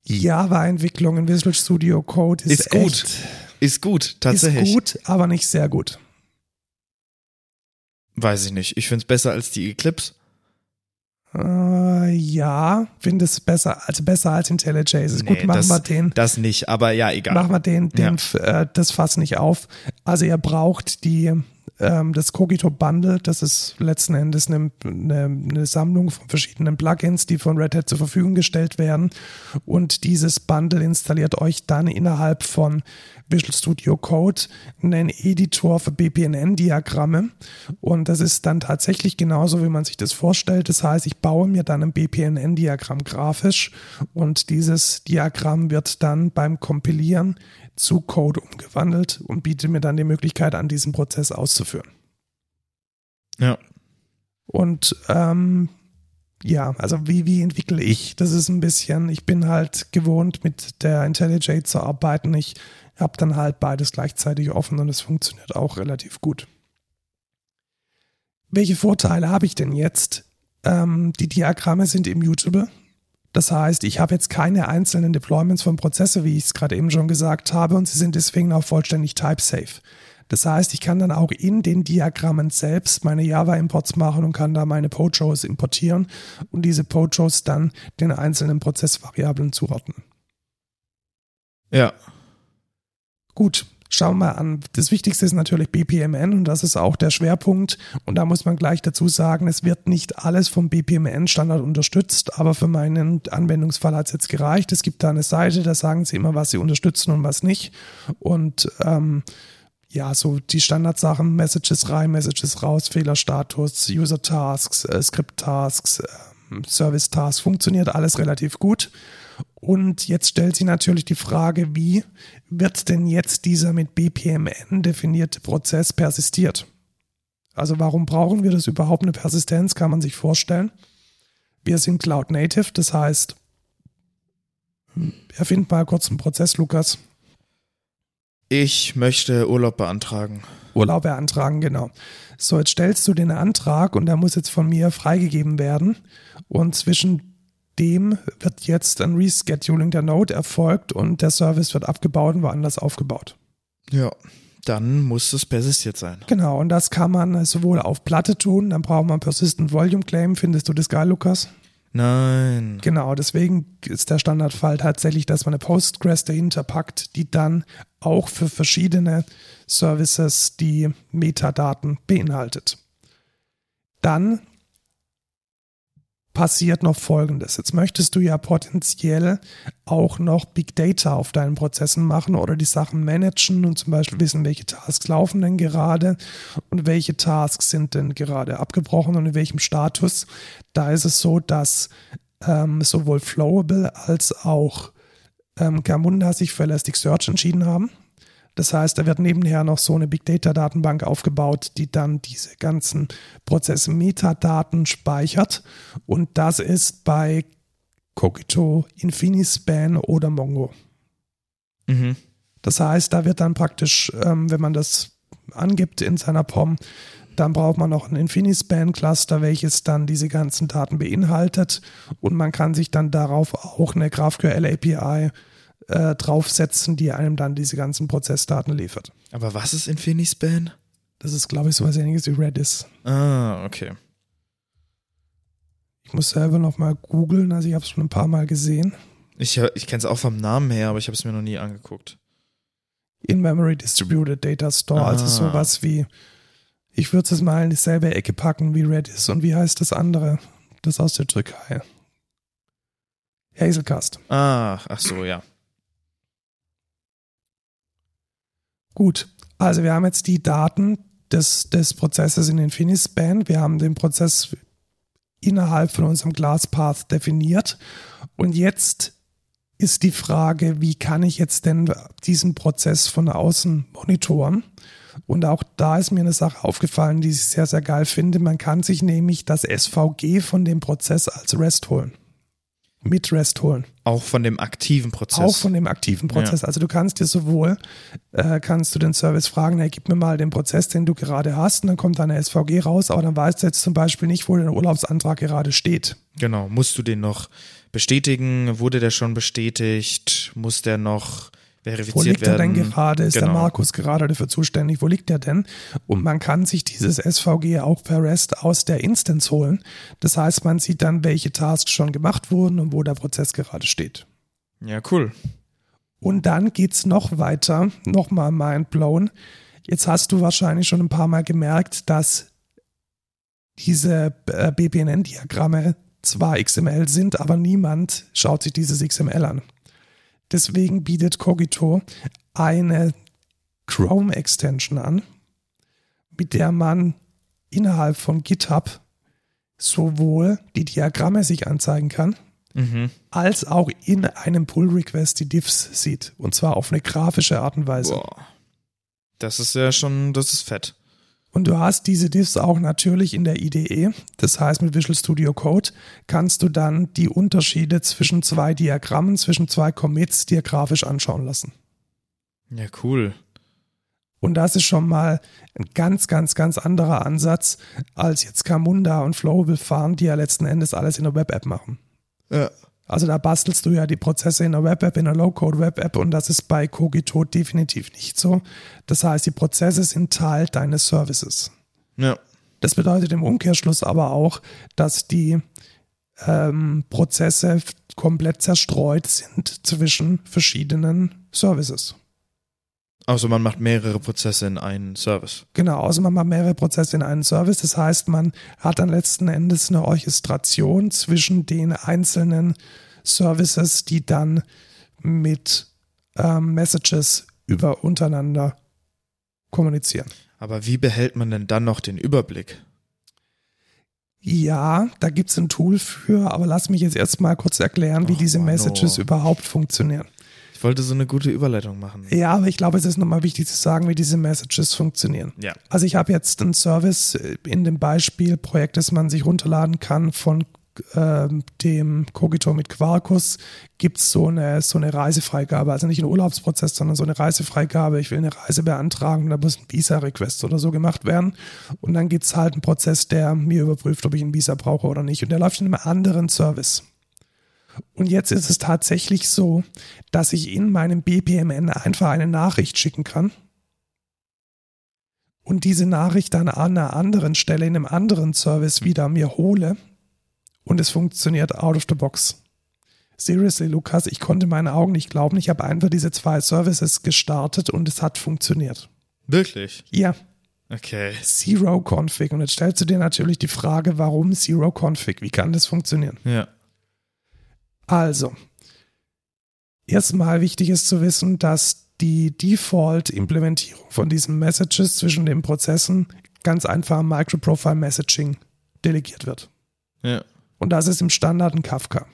Java-Entwicklung in Visual Studio Code ist, Ist gut. echt- Ist gut, tatsächlich. Ist gut, aber nicht sehr gut. Weiß ich nicht. Ich finde es besser als die Eclipse. Äh, ja, finde es besser, also besser als IntelliJ. Ist Nee, gut, machen das, wir den. Das nicht, aber ja, egal. Machen wir den, den äh, das Fass nicht auf. Also ihr braucht die das Cogito Bundle, das ist letzten Endes eine, eine, eine, Sammlung von verschiedenen Plugins, die von Red Hat zur Verfügung gestellt werden. Und dieses Bundle installiert euch dann innerhalb von Visual Studio Code einen Editor für BPNN-Diagramme. Und das ist dann tatsächlich genauso, wie man sich das vorstellt. Das heißt, ich baue mir dann ein BPNN-Diagramm grafisch und dieses Diagramm wird dann beim Kompilieren zu Code umgewandelt und bietet mir dann die Möglichkeit, an diesem Prozess auszuführen. Ja. Und ähm, ja, also wie, wie entwickle ich? Das ist ein bisschen, ich bin halt gewohnt, mit der IntelliJ zu arbeiten. Ich habe dann halt beides gleichzeitig offen und es funktioniert auch relativ gut. Welche Vorteile habe ich denn jetzt? Ähm, die Diagramme sind immutable. Das heißt, ich habe jetzt keine einzelnen Deployments von Prozesse, wie ich es gerade eben schon gesagt habe, und sie sind deswegen auch vollständig type-safe. Das heißt, ich kann dann auch in den Diagrammen selbst meine Java-Imports machen und kann da meine Pojos importieren und diese Pojos dann den einzelnen Prozessvariablen zuordnen. Ja. Gut, Schauen wir an. Das Wichtigste ist natürlich BPMN und das ist auch der Schwerpunkt. Und da muss man gleich dazu sagen, es wird nicht alles vom BPMN-Standard unterstützt, aber für meinen Anwendungsfall hat es jetzt gereicht. Es gibt da eine Seite, da sagen sie immer, was sie unterstützen und was nicht. Und ähm, ja, so die Standardsachen, Messages rein, Messages raus, Fehlerstatus, User Tasks, äh, Script Tasks, äh, Service Tasks, funktioniert alles relativ gut. Und jetzt stellt sich natürlich die Frage, wie wird denn jetzt dieser mit BPMN definierte Prozess persistiert? Also warum brauchen wir das überhaupt eine Persistenz, kann man sich vorstellen. Wir sind Cloud Native, das heißt, erfind mal kurz einen Prozess, Lukas. Ich möchte Urlaub beantragen. Urlaub beantragen, genau. So, jetzt stellst du den Antrag und der muss jetzt von mir freigegeben werden. Und zwischen dem wird jetzt ein Rescheduling der Node erfolgt und der Service wird abgebaut und woanders aufgebaut. Ja, dann muss es persistiert sein. Genau, und das kann man sowohl auf Platte tun, dann braucht man Persistent Volume Claim. Findest du das geil, Lukas? Nein. Genau, deswegen ist der Standardfall tatsächlich, dass man eine Postgres dahinter packt, die dann auch für verschiedene Services die Metadaten beinhaltet. Dann passiert noch Folgendes. Jetzt möchtest du ja potenziell auch noch Big Data auf deinen Prozessen machen oder die Sachen managen und zum Beispiel wissen, welche Tasks laufen denn gerade und welche Tasks sind denn gerade abgebrochen und in welchem Status. Da ist es so, dass ähm, sowohl Flowable als auch ähm, Camunda sich für Elasticsearch entschieden haben. Das heißt, da wird nebenher noch so eine Big Data Datenbank aufgebaut, die dann diese ganzen Prozesse Metadaten speichert. Und das ist bei Cogito, Infinispan oder Mongo. Mhm. Das heißt, da wird dann praktisch, ähm, wenn man das angibt in seiner POM, dann braucht man noch ein Infinispan-Cluster, welches dann diese ganzen Daten beinhaltet. Und man kann sich dann darauf auch eine GraphQL API äh, draufsetzen, die einem dann diese ganzen Prozessdaten liefert. Aber was ist Infinispan? Das ist, glaube ich, so was ähnliches wie Redis. Ah, okay. Ich muss selber nochmal googeln, also ich habe es schon ein paar Mal gesehen. Ich, ich kenne es auch vom Namen her, aber ich habe es mir noch nie angeguckt. In-Memory Distributed Data Store, also ah. also sowas wie, ich würde es mal in dieselbe Ecke packen wie Redis. Und wie heißt das andere? Das aus der Türkei. Hazelcast. Ah, ach so, ja. Gut, also wir haben jetzt die Daten des, des Prozesses in Infinispan. Wir haben den Prozess innerhalb von unserem Glasspath definiert. Und jetzt ist die Frage, wie kann ich jetzt denn diesen Prozess von außen monitoren? Und auch da ist mir eine Sache aufgefallen, die ich sehr, sehr geil finde. Man kann sich nämlich das SVG von dem Prozess als REST holen mit REST holen. Auch von dem aktiven Prozess. Auch von dem aktiven Prozess. Ja. Also du kannst dir sowohl, äh, kannst du den Service fragen, hey, gib mir mal den Prozess, den du gerade hast, und dann kommt deine SVG raus, aber dann weißt du jetzt zum Beispiel nicht, wo der Urlaubsantrag gerade steht. Genau, musst du den noch bestätigen? Wurde der schon bestätigt? Muss der noch verifiziert Wo liegt werden. er denn gerade? Ist genau. der Markus gerade dafür zuständig? Wo liegt er denn? Und man kann sich dieses SVG auch per REST aus der Instance holen. Das heißt, man sieht dann, welche Tasks schon gemacht wurden und wo der Prozess gerade steht. Ja, cool. Und dann geht es noch weiter, nochmal mindblown. Jetzt hast du wahrscheinlich schon ein paar Mal gemerkt, dass diese äh, BPNN-Diagramme zwar XML sind, aber niemand schaut sich dieses XML an. Deswegen bietet Cogito eine Chrome-Extension an, mit der man innerhalb von GitHub sowohl die Diagramme sich anzeigen kann, Mhm. als auch in einem Pull-Request die Diffs sieht. Und zwar auf eine grafische Art und Weise. Boah. Das ist ja schon, das ist fett. Und du hast diese Diffs auch natürlich in der IDE. Das heißt, mit Visual Studio Code kannst du dann die Unterschiede zwischen zwei Diagrammen, zwischen zwei Commits dir grafisch anschauen lassen. Ja, cool. Und das ist schon mal ein ganz, ganz, ganz anderer Ansatz, als jetzt Camunda und Flowable fahren, die ja letzten Endes alles in der Web-App machen. Ja. Also da bastelst du ja die Prozesse in der Web-App, in der Low-Code-Web-App und das ist bei Cogito definitiv nicht so. Das heißt, die Prozesse sind Teil deines Services. Ja. Das bedeutet im Umkehrschluss aber auch, dass die ähm, Prozesse komplett zerstreut sind zwischen verschiedenen Services. Also man macht mehrere Prozesse in einen Service. Genau, also man macht mehrere Prozesse in einen Service. Das heißt, man hat dann letzten Endes eine Orchestration zwischen den einzelnen Services, die dann mit ähm, Messages über untereinander kommunizieren. Aber wie behält man denn dann noch den Überblick? Ja, da gibt's ein Tool für, aber lass mich jetzt erstmal kurz erklären, wie Ach, diese Mano. Messages überhaupt funktionieren. Ich wollte so eine gute Überleitung machen. Ja, aber ich glaube, es ist nochmal wichtig zu sagen, wie diese Messages funktionieren. Ja. Also ich habe jetzt einen Service äh, in dem Beispielprojekt, das man sich runterladen kann von ähm, dem Cogito mit Quarkus, gibt's so eine, so eine Reisefreigabe. Also nicht ein Urlaubsprozess, sondern so eine Reisefreigabe. Ich will eine Reise beantragen, da muss ein Visa-Request oder so gemacht werden. Und dann gibt's halt einen Prozess, der mir überprüft, ob ich ein Visa brauche oder nicht. Und der läuft in einem anderen Service. Und jetzt ist es tatsächlich so, dass ich in meinem BPMN einfach eine Nachricht schicken kann und diese Nachricht dann an einer anderen Stelle in einem anderen Service wieder mir hole und es funktioniert out of the box. Seriously, Lukas, ich konnte meinen Augen nicht glauben. Ich habe einfach diese zwei Services gestartet und es hat funktioniert. Wirklich? Ja, Okay. Zero Config. Und jetzt stellst du dir natürlich die Frage, warum Zero Config? Wie kann das funktionieren? Ja. Also, erstmal wichtig ist zu wissen, dass die Default-Implementierung von diesen Messages zwischen den Prozessen ganz einfach im Microprofile Messaging delegiert wird. Ja. Und das ist im Standard ein Kafka.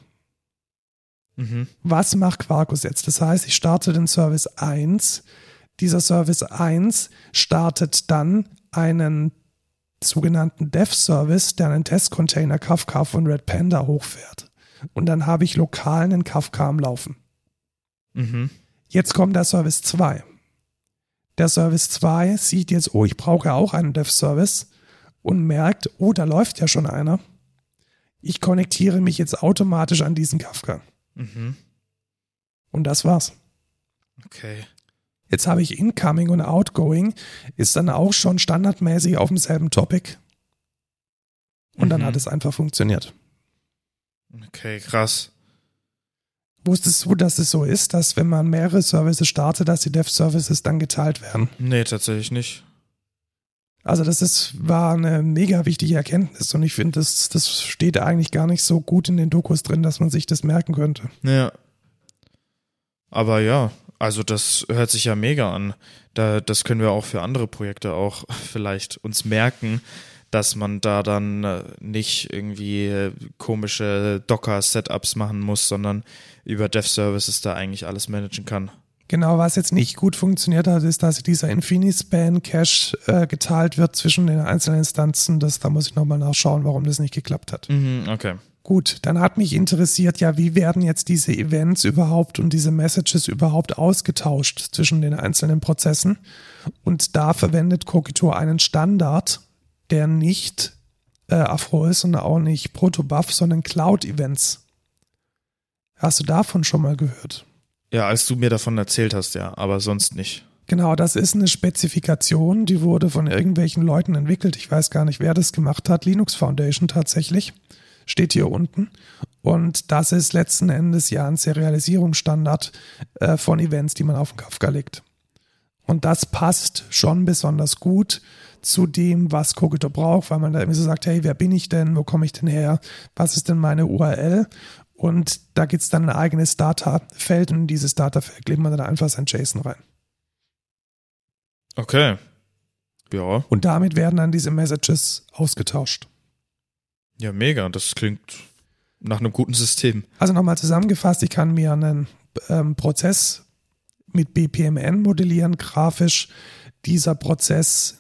Mhm. Was macht Quarkus jetzt? Das heißt, ich starte den Service 1. Dieser Service 1 startet dann einen sogenannten Dev-Service, der einen Testcontainer Kafka von Red Panda hochfährt. Und dann habe ich lokal einen Kafka am Laufen. Mhm. Jetzt kommt der Service 2. Der Service 2 sieht jetzt, oh, ich brauche auch einen Dev-Service und merkt, oh, da läuft ja schon einer. Ich konnektiere mich jetzt automatisch an diesen Kafka. Mhm. Und das war's. Okay. Jetzt habe ich Incoming und Outgoing, ist dann auch schon standardmäßig auf demselben Topic. Und dann Mhm. hat es einfach funktioniert. Okay, krass. Wusstest du, dass es so ist, dass wenn man mehrere Services startet, dass die Dev-Services dann geteilt werden? Nee, tatsächlich nicht. Also das ist, war eine mega wichtige Erkenntnis und ich finde, das, das steht eigentlich gar nicht so gut in den Dokus drin, dass man sich das merken könnte. Ja. Aber ja, also das hört sich ja mega an. Da, das können wir auch für andere Projekte auch vielleicht uns merken, dass man da dann äh, nicht irgendwie äh, komische Docker-Setups machen muss, sondern über Dev-Services da eigentlich alles managen kann. Genau, was jetzt nicht gut funktioniert hat, ist, dass dieser Infinispan-Cache äh, geteilt wird zwischen den einzelnen Instanzen. Das, da muss ich nochmal nachschauen, warum das nicht geklappt hat. Mhm, okay. Gut, dann hat mich interessiert, ja, wie werden jetzt diese Events überhaupt und diese Messages überhaupt ausgetauscht zwischen den einzelnen Prozessen? Und da verwendet Cogito einen Standard, der nicht äh, Afro ist und auch nicht Protobuf, sondern Cloud-Events. Hast du davon schon mal gehört? Ja, als du mir davon erzählt hast, ja, aber sonst nicht. Genau, das ist eine Spezifikation, die wurde von irgendwelchen Leuten entwickelt. Ich weiß gar nicht, wer das gemacht hat. Linux Foundation tatsächlich. Steht hier unten. Und das ist letzten Endes ja ein Serialisierungsstandard äh, von Events, die man auf den Kafka legt. Und das passt schon besonders gut zu dem, was Cogito braucht, weil man da irgendwie so sagt, hey, wer bin ich denn? Wo komme ich denn her? Was ist denn meine URL? Und da gibt es dann ein eigenes Data-Feld und in dieses Data-Feld legt man dann einfach sein JSON rein. Okay. Ja. Und damit werden dann diese Messages ausgetauscht. Ja, mega. Das klingt nach einem guten System. Also nochmal zusammengefasst, ich kann mir einen ähm, Prozess mit BPMN modellieren, grafisch. Dieser Prozess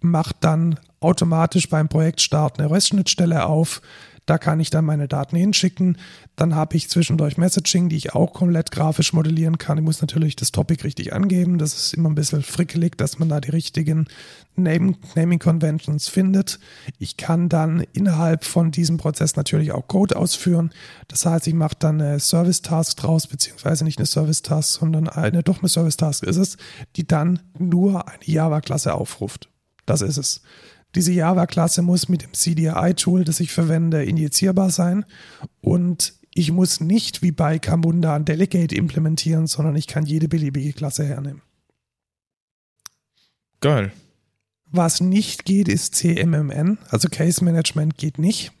macht dann automatisch beim Projektstart eine REST-Schnittstelle auf. Da kann ich dann meine Daten hinschicken. Dann habe ich zwischendurch Messaging, die ich auch komplett grafisch modellieren kann. Ich muss natürlich das Topic richtig angeben. Das ist immer ein bisschen frickelig, dass man da die richtigen Naming, Conventions findet. Ich kann dann innerhalb von diesem Prozess natürlich auch Code ausführen. Das heißt, ich mache dann eine Service Task draus, beziehungsweise nicht eine Service Task, sondern eine, doch eine Service Task ist es, die dann nur eine Java-Klasse aufruft. Das ist es. Diese Java-Klasse muss mit dem CDI-Tool, das ich verwende, injizierbar sein. Und ich muss nicht wie bei Camunda ein Delegate implementieren, sondern ich kann jede beliebige Klasse hernehmen. Geil. Was nicht geht, ist CMMN, also Case Management geht nicht.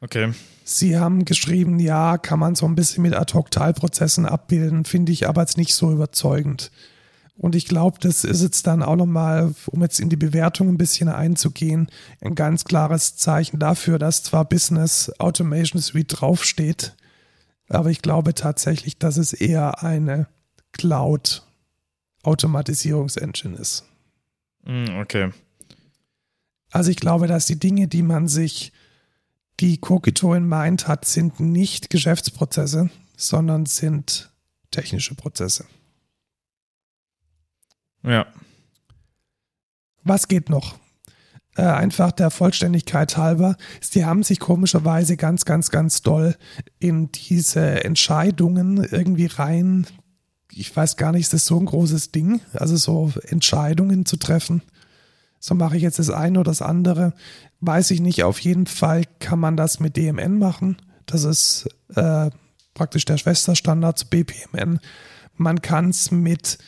Okay. Sie haben geschrieben, ja, kann man so ein bisschen mit Ad-Hoc-Teilprozessen abbilden, finde ich aber jetzt nicht so überzeugend. Und ich glaube, das ist jetzt dann auch nochmal, um jetzt in die Bewertung ein bisschen einzugehen, ein ganz klares Zeichen dafür, dass zwar Business Automation Suite draufsteht, aber ich glaube tatsächlich, dass es eher eine Cloud-Automatisierungsengine ist. Mm, okay. Also ich glaube, dass die Dinge, die man sich, die Kokito in Mind hat, sind nicht Geschäftsprozesse, sondern sind technische Prozesse. Ja. Was geht noch? Äh, einfach der Vollständigkeit halber. Sie haben sich komischerweise ganz, ganz, ganz doll in diese Entscheidungen irgendwie rein. Ich weiß gar nicht, ist das so ein großes Ding? Also so Entscheidungen zu treffen. So mache ich jetzt das eine oder das andere. Weiß ich nicht. Auf jeden Fall kann man das mit DMN machen. Das ist äh, praktisch der Schwesterstandard zu BPMN. Man kann es mit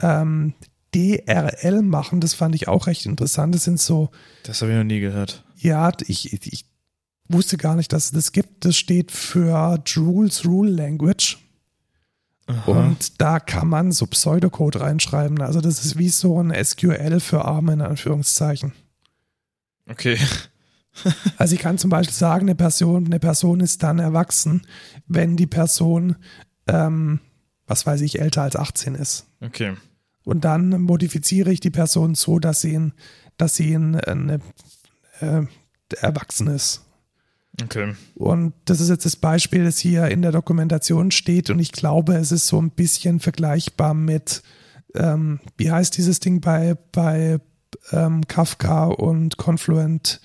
ähm, DRL machen. Das fand ich auch recht interessant. Das sind so. Das habe ich noch nie gehört. Ja, ich, ich wusste gar nicht, dass es das gibt. Das steht für Jules Rule Language. Aha. Und da kann man so Pseudocode reinschreiben. Also das ist wie so ein SQL für Arme in Anführungszeichen. Okay. also ich kann zum Beispiel sagen, eine Person, eine Person ist dann erwachsen, wenn die Person, ähm, was weiß ich, älter als 18 ist. Okay. Und dann modifiziere ich die Person so, dass sie, ein, dass sie ein, eine, äh, erwachsen ist. Okay. Und das ist jetzt das Beispiel, das hier in der Dokumentation steht. Und ich glaube, es ist so ein bisschen vergleichbar mit, ähm, wie heißt dieses Ding bei, bei ähm, Kafka und Confluent?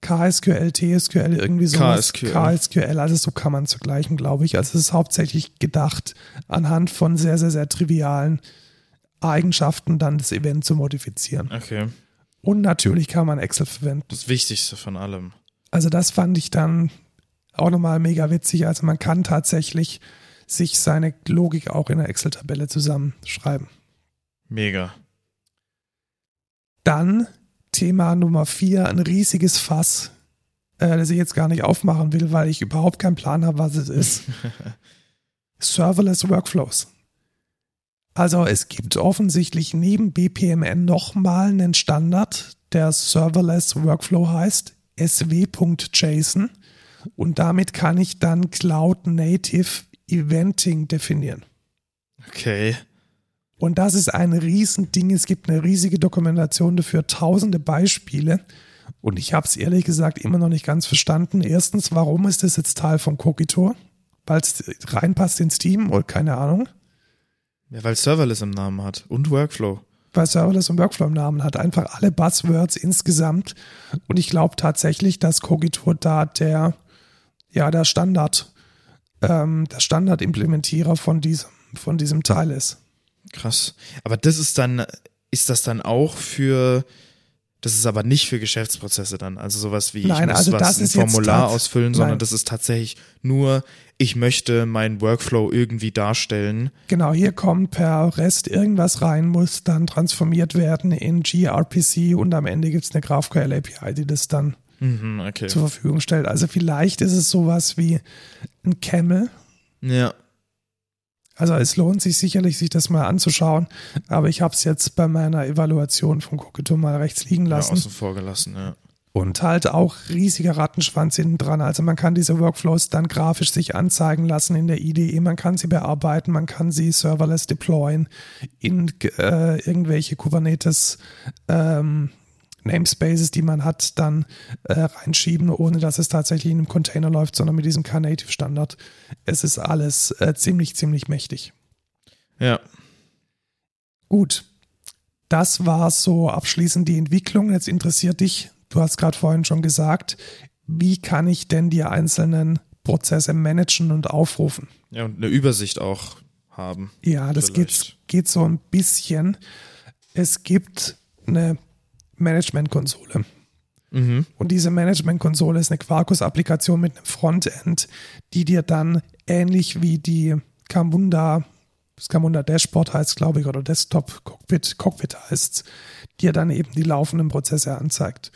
KSQL, TSQL, irgendwie so. KSQL. KSQL, also so kann man es vergleichen, glaube ich. Also es ist hauptsächlich gedacht anhand von sehr, sehr, sehr trivialen Eigenschaften dann das Event zu modifizieren. Okay. Und natürlich kann man Excel verwenden. Das Wichtigste von allem. Also das fand ich dann auch nochmal mega witzig. Also man kann tatsächlich sich seine Logik auch in der Excel-Tabelle zusammenschreiben. Mega. Dann Thema Nummer vier, ein riesiges Fass, äh, das ich jetzt gar nicht aufmachen will, weil ich überhaupt keinen Plan habe, was es ist. Serverless Workflows. Also es gibt offensichtlich neben BPMN nochmal einen Standard, der Serverless Workflow heißt, sw.json. Und damit kann ich dann Cloud Native Eventing definieren. Okay. Und das ist ein Riesending. Es gibt eine riesige Dokumentation dafür, tausende Beispiele. Und ich habe es ehrlich gesagt immer noch nicht ganz verstanden. Erstens, warum ist das jetzt Teil von Cookitor? Weil es reinpasst ins Team oder keine Ahnung. Ja, weil Serverless im Namen hat und Workflow. Weil Serverless und Workflow im Namen hat. Einfach alle Buzzwords insgesamt. Und ich glaube tatsächlich, dass Cogitor da der, ja, der Standard, ähm, der Standardimplementierer von diesem, von diesem Teil ist. Krass. Aber das ist dann, ist das dann auch für Das ist aber nicht für Geschäftsprozesse dann. Also sowas wie Nein, ich muss also was ein Formular ausfüllen, sondern Nein. das ist tatsächlich nur, ich möchte meinen Workflow irgendwie darstellen. Genau, hier kommt per REST irgendwas rein, muss dann transformiert werden in gRPC und am Ende gibt es eine GraphQL API, die das dann Mhm, okay. zur Verfügung stellt. Also vielleicht ist es sowas wie ein Camel. Ja. Also es lohnt sich sicherlich, sich das mal anzuschauen, aber ich habe es jetzt bei meiner Evaluation von Cockito mal rechts liegen ja, lassen. außen vor gelassen, ja. und halt auch riesiger Rattenschwanz hinten dran. Also man kann diese Workflows dann grafisch sich anzeigen lassen in der IDE, man kann sie bearbeiten, man kann sie serverless deployen in äh, irgendwelche Kubernetes ähm, Namespaces, die man hat, dann äh, reinschieben, ohne dass es tatsächlich in einem Container läuft, sondern mit diesem Knative Standard. Es ist alles äh, ziemlich, ziemlich mächtig. Ja. Gut. Das war so abschließend die Entwicklung. Jetzt interessiert dich, du hast gerade vorhin schon gesagt, wie kann ich denn die einzelnen Prozesse managen und aufrufen? Ja, und eine Übersicht auch haben. Ja, das geht, geht so ein bisschen. Es gibt eine Management-Konsole. Mhm. Und diese Management-Konsole ist eine Quarkus-Applikation mit einem Frontend, die dir dann ähnlich wie die Camunda, das Camunda Dashboard heißt, glaube ich, oder Desktop Cockpit, Cockpit heißt, dir dann eben die laufenden Prozesse anzeigt.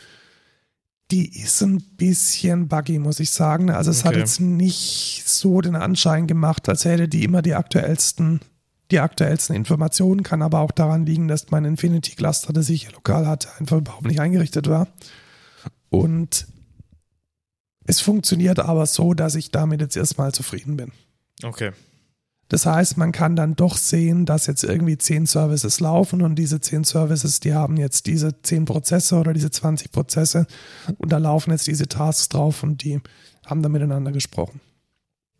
Die ist ein bisschen buggy, muss ich sagen. Also es hat Okay. jetzt nicht so den Anschein gemacht, als hätte die immer die aktuellsten, die aktuellsten Informationen, kann aber auch daran liegen, dass mein Infinity Cluster, das ich hier lokal hatte, einfach überhaupt nicht eingerichtet war. Und es funktioniert aber so, dass ich damit jetzt erstmal zufrieden bin. Okay. Das heißt, man kann dann doch sehen, dass jetzt irgendwie zehn Services laufen und diese zehn Services, die haben jetzt diese zehn Prozesse oder diese 20 Prozesse und da laufen jetzt diese Tasks drauf und die haben dann miteinander gesprochen.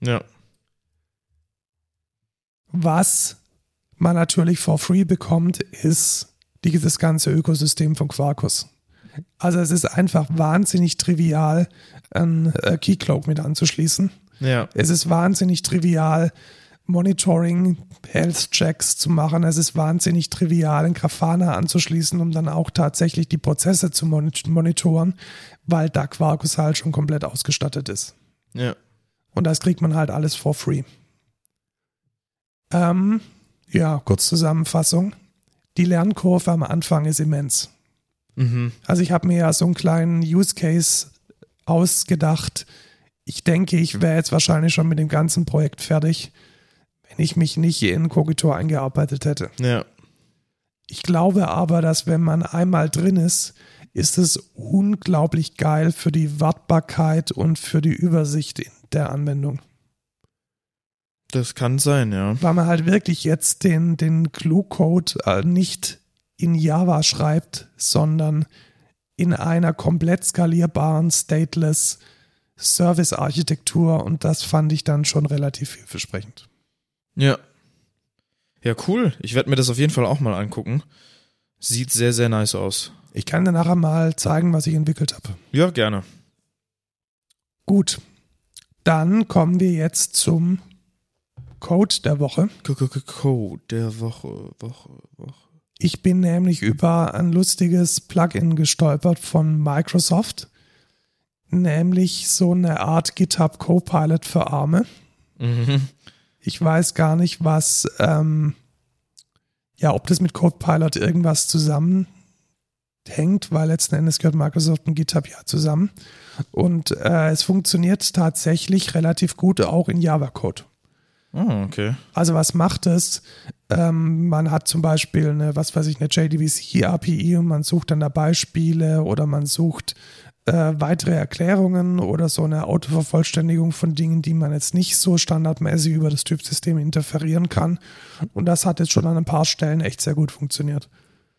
Ja. Was man natürlich for free bekommt, ist dieses ganze Ökosystem von Quarkus. Also es ist einfach wahnsinnig trivial, ein äh, Keycloak mit anzuschließen. Ja. Es ist wahnsinnig trivial, Monitoring, Health-Checks zu machen. Es ist wahnsinnig trivial, ein Grafana anzuschließen, um dann auch tatsächlich die Prozesse zu mon- monitoren, weil da Quarkus halt schon komplett ausgestattet ist. Ja. Und das kriegt man halt alles for free. Ähm, ja, kurz Zusammenfassung. Die Lernkurve am Anfang ist immens. Mhm. Also ich habe mir ja so einen kleinen Use Case ausgedacht. Ich denke, ich wäre jetzt wahrscheinlich schon mit dem ganzen Projekt fertig, wenn ich mich nicht in Cogitor eingearbeitet hätte. Ja. Ich glaube aber, dass wenn man einmal drin ist, ist es unglaublich geil für die Wartbarkeit und für die Übersicht in der Anwendung. Das kann sein, ja. Weil man halt wirklich jetzt den, den Glue-Code äh, nicht in Java schreibt, sondern in einer komplett skalierbaren, stateless Service-Architektur und das fand ich dann schon relativ vielversprechend. Ja. Ja, cool. Ich werde mir das auf jeden Fall auch mal angucken. Sieht sehr, sehr nice aus. Ich kann dir nachher mal zeigen, was ich entwickelt habe. Ja, gerne. Gut, dann kommen wir jetzt zum Code der Woche. Code der Woche, Woche, Woche. Ich bin nämlich über ein lustiges Plugin gestolpert von Microsoft, nämlich so eine Art GitHub Copilot für Arme. Mhm. Ich weiß gar nicht, was, ähm, ja, ob das mit Copilot irgendwas zusammenhängt, weil letzten Endes gehört Microsoft und GitHub ja zusammen. Und äh, es funktioniert tatsächlich relativ gut auch in Java-Code. Oh, okay. Also was macht es? Ähm, man hat zum Beispiel eine, was weiß ich, eine JDBC API und man sucht dann da Beispiele oder man sucht äh, weitere Erklärungen oder so eine Autovervollständigung von Dingen, die man jetzt nicht so standardmäßig über das Typsystem interferieren kann. Und das hat jetzt schon an ein paar Stellen echt sehr gut funktioniert.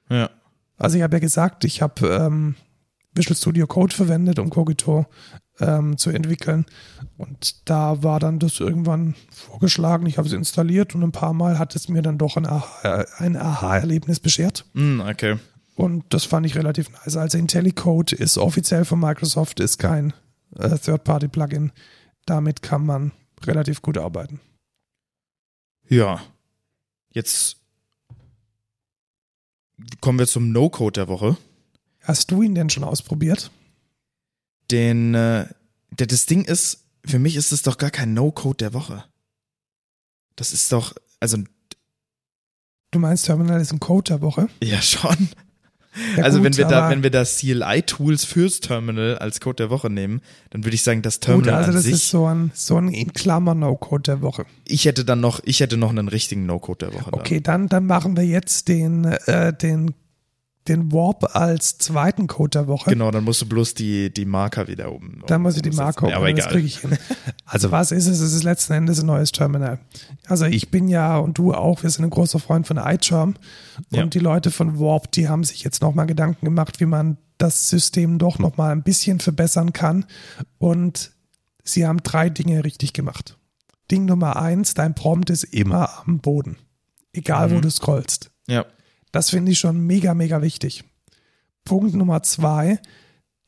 Ja. Also ich habe ja gesagt, ich habe ähm, Visual Studio Code verwendet, um Cogito ähm, zu entwickeln. Und da war dann das irgendwann vorgeschlagen. Ich habe es installiert und ein paar Mal hat es mir dann doch ein Aha- ein Aha-Erlebnis beschert. Mm, okay. Und das fand ich relativ nice. Also IntelliCode ist offiziell von Microsoft, ist kein äh, Third-Party-Plugin. Damit kann man relativ gut arbeiten. Ja. Jetzt kommen wir zum No-Code der Woche. Hast du ihn denn schon ausprobiert? Den, äh, der, das Ding ist, für mich ist es doch gar kein No-Code der Woche. Das ist doch, also, Du meinst, Terminal ist ein Code der Woche? ja schon. Ja, also gut, wenn wir da, wenn wir da CLI-Tools fürs Terminal als Code der Woche nehmen, dann würde ich sagen, das Gut, Terminal also an das sich. ist so ein, so ein in Klammer No-Code der Woche. ich hätte dann noch, ich hätte noch einen richtigen No-Code der Woche. Okay, dann, dann machen wir jetzt den, äh, den, den Warp als zweiten Code der Woche. Genau, dann musst du bloß die, die Marker wieder oben. Dann muss ich die umsetzen. Marke Ja, aber oben, das kriege ich hin. Also was ist es? Es ist letzten Endes ein neues Terminal. Also ich bin ja und du auch, wir sind ein großer Freund von iCharm und Ja. die Leute von Warp, die haben sich jetzt nochmal Gedanken gemacht, wie man das System doch nochmal ein bisschen verbessern kann und sie haben drei Dinge richtig gemacht. Ding Nummer eins, dein Prompt ist immer am Boden. Egal, wo Mhm. du scrollst. Ja. Das finde ich schon mega, mega wichtig. Punkt Nummer zwei,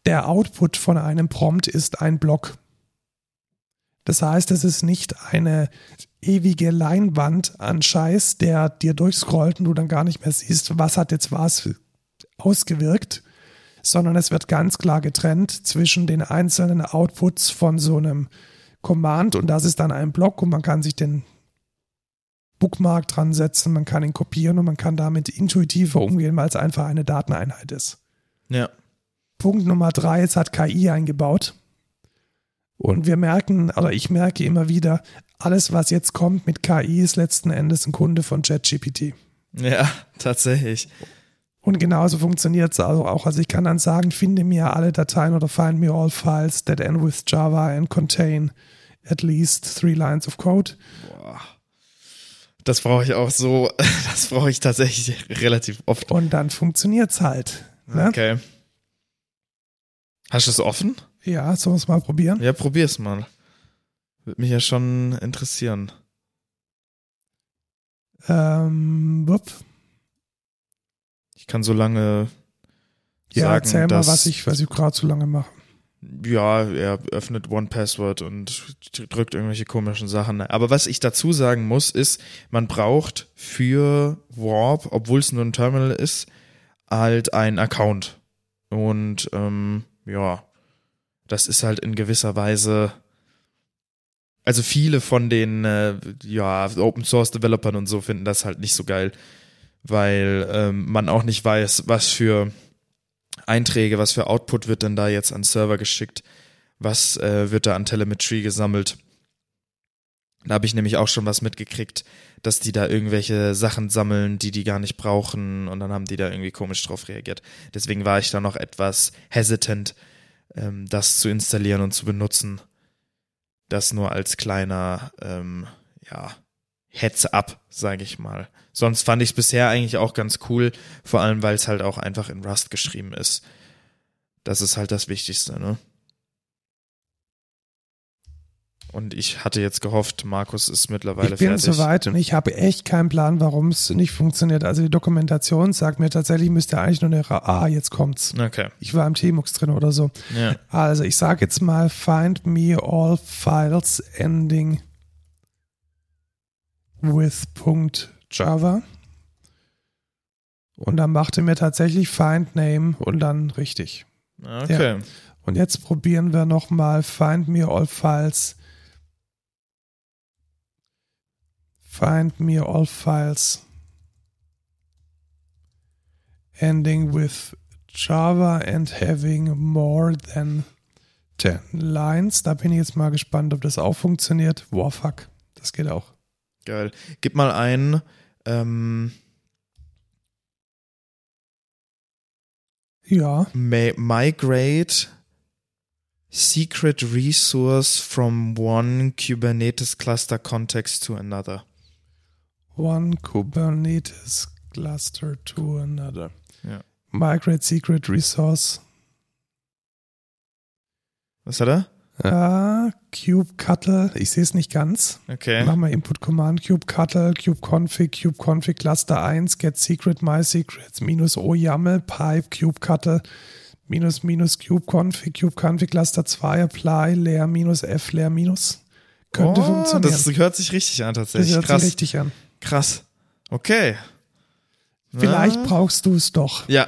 der Output von einem Prompt ist ein Block. Das heißt, es ist nicht eine ewige Leinwand an Scheiß, der dir durchscrollt und du dann gar nicht mehr siehst, was hat jetzt was ausgewirkt, sondern es wird ganz klar getrennt zwischen den einzelnen Outputs von so einem Command und das ist dann ein Block und man kann sich den Bookmark dran setzen, man kann ihn kopieren und man kann damit intuitiver umgehen, weil es einfach eine Dateneinheit ist. Ja. Punkt Nummer drei, es hat KI eingebaut. Und wir merken, oder ich merke immer wieder, alles, was jetzt kommt mit KI, ist letzten Endes ein Kunde von ChatGPT. Ja, tatsächlich. Und genauso funktioniert es also auch. Also ich kann dann sagen, finde mir alle Dateien oder find me all files that end with Java and contain at least three lines of code. Boah. Das brauche ich auch so, das brauche ich tatsächlich relativ oft. Und dann funktioniert es halt. Ne? Okay. Hast du es offen? Ja, sollen wir es mal probieren? Ja, probier's mal. Würde mich ja schon interessieren. Ähm, wupp. Ich kann so lange Ja, sagen, erzähl mal, was ich, was ich gerade zu lange mache. Ja, er öffnet One Password und drückt irgendwelche komischen Sachen. Aber was ich dazu sagen muss, ist, man braucht für Warp, obwohl es nur ein Terminal ist, halt einen Account. Und ähm, ja, das ist halt in gewisser Weise. Also viele von den äh, ja, Open Source Developern und so finden das halt nicht so geil, weil ähm, man auch nicht weiß, was für Einträge, was für Output wird denn da jetzt an Server geschickt, was äh, wird da an Telemetrie gesammelt. Da habe ich nämlich auch schon was mitgekriegt, dass die da irgendwelche Sachen sammeln, die die gar nicht brauchen und dann haben die da irgendwie komisch drauf reagiert. Deswegen war ich da noch etwas hesitant, ähm, das zu installieren und zu benutzen. Das nur als kleiner, ähm, ja, Heads-up, sage ich mal. Sonst fand ich es bisher eigentlich auch ganz cool, vor allem weil es halt auch einfach in Rust geschrieben ist. Das ist halt das Wichtigste, ne? Und ich hatte jetzt gehofft, Markus ist mittlerweile Ich bin fertig. soweit und ich habe echt keinen Plan, warum es nicht funktioniert. Also die Dokumentation sagt mir tatsächlich, müsste eigentlich nur eine, Ra- ah, jetzt kommt's. Okay. Ich war im Tmux drin oder so. Ja. Also ich sage jetzt mal, find me all files ending with .java. Und dann machte mir tatsächlich find name und dann richtig. Okay. Und jetzt probieren wir nochmal find me all files. Find me all files ending with Java and having more than 10 lines. Da bin ich jetzt mal gespannt, ob das auch funktioniert. Wow, fuck. Das geht auch. Geil. Gib mal ein, ähm, Ja, migrate secret resource from one Kubernetes cluster context to another. one Kubernetes cluster to another. Ja. Migrate secret resource. Was hat er? Ah, kubectl. Ich sehe es nicht ganz. Okay. Machen wir Input Command, kubectl, kubeconfig, kubeconfig cluster 1, get secret, my secrets, minus o YAML, pipe, kubectl, minus minus kubeconfig, kubeconfig cluster 2, apply, leer, minus f, leer, minus. Könnte oh, funktionieren. Das hört sich richtig an, das tatsächlich. hört Krass. sich richtig an. Krass. Okay. Vielleicht Ja. brauchst du es doch. Ja.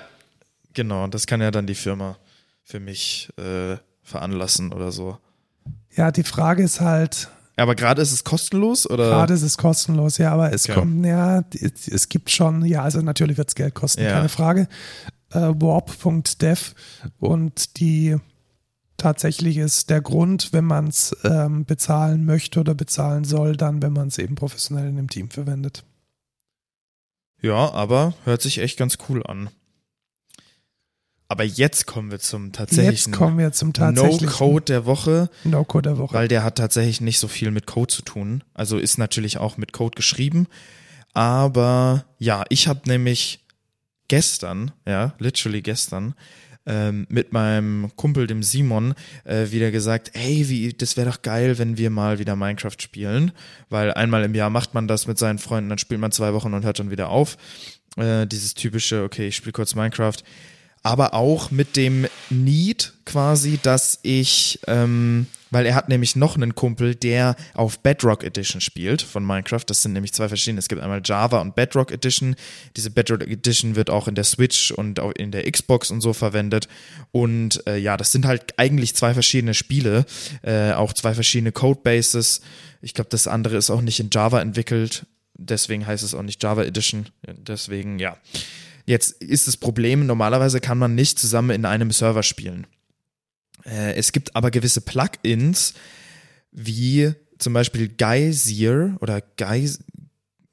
Genau, das kann ja dann die Firma für mich äh, veranlassen oder so. Ja, die Frage ist halt, Aber gerade ist es kostenlos oder? Gerade ist es kostenlos, ja, aber es Okay. kommt, ja, es, gibt schon, ja, also natürlich wird es Geld kosten, Ja. keine Frage. Äh, Warp.dev und die tatsächlich ist der Grund, wenn man es ähm, bezahlen möchte oder bezahlen soll, dann, wenn man es eben professionell in dem Team verwendet. Ja, aber hört sich echt ganz cool an. Aber jetzt kommen wir zum Jetzt tatsächlichen kommen wir zum tatsächlichen No-Code der Woche, No-Code der Woche. weil der hat tatsächlich nicht so viel mit Code zu tun. Also ist natürlich auch mit Code geschrieben. Aber ja, ich habe nämlich gestern, ja, literally gestern, ähm, mit meinem Kumpel, dem Simon, äh, wieder gesagt, hey, wie, das wäre doch geil, wenn wir mal wieder Minecraft spielen. Weil einmal im Jahr macht man das mit seinen Freunden, dann spielt man zwei Wochen und hört dann wieder auf. Äh, dieses typische, okay, ich spiele kurz Minecraft. Aber auch mit dem Need quasi, dass ich, ähm, weil er hat nämlich noch einen Kumpel, der auf Bedrock Edition spielt von Minecraft. Das sind nämlich zwei verschiedene. Es gibt einmal Java und Bedrock Edition. Diese Bedrock Edition wird auch in der Switch und auch in der Xbox und so verwendet. Und äh, ja, das sind halt eigentlich zwei verschiedene Spiele, äh, auch zwei verschiedene Codebases. Ich glaube, das andere ist auch nicht in Java entwickelt. Deswegen heißt es auch nicht Java Edition. Deswegen, ja. Jetzt ist das Problem, normalerweise kann man nicht zusammen in einem Server spielen. Äh, es gibt aber gewisse Plugins, wie zum Beispiel Geysir oder Geys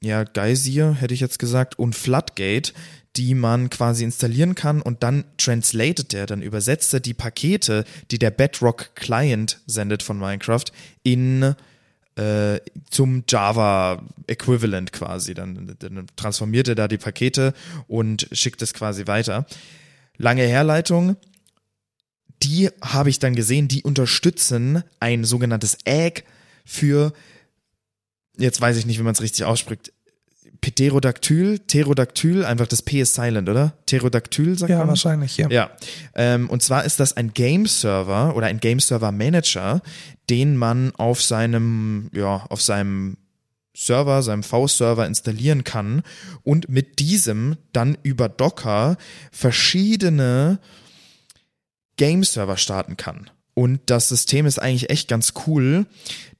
ja, Geysir hätte ich jetzt gesagt und Floodgate, die man quasi installieren kann und dann translatet der, dann übersetzt er die Pakete, die der Bedrock Client sendet von Minecraft in äh, zum Java Equivalent quasi. Dann, dann transformiert er da die Pakete und schickt es quasi weiter. Lange Herleitung. Die habe ich dann gesehen, die unterstützen ein sogenanntes Egg für, jetzt weiß ich nicht, wie man es richtig ausspricht, Pterodactyl, Pterodactyl, einfach das P ist silent, oder? Pterodactyl, sagt ja, man? wahrscheinlich, ja. Ja, ähm, und zwar ist das ein Game-Server oder ein Game-Server-Manager, den man auf seinem, ja, auf seinem Server, seinem V-Server installieren kann und mit diesem dann über Docker verschiedene Game-Server starten kann. Und das System ist eigentlich echt ganz cool.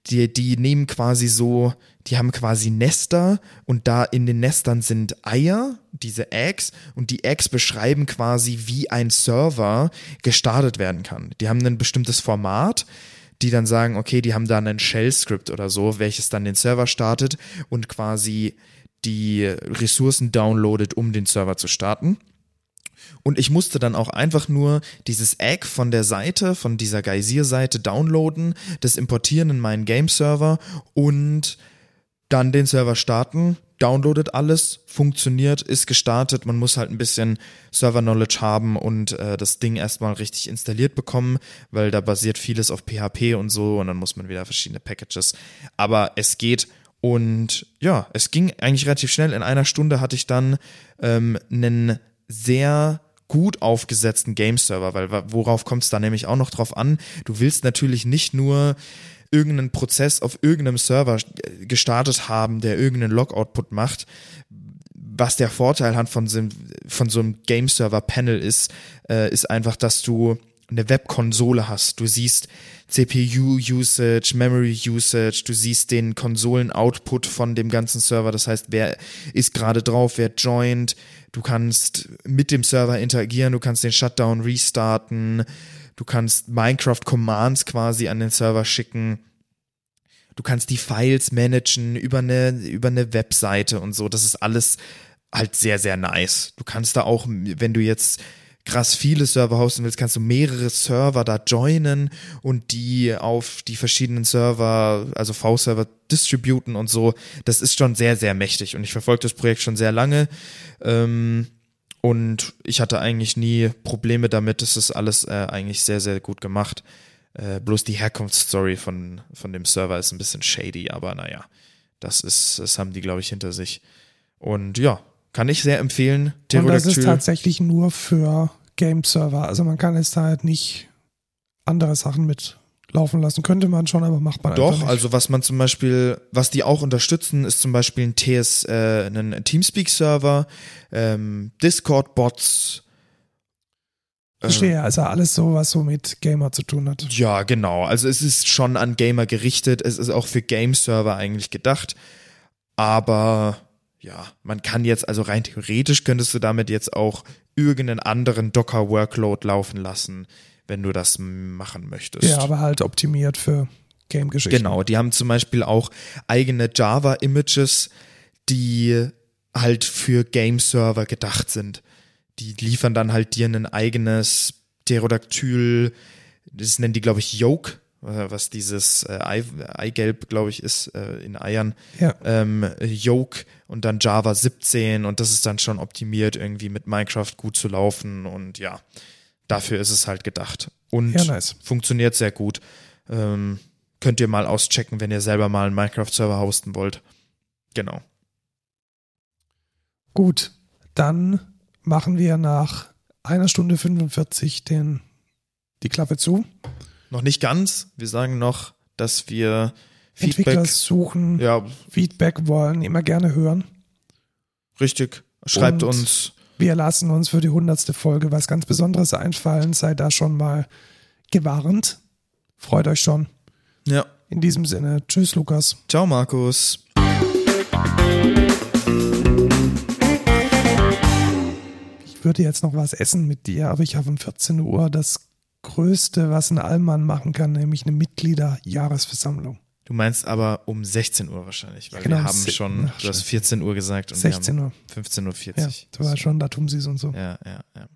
Die, die nehmen quasi so, die haben quasi Nester und da in den Nestern sind Eier, diese Eggs, und die Eggs beschreiben quasi, wie ein Server gestartet werden kann. Die haben ein bestimmtes Format, die dann sagen, okay, die haben da einen Shell-Script oder so, welches dann den Server startet und quasi die Ressourcen downloadet, um den Server zu starten. Und ich musste dann auch einfach nur dieses Egg von der Seite, von dieser Geysir-Seite downloaden, das importieren in meinen Game-Server und dann den Server starten, downloadet alles, funktioniert, ist gestartet. Man muss halt ein bisschen Server-Knowledge haben und äh, das Ding erstmal richtig installiert bekommen, weil da basiert vieles auf PHP und so und dann muss man wieder verschiedene Packages. Aber es geht und ja, es ging eigentlich relativ schnell. In einer Stunde hatte ich dann ähm, einen sehr gut aufgesetzten Game-Server, weil worauf kommt es da nämlich auch noch drauf an? Du willst natürlich nicht nur irgendeinen Prozess auf irgendeinem Server äh, gestartet haben, der irgendeinen Log-Output macht. Was der Vorteil hat von von so einem Game-Server-Panel ist, äh, ist einfach, dass du eine Webkonsole hast. Du siehst CPU-Usage, Memory-Usage, du siehst den Konsolen-Output von dem ganzen Server. Das heißt, wer ist gerade drauf, wer joint. Du kannst mit dem Server interagieren, du kannst den Shutdown restarten, du kannst Minecraft-Commands quasi an den Server schicken. Du kannst die Files managen über eine, über eine Webseite und so. Das ist alles halt sehr, sehr nice. Du kannst da auch, wenn du jetzt krass viele Server hosten willst, kannst du mehrere Server da joinen und die auf die verschiedenen Server, also V-Server distributen und so. Das ist schon sehr, sehr mächtig und ich verfolge das Projekt schon sehr lange. Ähm, und ich hatte eigentlich nie Probleme damit. Das ist alles äh, eigentlich sehr, sehr gut gemacht. Äh, bloß die Herkunftsstory von, von dem Server ist ein bisschen shady, aber naja, das ist, das haben die, glaube ich, hinter sich. Und ja, kann ich sehr empfehlen. Und das ist tatsächlich nur für Game-Server. Also man kann jetzt da halt nicht andere Sachen mitlaufen lassen. Könnte man schon, aber macht man Doch, nicht. also was man zum Beispiel, was die auch unterstützen, ist zum Beispiel ein TS, äh, ein Teamspeak-Server, ähm, Discord-Bots Verstehe, also alles so, was so mit Gamer zu tun hat. Ja, genau. Also es ist schon an Gamer gerichtet. Es ist auch für Game-Server eigentlich gedacht. Aber ja, man kann jetzt, also rein theoretisch könntest du damit jetzt auch irgendeinen anderen Docker-Workload laufen lassen, wenn du das machen möchtest. Ja, aber halt optimiert für Game-Geschichten. Genau, die haben zum Beispiel auch eigene Java-Images, die halt für Game-Server gedacht sind. Die liefern dann halt dir ein eigenes Pterodactyl, das nennen die, glaube ich, Yoke, was dieses äh, Ei, Eigelb, glaube ich, ist äh, in Eiern. Ja. Ähm, Yoke und dann Java 17 und das ist dann schon optimiert, irgendwie mit Minecraft gut zu laufen und ja, dafür ist es halt gedacht. Und Ja, nice. funktioniert sehr gut. Ähm, könnt ihr mal auschecken, wenn ihr selber mal einen Minecraft-Server hosten wollt. Genau. Gut, dann machen wir nach einer Stunde 45 den, die Klappe zu. Noch nicht ganz. Wir sagen noch, dass wir Entwickler Feedback. suchen, Ja, Feedback wollen, immer gerne hören. richtig. Schreibt Und- uns. Wir lassen uns für die hundertste Folge was ganz Besonderes einfallen. Seid da schon mal gewarnt. Freut euch schon. Ja. In diesem Sinne, tschüss, Lukas. Ciao, Markus. Ich würde jetzt noch was essen mit dir, aber ich habe um 14 Uhr das Größte, was ein Allmann machen kann, nämlich eine Mitgliederjahresversammlung. Du meinst aber um 16 Uhr wahrscheinlich, weil Genau, wir haben schon, Ach, du hast Scheiße. 14 Uhr gesagt und 16 wir Uhr. haben 15.40 Uhr. Ja, da war schon Datumsis und so. Ja, ja, ja.